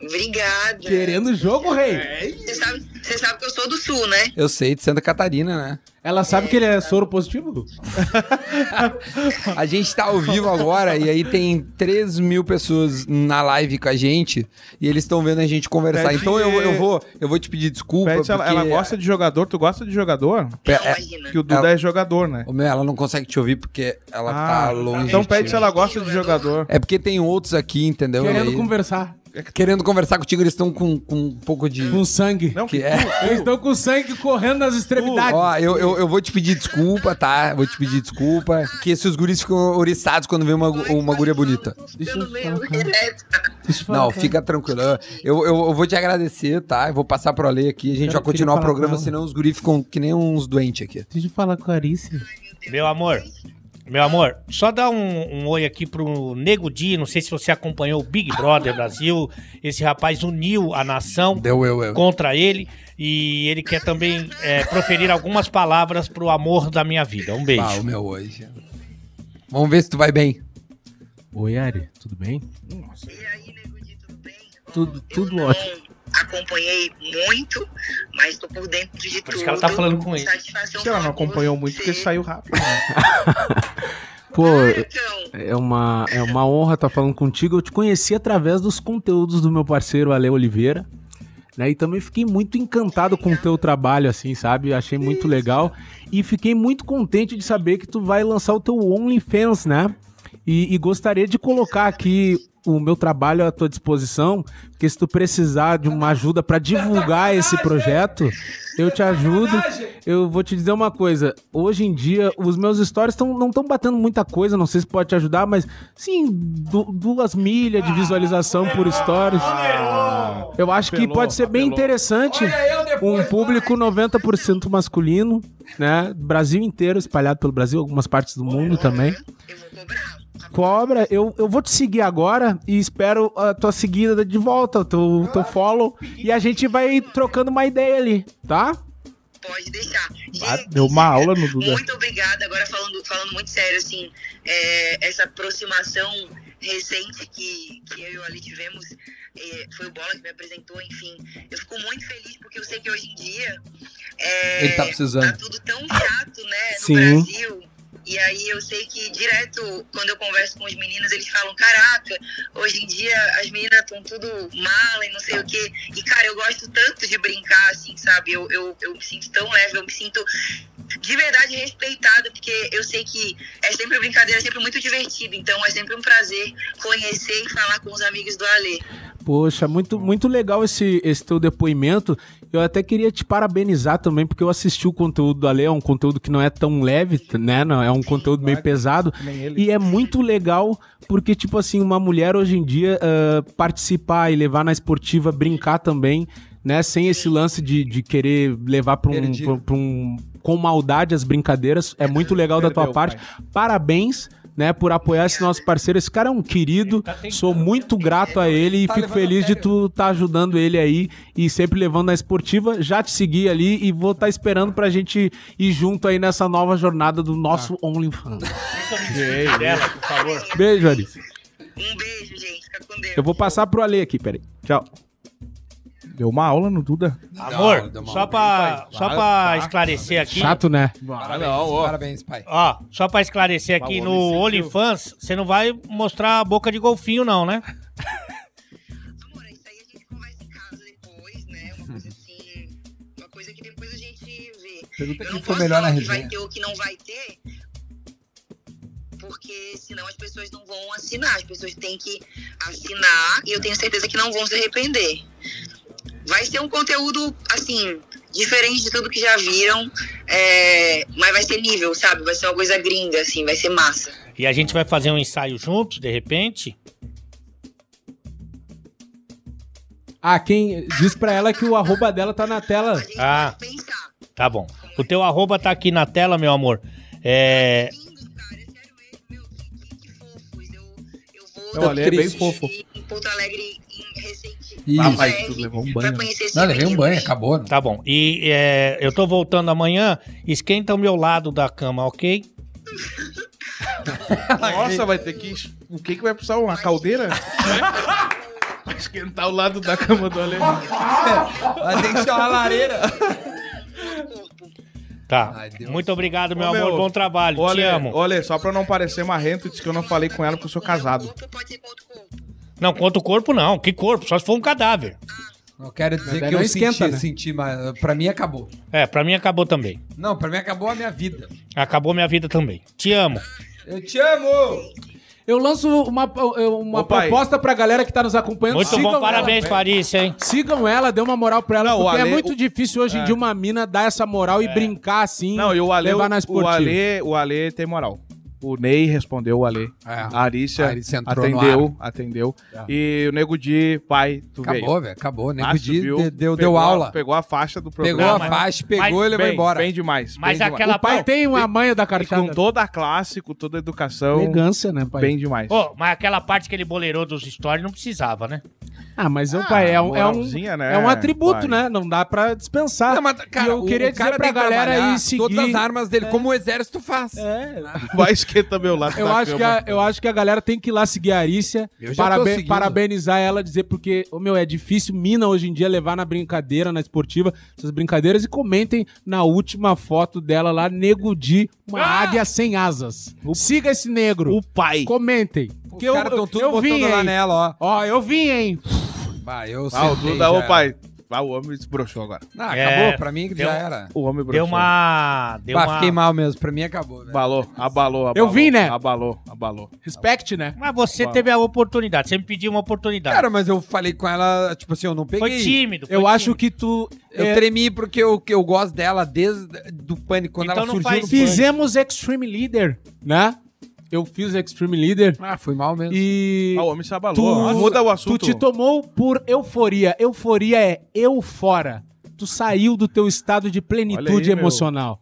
Obrigada. Querendo jogo, rei. Você sabe, você sabe que eu sou do sul, né? Eu sei, de Santa Catarina, né? Ela sabe que ele é soro positivo? A gente tá ao vivo agora e aí tem 3 mil pessoas na live com a gente e eles estão vendo a gente conversar. Pede- Então eu, eu, vou, eu vou te pedir desculpa. Pede se ela, porque ela gosta de jogador. Tu gosta de jogador? É- imagina. Que o Duda Ela- é jogador, né? Ô, meu, ela não consegue te ouvir porque ela tá longe. Então de pede se ela gosta de jogador. É porque tem outros aqui, entendeu? E Querendo aí- conversar. Querendo conversar contigo, eles estão com, com um pouco de. Com sangue. Não, Que que é. Eles estão com sangue correndo nas extremidades. Ó, eu, eu, eu vou te pedir desculpa, tá? Vou te pedir desculpa. Que esses guris ficam oriçados quando vê uma, uma guria bonita. Deixa eu falar, cara. direto. Deixa eu falar, Não, fica tranquilo. Eu, eu, eu vou te agradecer, tá? Eu vou passar pro Ale aqui. A gente vai continuar o programa, senão os guris ficam que nem uns doentes aqui. Deixa eu falar com a Arice. Meu amor, meu amor, só dá um, um oi aqui pro Nego Di, não sei se você acompanhou o Big Brother Brasil, esse rapaz uniu a nação Deu eu, eu. contra ele e ele quer também é, proferir algumas palavras pro amor da minha vida. Um beijo. Ah, o meu hoje. Vamos ver se tu vai bem. Oi, Ari, tudo bem? E aí, Nego Di, tudo bem? Tudo, tudo ótimo. Acompanhei muito, mas tô por dentro de Por tudo. que ela tá falando com ele. Satisfação Se ela não acompanhou você. muito, porque saiu rápido. né? Pô, Então, é uma, é uma honra estar falando contigo. Eu te conheci através dos conteúdos do meu parceiro Ale Oliveira. Né, e também fiquei muito encantado com o teu trabalho, assim, sabe? Achei muito legal. E fiquei muito contente de saber que tu vai lançar o teu OnlyFans, né? E, e gostaria de colocar aqui o meu trabalho à tua disposição, porque se tu precisar de uma ajuda para divulgar esse projeto, eu te ajudo. Eu vou te dizer uma coisa. Hoje em dia, os meus stories tão, não estão batendo muita coisa, não sei se pode te ajudar, mas sim, du- duas milhas de visualização por stories. Eu acho que Apelou, pode ser bem apelou. interessante. Um público 90% masculino, né? Brasil inteiro, espalhado pelo Brasil, algumas partes do mundo também. eu vou cobrar. Cobra, eu, eu vou te seguir agora e espero a tua seguida de volta, o teu, teu follow. E a gente vai trocando uma ideia ali, tá? Pode deixar. Ah, Gente, deu uma aula no Duda. Muito obrigada. Agora falando, falando muito sério, assim, é, essa aproximação recente que, que eu e o Ali tivemos, é, foi o Bola que me apresentou, enfim. Eu fico muito feliz porque eu sei que hoje em dia é, Ele tá precisando. tá tudo tão chato, né, no Sim. Brasil. E aí eu sei que direto, quando eu converso com os meninos, eles falam, caraca, hoje em dia as meninas estão tudo mala e não sei o quê. E, cara, eu gosto tanto de brincar, assim, sabe? Eu, eu, eu me sinto tão leve, eu me sinto de verdade respeitada, porque eu sei que é sempre brincadeira, é sempre muito divertido. Então é sempre um prazer conhecer e falar com os amigos do Alê. Poxa, muito, muito legal esse, esse teu depoimento. Eu até queria te parabenizar também, porque eu assisti o conteúdo do Ale, é um conteúdo que não é tão leve, né? Não, é um conteúdo meio pesado. E é muito legal porque, tipo assim, uma mulher hoje em dia ah, participar e levar na esportiva, brincar também, né? Sem esse lance de, de querer levar pra um, pra, pra um. com maldade as brincadeiras. É muito legal da tua parte. Parabéns. Né, por apoiar esse nosso parceiro. Esse cara é um querido, sou muito grato a ele e Tá fico a feliz de tu estar ajudando ele aí e sempre levando na esportiva. Já te segui ali e vou estar esperando pra gente ir junto aí nessa nova jornada do nosso Tá. OnlyFans. dela, por favor. Beijo, Alice. Um beijo, gente. Fica com Deus. Eu vou passar pro Ale aqui, peraí. Tchau. Deu uma aula no Duda. Amor, uma só pra, só pra esclarecer aqui. Chato, né? Parabéns, parabéns, pai. Ó, só pra esclarecer aqui, no OnlyFans, você não vai mostrar a boca de golfinho, não, né? Amor, isso aí a gente conversa em casa depois, né? Uma coisa assim. Uma coisa que depois a gente vê. Pergunta Eu quem não foi posso melhor na falar o que vai resenha. ter ou o que não vai ter. Porque senão as pessoas não vão assinar. As pessoas têm que assinar e eu tenho certeza que não vão se arrepender. Vai ser um conteúdo, assim, diferente de tudo que já viram, é, mas vai ser nível, sabe? Vai ser uma coisa gringa, assim, vai ser massa. E a gente vai fazer um ensaio juntos, de repente? Ah, quem diz pra ela que o arroba dela tá na tela. Ah. Tá bom. O teu arroba tá aqui na tela, meu amor. É. Cara, é sério mesmo, meu, que, que, que fofos. Eu, eu vou Não, o Ale é bem fofo. Em Porto Alegre, em recente. Isso. Ah, tu levou um banho. conhecer esse Não, levei um banho, acabou. Não. Tá bom. E é, eu tô voltando amanhã. Esquenta o meu lado da cama, ok? Nossa, vai ter que. O que que vai precisar? Uma caldeira? Vai esquentar o lado da cama do Ale. Vai ter que chamar a lareira. Tá. Ai. Muito obrigado, meu Ô, amor. meu, Bom trabalho. Olha, Te amo. olha, só pra não parecer marrento, disse que eu não falei com ela porque eu sou casado. Ser contra o corpo. Não, o não. Que corpo? Só se for um cadáver. Eu quero dizer que eu não esquenta, senti, né? senti, mas pra mim acabou. É, pra mim acabou também. Não, pra mim acabou a minha vida. Acabou minha vida também. Te amo. Eu te amo! Eu lanço uma, uma Ô, pai. proposta pra galera que tá nos acompanhando. Muito Sigam bom. ela. Parabéns, Parícia, hein? Sigam ela, dê uma moral pra ela, Não, o porque é Ale- muito difícil hoje em dia uma mina dar essa moral e brincar assim, Não, e o Ale, levar na o, esportiva. Ale, o Ale tem moral. O Ney respondeu o Ale. É. A Arícia, A Arícia atendeu, atendeu. É. E o Nego Di, pai, tu veio. Acabou, velho, acabou. Nego Di viu? deu, Pegou deu a- aula. Pegou a faixa do programa. Pegou a faixa, pegou e levou bem, embora. Bem demais. Mas bem demais. aquela O pai tem uma manha da carteira. com toda a classe, com toda a educação, Elegância, né, pai? bem demais. Ô, mas aquela parte que ele boleirou dos stories não precisava, né? Ah, mas o pai é um, é um, né, é um atributo, pai? né? Não dá pra dispensar. Não, mas, cara, E eu o- queria o cara dizer pra tem que galera aí seguir... Todas as armas dele, como o exército faz. É, Vai esquentar meu lado eu da acho, que cama. a, eu acho que a galera tem que ir lá seguir a Arícia, Eu parabe- parabenizar ela, dizer porque, ô, meu, é difícil mina hoje em dia levar na brincadeira, na esportiva, essas brincadeiras e comentem na última foto dela lá, Nego Di, uma Ah! águia sem asas. Siga esse negro. O pai. Comentem. Os Porque eu, caras estão eu, tudo eu botando vim, lá hein? nela, ó. Ó, eu vim, hein? Bah, eu Ah, o Duda, ô pai. Ah, o homem desbrochou agora. Ah, É, acabou, pra mim que deu- já era. O homem broxou. Deu uma. Deu Bah, uma... fiquei mal mesmo, pra mim acabou, velho. Abalou, abalou, abalou. Eu vi, né? Abalou, abalou. Respect, né? Mas você Uau. teve a oportunidade. Você me pediu uma oportunidade. Cara, mas eu falei com ela, tipo assim, eu não peguei. foi tímido. foi Eu acho tímido. que tu... Eu é, tremi porque eu, eu gosto dela desde do pânico, quando Então ela não surgiu faz no isso. pânico. Fizemos Extreme Leader, né? Eu fiz Extreme Leader Ah, foi mal mesmo. e... Ah, o homem se abalou. Tu, Nossa, Muda o assunto. Tu te tomou por euforia. Euforia é eu fora. Tu saiu do teu estado de plenitude aí, meu. emocional.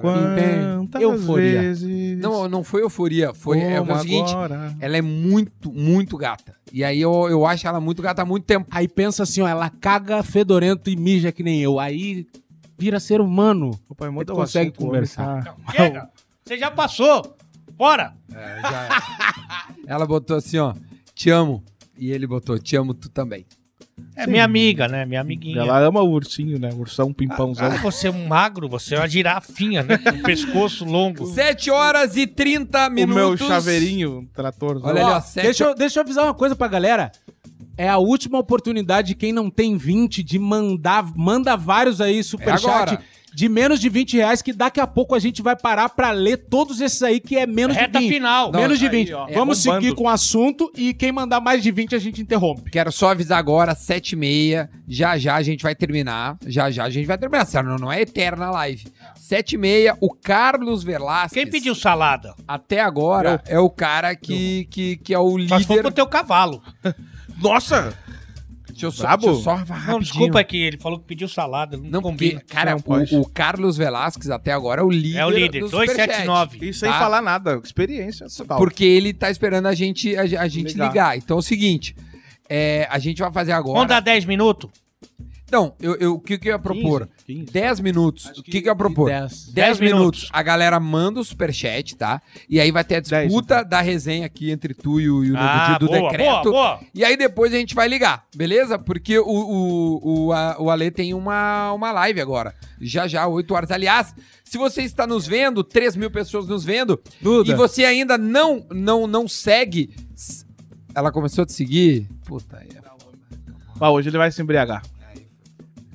Quantas? Euforia. vezes Não, não foi euforia, foi é, o seguinte, agora? ela é muito, muito gata. E aí eu, eu acho ela muito gata há muito tempo. Aí pensa assim, ó, ela caga fedorento e mija que nem eu. Aí vira ser humano. Ô, pai, Aí muda tu o consegue assunto, o conversar. tá- Chega! Você já passou! Bora! É, já é. ela botou assim, ó, te amo. E ele botou, te amo tu também. É minha amiga, né? Minha amiguinha. Ela ama o ursinho, né? Ursão, pimpãozão. Ah, você é um magro, você é uma girafinha, né? Com o pescoço longo. 7 horas e 30 o minutos. meu chaveirinho, trator. Olha ali, ó, sete- deixa, eu, deixa eu avisar uma coisa pra galera. É a última oportunidade de quem não tem 20 de mandar, manda vários aí, É superchat agora. De menos de 20 reais, que daqui a pouco a gente vai parar pra ler todos esses aí que é menos Reta de 20. final. menos de aí, 20. ó, é Vamos bombando. seguir com o assunto e quem mandar mais de 20 a gente interrompe. Quero só avisar agora, 7 e meia, já já a gente vai terminar, já já a gente vai terminar, sério, não, não é eterna a live. 7 e meia, o Carlos Velasquez, Quem pediu salada? até agora, é o cara que, que, que é o líder... pro teu cavalo. Nossa! Deixa eu só, Brabo? deixa eu só rapidinho. Não, desculpa, é que ele falou que pediu salada. Não, Não, porque, combina. cara, Não o, o Carlos Velasquez até agora é o líder É o líder, do Superchat. 279. E sem Tá. falar nada. Experiência total. Porque ele tá esperando a gente, a, a gente Ligar. ligar. Então é o seguinte, é, a gente vai fazer agora... Vamos dar 10 minutos? Então, eu, eu- o que, que eu ia propor? 15. 10 minutos. o que, que eu ia propor? 10. 10 Dez minutos. minutos. A galera manda o superchat, tá? E aí vai ter a disputa da resenha aqui entre tu e o, e o Di do Ah, boa, decreto. boa, boa. E aí depois a gente vai ligar, beleza? Porque o, o, o, a- o Ale tem uma, uma live agora. Já já, 8 horas. Aliás, se você está nos vendo, 3 mil pessoas nos vendo, Duda. e você ainda não, não, não segue. Ela começou a te seguir? Puta, aí é. Ah, hoje ele vai se embriagar.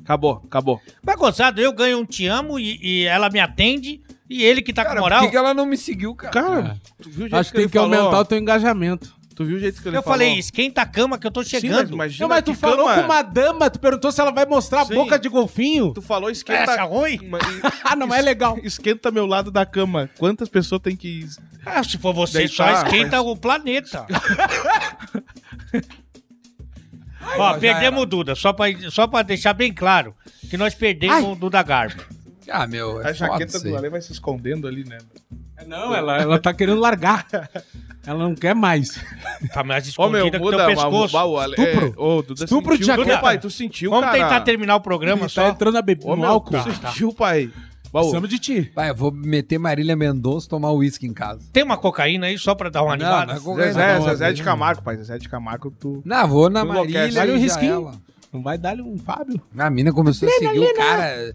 Acabou, acabou. Mas gozado, eu ganho um te amo e, e ela me atende e ele que tá Cara, com moral. por que, que ela não me seguiu, cara? Cara, tu viu o jeito Acho que tem ele que falou? aumentar o teu engajamento. Tu viu o jeito que ele Eu falou? falei, esquenta a cama que eu tô Sim, mas chegando. imagina Não, mas tu que falou cama- com uma dama, tu perguntou se ela vai mostrar a Sim. boca de golfinho. Tu falou É, esquenta... acha ruim? Ma- Ah, não é legal. Esquenta meu lado da cama. Quantas pessoas tem que... Ah, se for você, Deitar, só esquenta mas- o planeta. ó, perdemos o Duda, só pra, só pra deixar bem claro que nós perdemos o Duda Garbo. Ah, meu, é A jaqueta do Ale vai se escondendo ali, né? Não, ela, ela tá querendo largar. Ela não quer mais. Tá mais Ô, meu, escondida que muda teu uma- pescoço. uma- o Ale- Estupro. É, ô, Duda Estupro de sentiu. jaqueta. Ô, pai, tu sentiu, Vamos cara. tentar terminar o programa Ele só. tá entrando a beber Ô, no álcool. tu sentiu, pai. Precisamos de ti. Vai, eu vou meter Marília Mendonça tomar uísque em casa. Tem uma cocaína aí só pra dar uma Não, animada? não é cocaína. Zezé, não, Zezé não. de Camargo, pai. Zezé de Camargo, tu... Não, vou na Tu. Marília Dá-lhe um risquinho. ela. Não vai dar-lhe um Fábio? A mina começou a seguir o cara.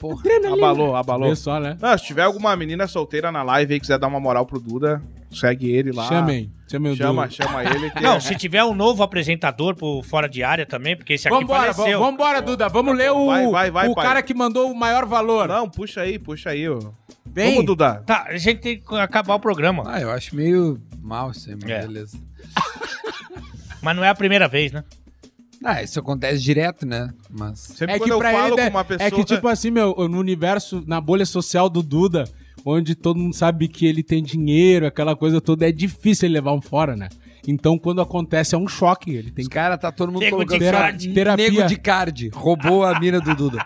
Porra. Abalou, abalou. Só, né? Não, se tiver alguma menina solteira na live e quiser dar uma moral pro Duda, segue ele lá. Chamem. Chama, Du. chama ele. Que Não, se tiver um novo apresentador pro Fora de Área também, porque esse aqui Vambora, faleceu. vamos- vambora, Duda. Vamos ler o, Vai, vai, vai, o pai. cara que mandou o maior valor. Não, puxa aí, puxa aí, ó. Vem. Vamos, Duda. Tá, a gente tem que acabar o programa. Ah, eu acho meio mal isso aí, mas É. beleza. Mas não é a primeira vez, né? Ah, isso acontece direto, né? Mas. Sempre É quando que eu pra falo ele com é, uma pessoa... é que tipo assim, meu, no universo, na bolha social do Duda, onde todo mundo sabe que ele tem dinheiro, aquela coisa toda, é difícil ele levar um fora, né? Então quando acontece é um choque, ele tem Os que caras tá todo mundo Nego de colocando. card. Terapia. Nego de card. Roubou a mina do Duda.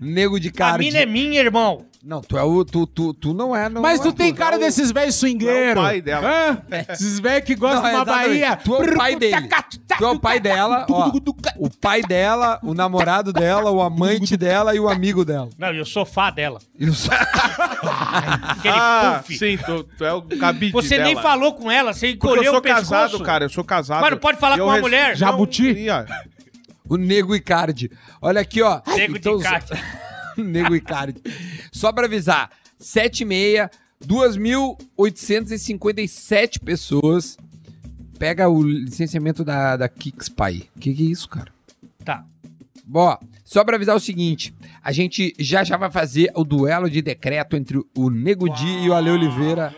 Nego de A card. mina é minha, irmão. Não, tu é o. Tu, tu, tu não é, não. Mas não tu é tem cara é o- desses velhos swingueiros. É o pai dela. Hã? Esses velhos que gostam Não, de uma. Bahia. Tu é o pai dele. Tu é o pai dela, ó. O pai dela, o namorado dela, o amante dela e o amigo dela. Não, e o sofá dela. E o só- Aquele Ah, puff. sim, tu, tu é o cabide Você nem dela. falou com ela, você encolheu eu sou o pescoço. casado, cara, eu sou casado. Mas não pode falar com eu uma res- mulher. Jabuti? O Nego Icardi. Olha aqui, ó. Nego de Então, card. Nego Icardi. Só pra avisar, 7 e meia, 2.857 pessoas. Pega o licenciamento da, da Kix Pai. Que que é isso, cara? Tá. Bom, só pra avisar o seguinte, a gente já já vai fazer o duelo de decreto entre o Nego Di e o Ale Oliveira.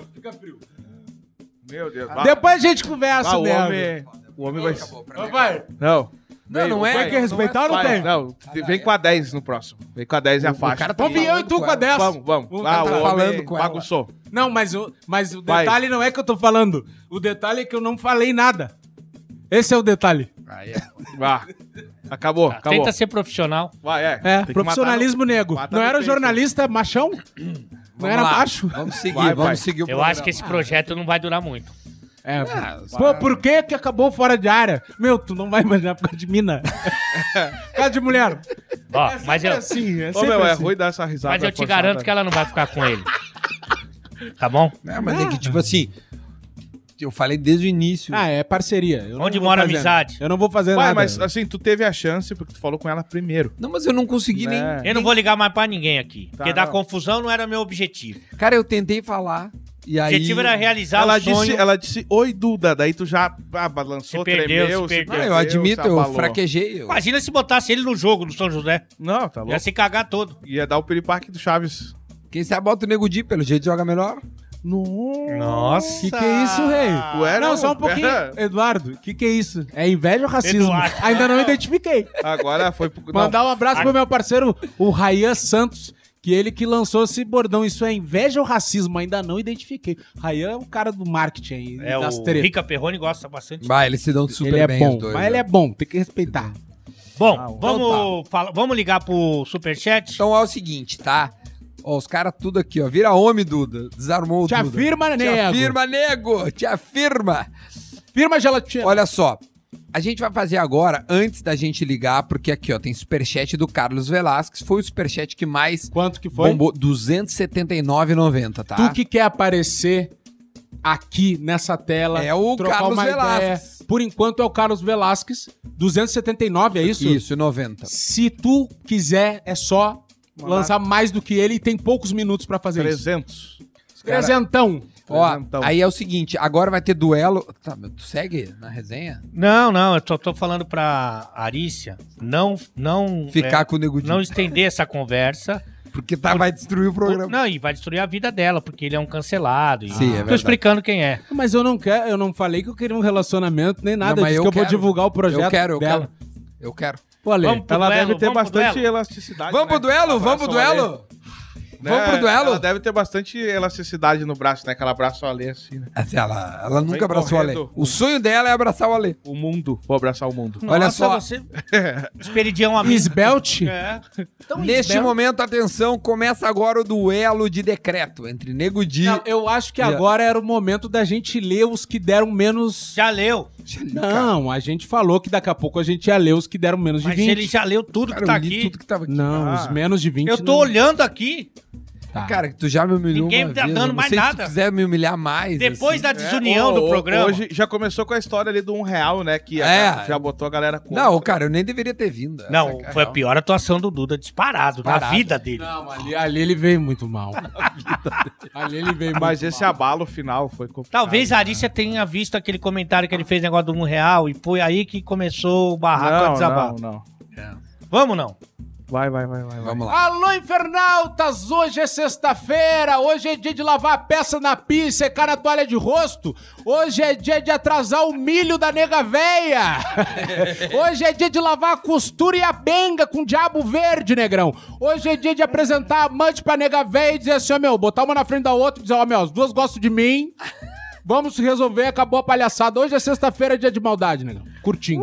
Meu Deus. Depois a gente conversa, Ah, o né? homem... O homem vai... Ô, vai. Não. Não, não é. Tem que respeitar ou não Vai, tem? não, vem com a 10 no próximo. Vem com a 10 e a O faixa. cara tá Vamos vir eu e tu com a 10. Vamos, vamos. O Ah, o tá homem falando com ela. bagunçou. Não, mas o, mas o Vai. detalhe não é que eu tô falando. O detalhe é que eu não falei nada. Esse é o detalhe. Aí é. Vá. Acabou, Tá, acabou. Tenta ser profissional. Vai, é. É, profissionalismo matar no- nego. matar Não era jornalista machão? Não Vamos era lá, macho? Vamos seguir, Vai, vamos seguir o Eu acho que esse projeto não vai durar muito. É. Ah, Pô, por que que acabou fora de área? Meu, tu não vai imaginar por causa de mina. por causa de mulher. Ó, É mas eu, assim, é Ô, meu, é assim. ruim dar essa risada. mas eu te forçada. garanto que ela não vai ficar com ele. Tá bom? É, mas é que, tipo assim, eu falei desde o início. Ah, é parceria. Eu Onde mora a amizade? Eu não vou fazer Vai, nada. mas assim, tu teve a chance porque tu falou com ela primeiro. Não, mas eu não consegui Né? nem. Eu não vou ligar mais pra ninguém aqui. Tá, porque dar não. confusão não era meu objetivo. Cara, eu tentei falar. E O aí. objetivo era realizar Ela o sonho. disse, ela disse, oi, Duda. Daí tu já ah, balançou, Se perdeu, tremeu, se perdeu. Não, eu admito, eu fraquejei. Eu... Imagina se botasse ele no jogo do São José. Não, tá Ia louco. se cagar todo. Ia dar o piripaque do Chaves. Quem sabe bota o Nego Di, pelo jeito joga melhor. Nossa. Que que é isso, rei? Ué, não, não, só um pouquinho. pera. Eduardo, o que que é isso? É inveja ou racismo? Eduardo. Ainda não identifiquei. Agora foi Mandar um abraço pro meu parceiro, o Rayan Santos, que ele que lançou esse bordão. Isso é inveja ou racismo? Ainda não identifiquei. Rayan é o cara do marketing aí, É, das o. Rica Perrone gosta bastante. Vai, eles se dão super Ele é bem bom, os dois. mas né? ele é bom, tem que respeitar. Bom, Ah, vamos, fala- vamos ligar pro Superchat? Então é o seguinte, tá? Ó, os caras tudo aqui, ó. Vira homem, Duda. Desarmou o Te Duda. afirma, Te nego. afirma, nego. Te afirma. Firma gelatina. Olha só. A gente vai fazer agora, antes da gente ligar, porque aqui, ó, tem superchat do Carlos Velasquez. Foi o superchat que mais Quanto que foi? bombou. 279,90, tá? Tu que quer aparecer aqui nessa tela. É o Carlos uma Velasquez. ideia. Por enquanto é o Carlos Velasquez. 279, é isso? Isso, 90. Se tu quiser, é só lançar mais do que ele e tem poucos minutos pra fazer isso. 300. Trezentão. Ó, Presentão. aí é o seguinte, agora vai ter duelo. Tá, tu segue na resenha? Não, não, eu só tô falando pra Arícia não, não, Ficar é, com o Nego Di. não estender essa conversa Porque tá, vai destruir o programa. Não, e vai destruir a vida dela, porque ele é um cancelado. E- Sim, é Tô explicando quem é. Mas eu não quero, eu não falei que eu queria um relacionamento nem nada. Não, eu mas disse eu que eu vou quero. divulgar o projeto eu quero, eu dela. quero. Eu quero. Pô, Ale, Vamos pro Ela duelo, deve ter pro bastante elasticidade. Vamos pro né? duelo? Vamos pro duelo? Ale, Vamos pro duelo? Ela deve ter bastante elasticidade no braço, né? Aquela abraço Ale assim, né? Assim, ela, ela nunca Vem abraçou o correndo. O sonho dela é abraçar o Ale. O mundo. Vou abraçar o mundo. Olha só. Você... Esperidião amigo. Isbelt? É. Então, Neste Isbel- momento, atenção, começa agora o duelo de decreto entre Nego Di... Não, eu acho que agora era o momento da gente ler os que deram menos. Já leu. Não, a gente falou que daqui a pouco a gente ia ler os que deram menos de Mas 20. ele já leu tudo Cara, que tá aqui. tudo que tava aqui. Não, Ah. os menos de 20. Eu tô não. olhando aqui. Tá. Cara, tu já me humilhou Ninguém uma tá vez, dando mais sei Se nada. tu quiser me humilhar mais, Depois assim. da desunião É, do o- programa. Hoje já começou com a história ali do um real, né? Que É. a- já botou a galera contra. Não, cara, eu nem deveria ter vindo. Não, é foi a pior atuação do Duda disparado, na Disparado. vida dele. Não, ali, ali ele veio muito mal. ali ele veio Mas muito esse mal. abalo final foi complicado. Talvez a Arícia tenha visto aquele comentário que ele fez negócio do um real e foi aí que começou o barraco a Não, desabar. não, não. Vamos não? Vai, vai, vai, vai. vai. Vamos lá. Alô, infernautas! Hoje é sexta-feira, hoje é dia de lavar a peça na pia e secar na toalha de rosto. Hoje é dia de atrasar o milho da nega véia. Hoje é dia de lavar a costura e a benga com diabo verde, negrão. Hoje é dia de apresentar a amante pra nega véia e dizer assim, ó, meu, botar uma na frente da outra e dizer, ó, meu, as duas gostam de mim. Vamos resolver, acabou a palhaçada. Hoje é sexta-feira, dia de maldade, negão. Curtinho.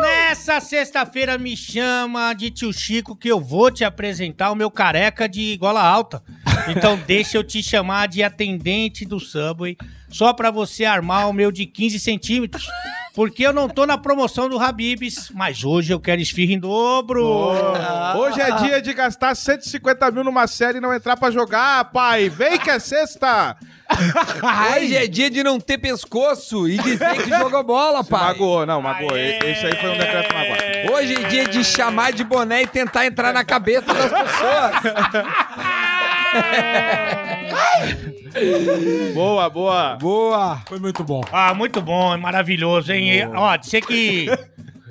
Nessa sexta-feira me chama de tio Chico que eu vou te apresentar o meu careca de gola alta. Então deixa eu te chamar de atendente do Subway, só pra você armar o meu de 15 centímetros. Porque eu não tô na promoção do Habibs, mas hoje eu quero esfirra em dobro. Hoje é dia de gastar 150 mil numa série e não entrar pra jogar, pai. Vem que é sexta. Hoje é dia de não ter pescoço e dizer que jogou bola, pai. Magoou, não, magoou. Esse aí foi um decreto magoado. Hoje é dia de chamar de boné e tentar entrar na cabeça das pessoas. Boa, boa. Boa. Foi muito bom. Ah, muito bom, é maravilhoso, hein? E, Ó, dizer que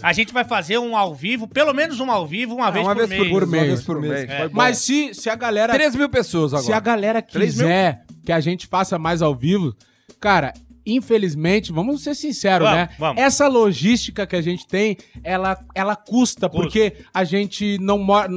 a gente vai fazer um ao vivo, pelo menos um ao vivo, uma vez uma por vez mês. por, Por mês. Uma vez por mês. Bom. Mas se, se a galera 3 mil pessoas agora. Se a galera Três mil? quiser que a gente faça mais ao vivo, cara, infelizmente, vamos ser sinceros, Vamos, né? vamos. Essa logística que a gente tem, ela, ela custa, porque a gente não mora.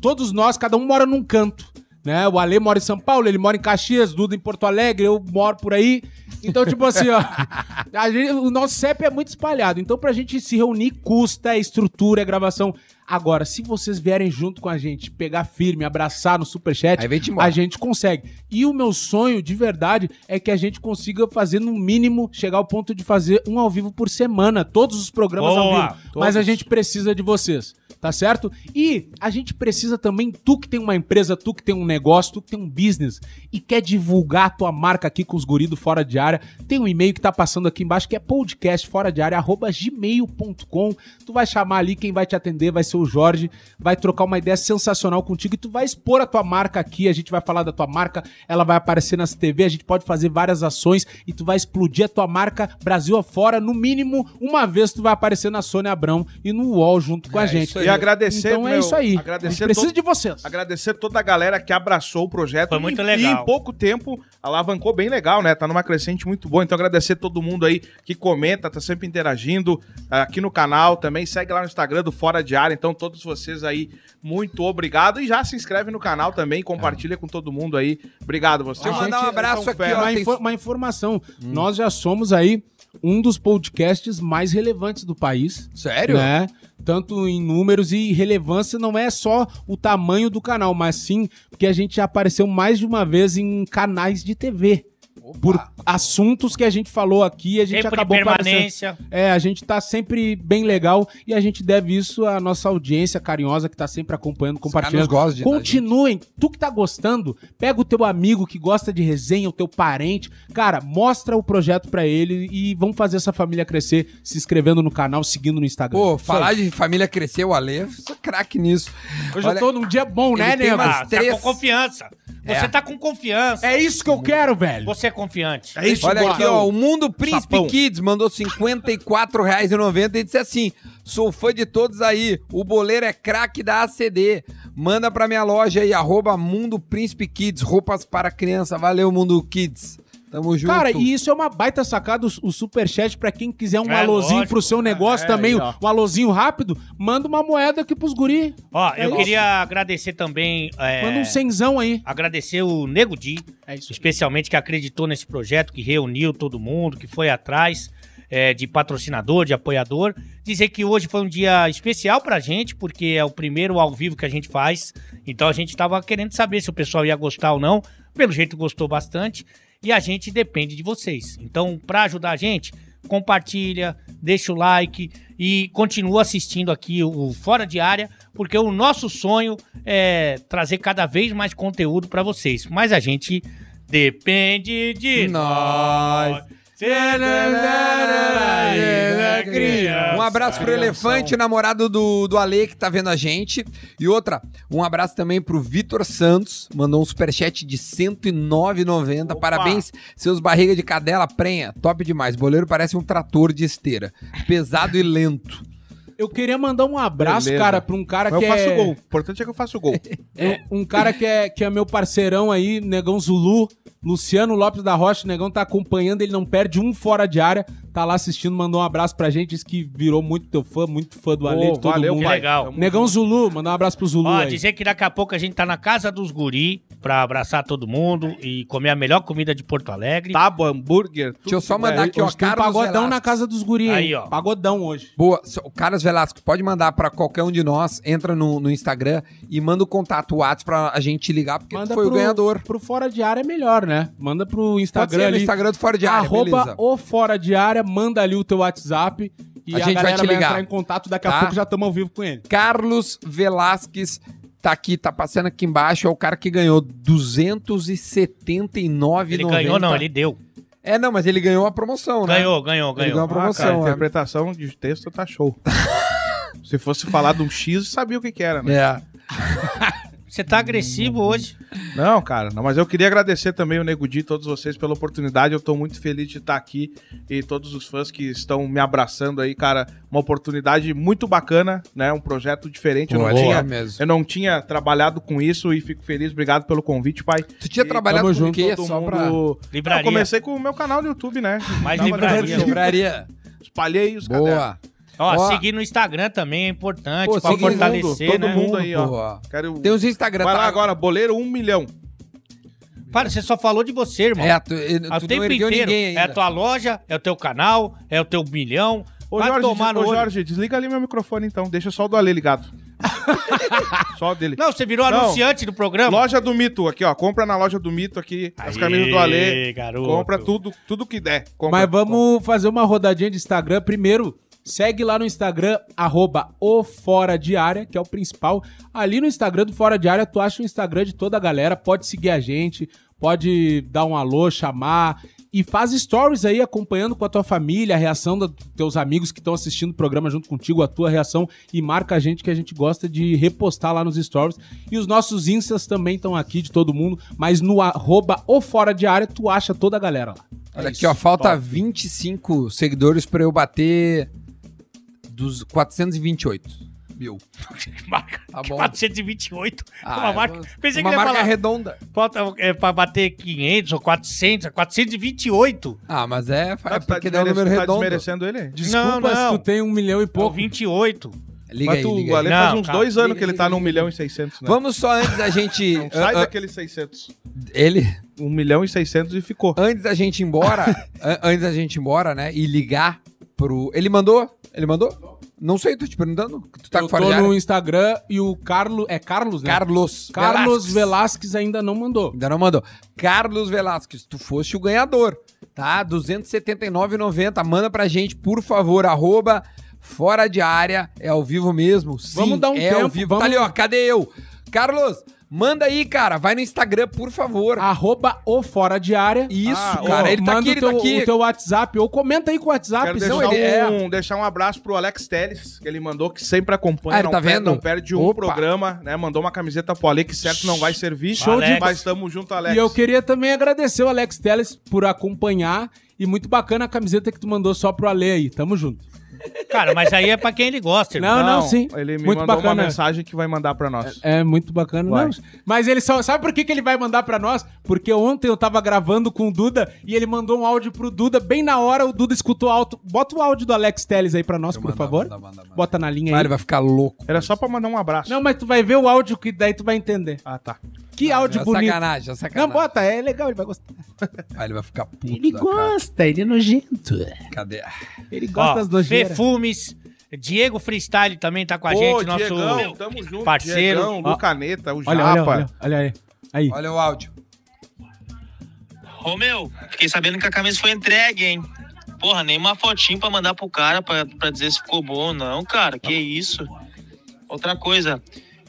Todos nós, cada um mora num canto. Né? O Ale mora em São Paulo, ele mora em Caxias, Duda em Porto Alegre, eu moro por aí. Então, tipo assim, ó, gente- o nosso CEP é muito espalhado. Então, pra gente se reunir, custa, é estrutura, é gravação. Agora, se vocês vierem junto com a gente, pegar firme, abraçar no superchat, a gente consegue. E o meu sonho, de verdade, é que a gente consiga fazer, no mínimo, chegar ao ponto de fazer um ao vivo por semana. Todos os programas ao Boa, vivo. Mas a todos. gente precisa de vocês. Tá certo? E a gente precisa também, tu que tem uma empresa, tu que tem um negócio, tu que tem um business e quer divulgar a tua marca aqui com os guri do Fora de Área, tem um e-mail que tá passando aqui embaixo que é podcastforadiária.gmail.com. Tu vai chamar ali, quem vai te atender vai ser o Jorge, vai trocar uma ideia sensacional contigo e tu vai expor a tua marca aqui, a gente vai falar da tua marca, ela vai aparecer nas TV, a gente pode fazer várias ações e tu vai explodir a tua marca Brasil afora, no mínimo uma vez tu vai aparecer na Sônia Abrão e no UOL junto com a É, gente. isso aí. E agradecer, Então é meu, isso aí. a gente Agradecer precisa todo- de vocês. Agradecer toda a galera que abraçou o projeto. Foi muito e, legal. E em pouco tempo alavancou bem legal, né? Tá numa crescente muito boa. Então agradecer todo mundo aí que comenta, tá sempre interagindo ah, aqui no canal também. Segue lá no Instagram do Fora de Área. Então todos vocês aí, muito obrigado. E já se inscreve no canal também, compartilha com todo mundo aí. Obrigado vocês. Eu mandar um abraço aqui, ó. uma, tem- info- uma informação. Nós já somos aí um dos podcasts mais relevantes do país. Sério? Né? Tanto em números e relevância não é só o tamanho do canal, mas sim porque a gente já apareceu mais de uma vez em canais de TV. Opa. Por assuntos que a gente falou aqui, a gente Tempo de acabou aparecendo. permanência. É, a gente tá sempre bem legal e a gente deve isso à nossa audiência carinhosa que tá sempre acompanhando, compartilhando. gostam de- Continuem. Tu que tá gostando, pega o teu amigo que gosta de resenha, o teu parente. Cara, mostra o projeto pra ele e vamos fazer essa família crescer se inscrevendo no canal, seguindo no Instagram. Pô, falar de família crescer, o Ale, eu sou craque nisso. Hoje Olha, eu tô num dia bom, né, nego? Ah, tá três- com confiança. Você tá com confiança. É isso que eu quero, velho. Você é confiante. É isso, Olha boa. aqui, ó, o Mundo Príncipe Sapão. Kids mandou R$ 54,90 e disse assim: sou fã de todos aí, o boleiro é craque da ACD. Manda pra minha loja aí, arroba Mundo Príncipe Kids, roupas para criança. Valeu, Mundo Kids. Tamo junto. Cara, e isso é uma baita sacada, o, o superchat, pra quem quiser um É, alôzinho lógico. pro seu negócio É, também, aí, um alôzinho rápido, manda uma moeda aqui pros guri. Ó, É eu isso. queria agradecer também. é, Manda um cenzão aí. Agradecer o Nego Di, É isso. especialmente que acreditou nesse projeto, que reuniu todo mundo, que foi atrás é, de patrocinador, de apoiador. Dizer que hoje foi um dia especial pra gente, porque é o primeiro ao vivo que a gente faz. Então a gente tava querendo saber se o pessoal ia gostar ou não. Pelo jeito gostou bastante. E a gente depende de vocês. Então, pra ajudar a gente, compartilha, deixa o like e continua assistindo aqui o Fora de Área, porque o nosso sonho é trazer cada vez mais conteúdo pra vocês. Mas a gente depende de Nós. Um abraço pro Elefante, namorado do, do Ale, que tá vendo a gente. E outra, um abraço também pro Vitor Santos, mandou um superchat de R$ 109,90. Parabéns, seus barriga de cadela prenha. Top demais. Boleiro parece um trator de esteira. Pesado e lento. Eu queria mandar um abraço, Beleza. cara, pra um cara Mas que eu faço é... gol. O importante é que eu faço gol. é um cara que é, que é meu parceirão aí, Negão Zulu, Luciano Lopes da Rocha, o Negão tá acompanhando, ele não perde um fora de área, tá lá assistindo, mandou um abraço pra gente, disse que virou muito teu fã, muito fã do Ale, Ô, de todo valeu, mundo. pai. legal. Negão Zulu, mandar um abraço pro Zulu Ó, aí. dizer que daqui a pouco a gente tá na casa dos guri pra abraçar todo mundo e comer a melhor comida de Porto Alegre. Tábua, hambúrguer. Deixa eu só mandar É, aqui, ó. hoje tem um Carlos pagodão Velasquez. na casa dos guri, Aí, hein? ó. Pagodão hoje. Boa, So- o Carlos Velasco, pode mandar pra qualquer um de nós, entra no, no Instagram e manda o contato WhatsApp pra a gente ligar, porque tu foi o ganhador. Pro Fora de Área é melhor, né? Manda pro Pode Instagram ser no ali. Instagram do Fora de Área, arroba beleza. o Fora de Área, manda ali o teu WhatsApp e A a, gente vai te ligar. entrar em contato. Daqui a Tá? pouco já estamos ao vivo com ele. Carlos Velasquez tá aqui, tá passando aqui embaixo, é o cara que ganhou 279,90. Ele ganhou, não, ele deu. É, não, mas ele ganhou a promoção, né? Ganhou, ganhou, Ele ganhou ganhou. a promoção, Ah, cara, a é. interpretação de texto tá show. Se fosse falar de um X, sabia o que que era, né? É. Você tá agressivo hoje. Não, cara, não, mas eu queria agradecer também o Nego Di, todos vocês pela oportunidade. Eu tô muito feliz de estar aqui e todos os fãs que estão me abraçando aí, cara. Uma oportunidade muito bacana, né? Um projeto diferente. Eu Boa, não, tinha, mesmo. eu não tinha trabalhado com isso e fico feliz. Obrigado pelo convite, pai. Tu tinha E trabalhado com o junto, quê? Todo Só mundo... pra... Eu Livraria. comecei com o meu canal no YouTube, né? Mais livraria. Livraria. Espalhei os cadernos. Ó, Ó. seguir no Instagram também é importante Pô, pra segue todo fortalecer, mundo, né? todo mundo aí, ó. Quero... Tem os Instagram. Vai tá? lá agora, boleiro um milhão. Para, você só falou de você, irmão. É, tu, tu o tempo inteiro. É a tua loja, é o teu canal, é o teu milhão. Ô, Vai Jorge, tomar no ô. Jorge, desliga ali meu microfone então. Deixa só o do Ale ligado. só o dele. Não, você virou Não. anunciante do programa? Loja do Mito, aqui, ó. Compra na loja do Mito aqui. As Aê, camisas do Ale. garoto. Compra tudo, tudo que der. Compra. Mas vamos fazer uma rodadinha de Instagram. Primeiro, segue lá no Instagram, arroba o Fora de Área, que é o principal. Ali no Instagram do Fora de Área, tu acha o Instagram de toda a galera. Pode seguir a gente, pode dar um alô, chamar. E faz stories aí acompanhando com a tua família, a reação dos teus amigos que estão assistindo o programa junto contigo, a tua reação e marca a gente que a gente gosta de repostar lá nos stories. E os nossos instas também estão aqui de todo mundo, mas no arroba o Fora de Área tu acha toda a galera lá. Olha É aqui, isso. ó. Falta Top. 25 seguidores pra eu bater dos 428 mil. Marca Tá bom. 428. Ah, uma é marca. uma- Pensei uma que ele ia marca falar. redonda. Falta é, pra bater 500 ou 400, é 428. Ah, mas é, é Não, tu tá, porque dá um número desmerecendo, tá redondo. desmerecendo ele? Desculpa Não, não. se tu tem um milhão e pouco. 28. Liga Mas aí, tu, liga o aí. Ale Não, faz uns cara. dois anos Liga, que ele liga, tá no 1 liga. milhão e 600, né? Vamos só antes da gente... Não sai ah, ah, daqueles 600. ele... 1 milhão e 600 e ficou. Antes da gente ir embora, an- antes da gente ir embora, né, e ligar pro... Ele mandou? Ele mandou? Não sei, tô te perguntando. Tu tá eu com tô no Instagram e o Carlos. É Carlos, né? Carlos. Carlos Velasquez. Velasquez ainda não mandou. Ainda não mandou. Carlos Velasquez, tu foste o ganhador, tá? R$ 279,90. Manda pra gente, por favor, arroba fora de área. É ao vivo mesmo. Sim, Vamos dar um é ao tempo, vivo. vamos- Tá ali, ó. Cadê eu? Carlos, Manda aí, cara. Vai no Instagram, por favor. Arroba o Fora de Área. Isso, Ah, cara. Ou ele tá manda aqui, o ele teu, tá aqui. o teu WhatsApp, ou comenta aí com o WhatsApp. Quero deixar, ele é- um, deixar um abraço pro Alex Teles, que ele mandou, que sempre acompanha. Ah, ele não tá perde- vendo? Não perde um Opa. programa, né? Mandou uma camiseta pro Ale, que certo não vai servir. Show de- Mas estamos junto, Alex. E eu queria também agradecer o Alex Teles por acompanhar. E muito bacana a camiseta que tu mandou só pro Ale aí. Tamo junto. Cara, mas aí é pra quem ele gosta, irmão. Não, não, sim. Ele me Muito mandou bacana. uma mensagem que vai mandar pra nós. É muito bacana. Vai. Não, mas ele só. Sabe por que, que ele vai mandar pra nós? Porque ontem eu tava gravando com o Duda e ele mandou um áudio pro Duda. Bem na hora o Duda escutou alto. Bota o áudio do Alex Teles aí pra nós, por Manda, favor. manda, manda, manda. Bota na linha Ah, aí. ele vai ficar louco. Era só pra mandar um abraço. Não, mas tu vai ver o áudio que daí tu vai entender. Ah, tá. Que áudio é bonito. sacanagem, é Não, sacanagem. bota, é legal, ele vai gostar. Ah, ele vai ficar puto Ele da cara. gosta, ele é nojento. Cadê? Ele gosta Ó, das nojeiras. Perfumes. Diego Freestyle também tá com a Ô, gente, nosso Diegão, tamo junto. parceiro. Diegão, Ó. Lucaneta, o Olha, Japa. olha, olha, olha aí. Aí. Olha o áudio. Ô meu, fiquei sabendo que a camisa foi entregue, hein? Porra, nem uma fotinho pra mandar pro cara pra, pra dizer se ficou bom ou não, cara. Que isso? Outra coisa,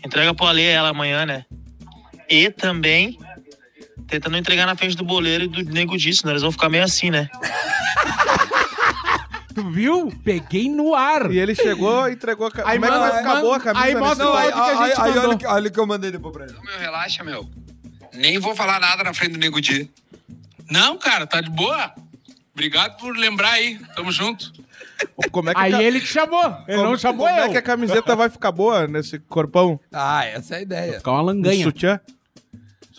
entrega pro Ale ela amanhã, né? E também tenta não entregar na frente do boleiro e do nego disso, né? Eles vão ficar meio assim, né? Tu viu? Peguei no ar. E ele chegou e entregou a camisa. Aí Como é que vai boa a camisa? aí nesse mostra o áudio? áudio que a gente mandou. olha, o que- olha o que eu mandei depois pra ele. Meu, relaxa, meu. Nem vou falar nada na frente do Nego Di. Não, cara, tá de boa. Obrigado por lembrar aí. Tamo junto. Como é que Aí a- ele te chamou. Ele como- não chamou Como eu. é que a camiseta vai ficar boa nesse corpão? Ah, essa é a ideia. Ficar uma Um langanha. sutiã?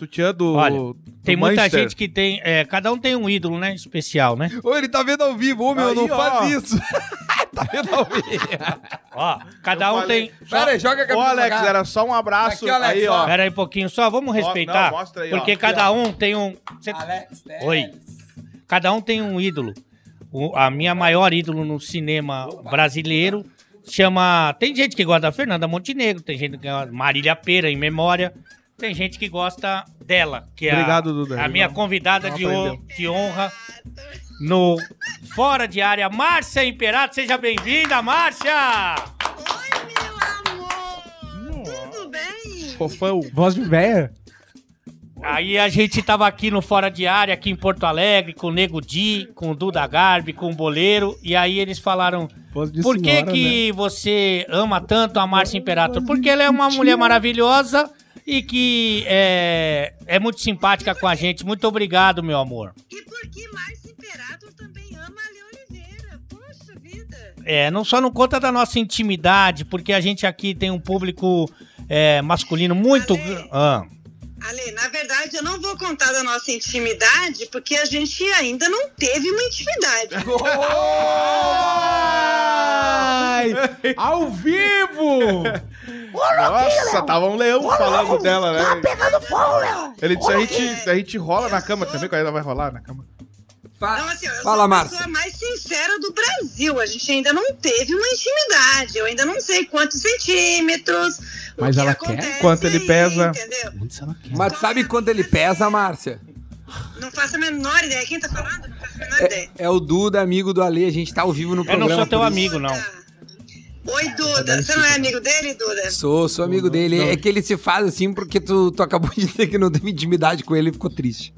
Sutiã do. Olha, do Tem muita Manchester. gente que tem. é, cada um tem um ídolo, né? Especial, né? Ô, ele tá vendo ao vivo. Ô, meu, Aí, não ó. faz isso. tá vendo ao vivo. Ó, cada Eu um falei. tem. Pera aí, joga a Ô, camisa Alex, pra cá. era só um abraço. Aqui, Alex, aí, ó. ó. Pera aí um pouquinho só, vamos respeitar. não, mostra aí, ó. porque Aqui, cada ó. um tem um. Cê- Alex. Oi. Cada um tem um ídolo. O- a minha maior ídolo no cinema brasileiro chama. Tem gente que gosta da Fernanda Montenegro, tem gente que gosta da Marília Pera, em memória. Tem gente que gosta dela, que é Obrigado, a, Duda. a minha convidada de, de honra no Fora de Área, Márcia Imperato. Seja bem-vinda, Márcia! Oi, meu amor! Tudo bem? Fofão. Voz de véia. Aí a gente tava aqui no Fora de Área, aqui em Porto Alegre, com o Nego Di, com o Duda Garbi, com o Boleiro. E aí eles falaram: Por que senhora, né? que você ama tanto a Márcia Imperator? Porque ela é uma mulher maravilhosa e que é, é muito simpática com a gente. Muito obrigado, meu amor. E por que Márcio Imperator também ama a Leon Oliveira? Poxa vida! É, não só não conta da nossa intimidade, porque a gente aqui tem um público é, masculino muito. Ale. Ah. Ale, na verdade, eu não vou contar da nossa intimidade, porque a gente ainda não teve uma intimidade. Ai, ao vivo! Nossa, tava um leão falando dela, né? pegando fogo, Ele disse: a gente, a gente rola na cama também, quando ela vai rolar na cama. Fa- Então, assim, eu Fala, sou a Márcia. pessoa mais sincera do Brasil. A gente ainda não teve uma intimidade. Eu ainda não sei quantos centímetros. Mas que ela quer? Quanto ele aí, pesa? Entendeu? Mas sabe quanto ele pesa, Márcia? Não faço a menor ideia. Quem tá falando? Não faço a menor ideia. É o Duda, amigo do Ale. A gente tá ao vivo no Eu não programa. sou teu por isso. amigo, não. Oi, Duda. Você não é amigo dele, Duda? Sou, sou amigo dele. É que ele se faz assim porque tu, tu acabou de dizer que não teve intimidade com ele e ficou triste.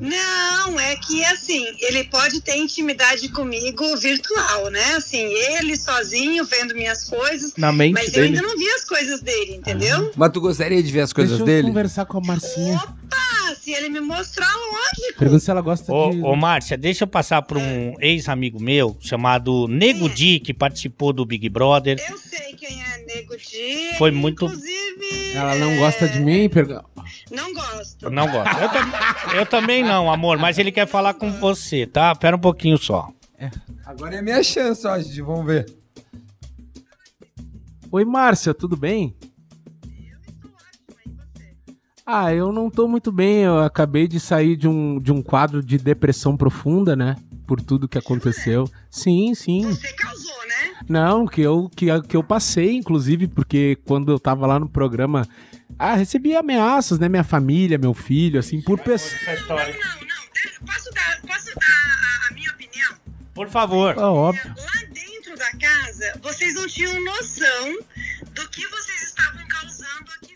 Não, é que assim, ele pode ter intimidade comigo virtual, né? Assim, ele sozinho vendo minhas coisas. Na mente mas eu dele. ainda não vi as coisas dele, entendeu? Mas tu gostaria de ver as coisas Deixa eu dele? conversar com a Marcinha. Opa, se ele me mostrar, lógico. Pergunta se ela gosta de... Ô, ô, Márcia, deixa eu passar por um ex-amigo meu chamado Nego Di, que participou do Big Brother. Eu sei quem é Nego Di. Foi muito- Inclusive. Ela não gosta de mim? Pergu- Não gosto. Não gosto. Eu, tam- eu também não, amor, mas ele quer falar com você, tá? Pera um pouquinho só. Agora é a minha chance, ó, gente. Vamos ver. Oi, Márcia, tudo bem? Ah, eu não tô muito bem. Eu acabei de sair de um, de um quadro de depressão profunda, né? Por tudo que aconteceu. Sim, sim. Você causou, né? Não, que eu, que, que eu passei, inclusive, porque quando eu tava lá no programa. Ah, recebi ameaças, né? Minha família, meu filho, assim, por pessoas. Não, não. deixa- Posso dar, posso dar a, a minha opinião? Por favor. Ah, óbvio. Lá dentro da casa, vocês não tinham noção do que vocês estavam causando aqui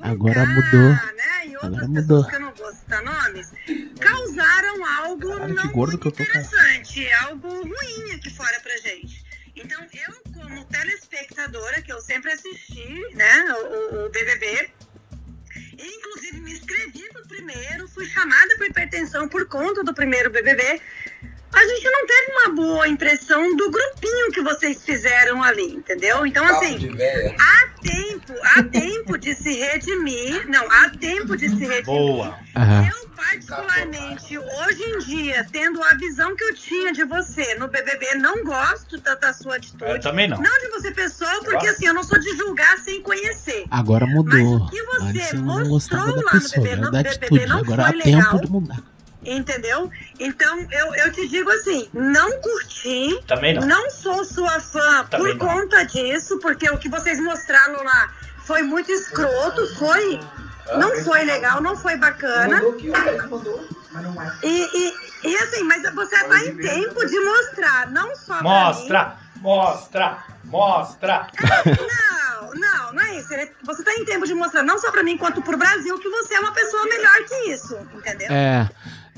Agora Ah, mudou. Né? E outras Agora pessoas mudou. que eu não vou citar nomes, causaram algo Cara, não muito tô, cara. interessante, algo ruim aqui fora pra gente. Então, eu, como telespectadora, que eu sempre assisti, né, o, o- BBB, inclusive me inscrevi pro primeiro, fui chamada por hipertensão por conta do primeiro BBB, a gente não teve uma boa impressão do grupinho que vocês fizeram ali, entendeu? Então, assim, há tempo, há tempo de se redimir. Não, há tempo de se redimir. Boa. Eu, particularmente, hoje em dia, tendo a visão que eu tinha de você no BBB, não gosto da, da sua atitude. Eu também não. Não de você pessoa, porque assim, eu não sou de julgar sem conhecer. Agora Mas mudou. o que você Antes mostrou gostava da lá no pessoa, BBB, era no da BBB atitude. não Agora há foi tempo legal. de mudar. Entendeu? Então, eu, eu te digo assim, não curti, Também não. não sou sua fã Também por não. conta disso, porque o que vocês mostraram lá foi muito escroto, foi. Não foi legal, não foi bacana. E, e, e assim, mas você tá em tempo de mostrar, não só pra Mostra, mostra, mostra. mim. Não, não, não é isso. Você tá em tempo de mostrar, não só pra mim, quanto pro Brasil, que você é uma pessoa melhor que isso, entendeu? É.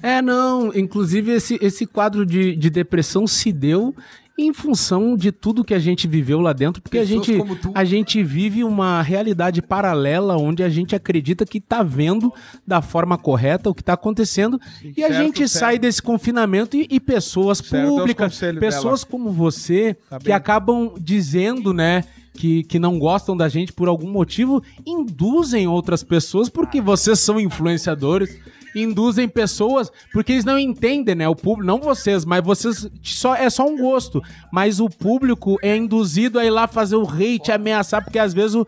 É, não. Inclusive, esse, esse quadro de, de depressão se deu em função de tudo que a gente viveu lá dentro, porque a gente, a gente vive uma realidade paralela onde a gente acredita que tá vendo da forma correta o que tá acontecendo e a certo, gente certo. sai desse confinamento e, e pessoas Certo, é públicas, pessoas como você, Tá que acabam dizendo, né, que, que não gostam da gente por algum motivo, induzem outras pessoas porque vocês são influenciadores. Induzem pessoas porque eles não entendem, né? O público, não vocês, mas vocês só é só um gosto. Mas o público é induzido a ir lá fazer o hate, ameaçar, porque às vezes o.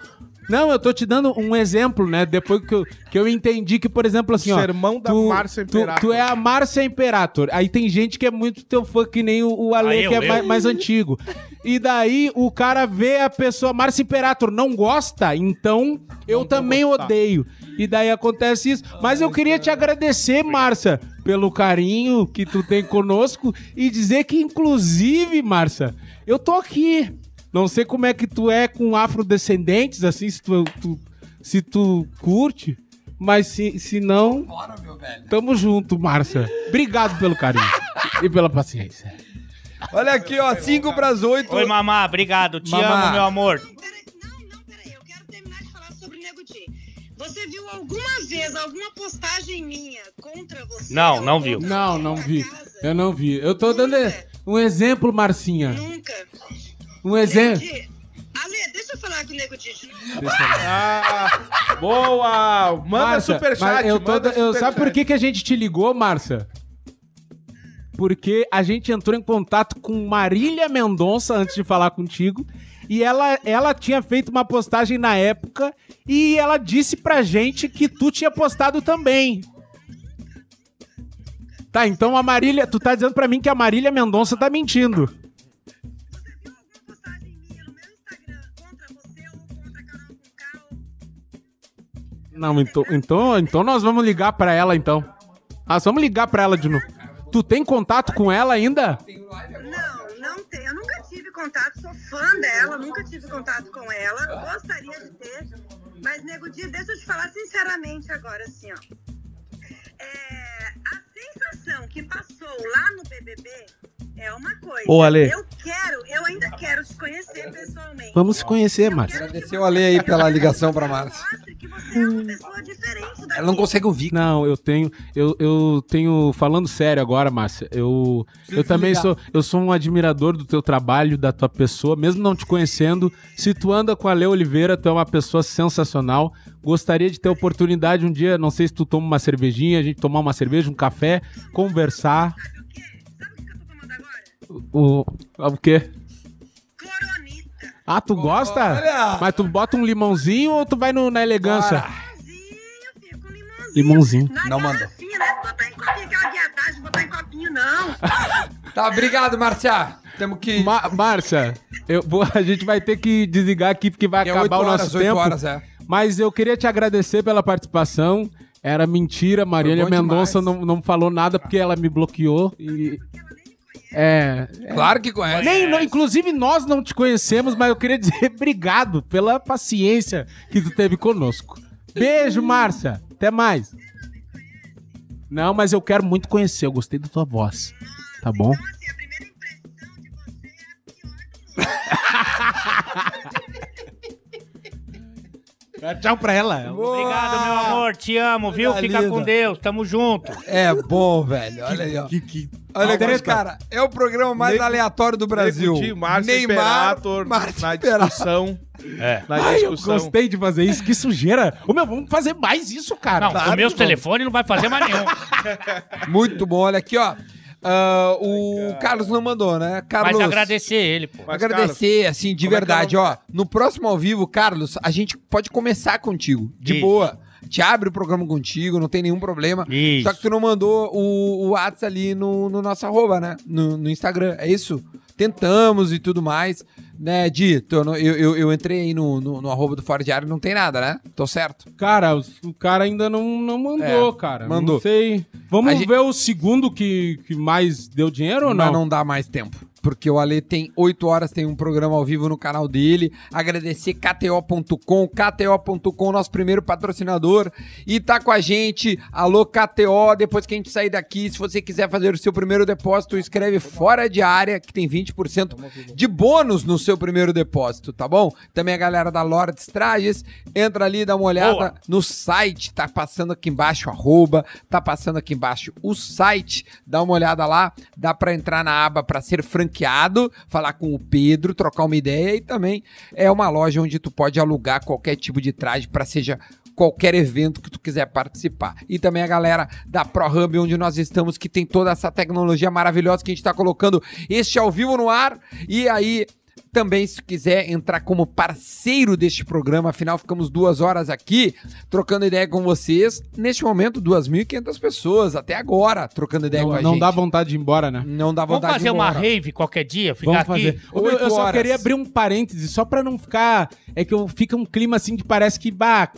Não, eu tô te dando um exemplo, né? Depois que eu, que eu entendi que, por exemplo, assim, ó. Sermão da tu, Márcia tu, Imperator. tu é a Márcia Imperator. Aí tem gente que é muito teu fã, que nem o, o Ale, Ah, eu, que é eu. mais, mais antigo. E daí o cara vê a pessoa, Márcia Imperator, não gosta, então eu também gostar. odeio. E daí acontece isso. Mas eu queria te agradecer, Márcia, pelo carinho que tu tem conosco e dizer que, inclusive, Márcia, eu tô aqui. Não sei como é que tu é com afrodescendentes, assim, se tu, tu- se tu curte. Mas se, se não, Bora, meu velho. Tamo junto, Márcia. Obrigado pelo carinho e pela paciência. Olha aqui, ó, 5 pras 8. Oi, mamá, obrigado. Te Mamá. amo, meu amor. Você viu alguma vez alguma postagem minha contra você? Não, não viu. Não, não vi. casa? Eu não vi. Eu tô dando um exemplo, Marcinha. Nunca. Um exemplo. Ale, deixa eu falar com o Nego Di de novo. Ah, boa! Manda Márcia, superchat. eu tô, manda eu, sabe por que, que a gente te ligou, Márcia? Porque a gente entrou em contato com Marília Mendonça antes de falar contigo. E ela, ela tinha feito uma postagem na época e ela disse pra gente que tu tinha postado também. Tá, então a Marília. Tu tá dizendo pra mim que a Marília Mendonça tá mentindo. Não, então, então, então nós vamos ligar pra ela então. Nós vamos ligar pra ela de novo. Tu tem contato com ela ainda? Não, não tem. Contato, sou fã dela, nunca tive contato com ela. Gostaria de ter. Mas, Nego Di, deixa eu te falar sinceramente agora, assim, ó. É, a sensação que passou lá no BBB é uma coisa. Ô, Ale. Eu quero, eu ainda quero te conhecer pessoalmente. Vamos se conhecer, que Agradecer o Ale aí pela ligação pra Márcia. Mostre que você é uma pessoa diferente daqui. Ela não consegue ouvir. Não, eu tenho, eu, eu tenho, falando sério agora, Márcia, eu, eu também sou, eu sou um admirador do teu trabalho, da tua pessoa, mesmo não te conhecendo, se tu anda com a Lê Oliveira, tu é uma pessoa sensacional, gostaria de ter a oportunidade um dia, não sei se tu toma uma cervejinha, a gente tomar uma cerveja, um café, conversar, o, o quê? Coronita. Ah, tu gosta? Olha! Mas tu bota um limãozinho ou tu vai no- na elegância? Limãozinho, filho, com limãozinho. Limãozinho. Na Não mandou. né? Botar em copinho, aquela viadagem, botar em copinho, não. Tá, obrigado, Márcia. Temos que. Ma- Márcia, eu vou- a gente vai ter que desligar aqui porque vai É acabar 8 o horas, nosso 8 tempo. horas, é. Mas eu queria te agradecer pela participação. Era mentira, Marília Mendonça não, não falou nada porque ela me bloqueou. E... É. Claro que conhece. Nem, não- inclusive nós não te conhecemos, mas eu queria dizer obrigado pela paciência que tu teve conosco. Beijo, Márcia. Até mais. Não, mas eu quero muito conhecer. Eu gostei da tua voz. Tá bom? Tchau pra ela. Obrigado, meu amor. Te amo, viu? Fica linda. com Deus. Tamo junto. É bom, velho. Olha aí, ó. Olha aqui, Treta. cara. É o programa mais Nego- aleatório do Brasil. Di, Márcio Neymar, Imperator Márcio na discussão. É. Na Ai, eu discussão. gostei de fazer isso. Que sujeira. Ô, meu, vamos fazer mais isso, cara. Não, Claro os meus que vamos. telefones não vai fazer mais nenhum. Muito bom. Olha aqui, ó. Ah, o Carlos não mandou, né? Carlos. Mas agradecer ele, pô. Mas, agradecer, assim, de é que verdade, ó. No próximo ao vivo, Carlos, a gente pode começar contigo. De Isso. boa. Te abre o programa contigo, não tem nenhum problema. Isso. Só que tu não mandou o, o WhatsApp ali no, no nosso arroba, né? No, no Instagram. É isso? Tentamos e tudo mais. Né, Di, eu, eu, eu, entrei aí no, no, no arroba do Fora Diário não tem nada, né? Tô certo? Cara, o, o cara ainda não, não mandou, É, cara. mandou. Não sei. Vamos A gente- ver o segundo que, que mais deu dinheiro ou Mas não? não dá mais tempo. Porque o Ale tem 8 horas, tem um programa ao vivo no canal dele. Agradecer KTO.com, KTO.com, nosso primeiro patrocinador. E tá com a gente. Alô, KTO. Depois que a gente sair daqui, se você quiser fazer o seu primeiro depósito, escreve fora de área, que tem 20% de bônus no seu primeiro depósito, tá bom? Também a galera da Lords Trajes. Entra ali, dá uma olhada Boa. no site, tá passando aqui embaixo arroba, tá passando aqui embaixo o site, dá uma olhada lá, dá pra entrar na aba pra ser franqueado, falar com o Pedro, trocar uma ideia e também é uma loja onde tu pode alugar qualquer tipo de traje pra seja qualquer evento que tu quiser participar. E também a galera da ProHub, onde nós estamos, que tem toda essa tecnologia maravilhosa que a gente tá colocando este ao vivo no ar. E aí, também, se quiser entrar como parceiro deste programa, afinal, ficamos duas horas aqui trocando ideia com vocês. Neste momento, 2.500 pessoas, até agora, trocando ideia com a Não, não gente. dá vontade de ir embora, né? Não dá Vamos vontade fazer de ir uma embora. rave qualquer dia? Ficar Vamos aqui? fazer. Eu Oito só horas. queria abrir um parêntese, só pra não ficar. É que eu, fica um clima assim de parece que. Bah,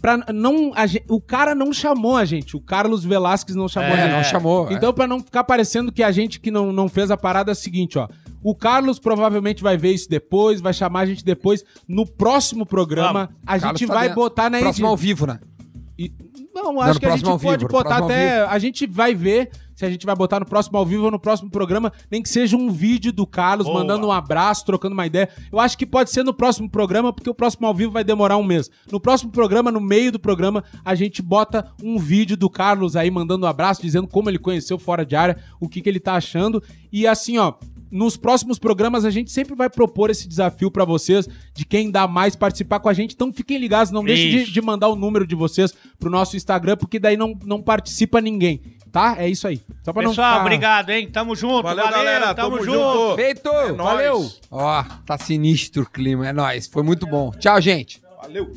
pra não, o cara não chamou a gente. O Carlos Velasquez não chamou É, a gente. Não chamou. Então, pra não ficar parecendo que a gente que não, não fez a parada é o seguinte, ó. O Carlos provavelmente vai ver isso depois, vai chamar a gente depois. No próximo programa, Vamos. a Carlos gente tá vai dentro. botar na Próximo ao vivo, né? e- Não, acho que a gente pode vivo, botar até. A gente vai ver se a gente vai botar no próximo ao vivo ou no próximo programa, nem que seja um vídeo do Carlos Boa. mandando um abraço, trocando uma ideia. Eu acho que pode ser no próximo programa, porque o próximo ao vivo vai demorar um mês. No próximo programa, no meio do programa, a gente bota um vídeo do Carlos aí mandando um abraço, dizendo como ele conheceu fora de área, o que, que ele tá achando. E assim, ó. Nos próximos programas a gente sempre vai propor esse desafio pra vocês de quem dá mais participar com a gente. Então fiquem ligados, não deixem de, de mandar o número de vocês pro nosso Instagram, porque daí não, não participa ninguém, tá? É isso aí. Só pra Pessoal, não ficar... obrigado, hein? Tamo junto. Valeu, Valeu, galera. Tamo, Tamo junto. junto. Feito! nóis. Valeu! Ó, tá sinistro o clima, é nóis. Foi muito bom. Tchau, gente. Valeu.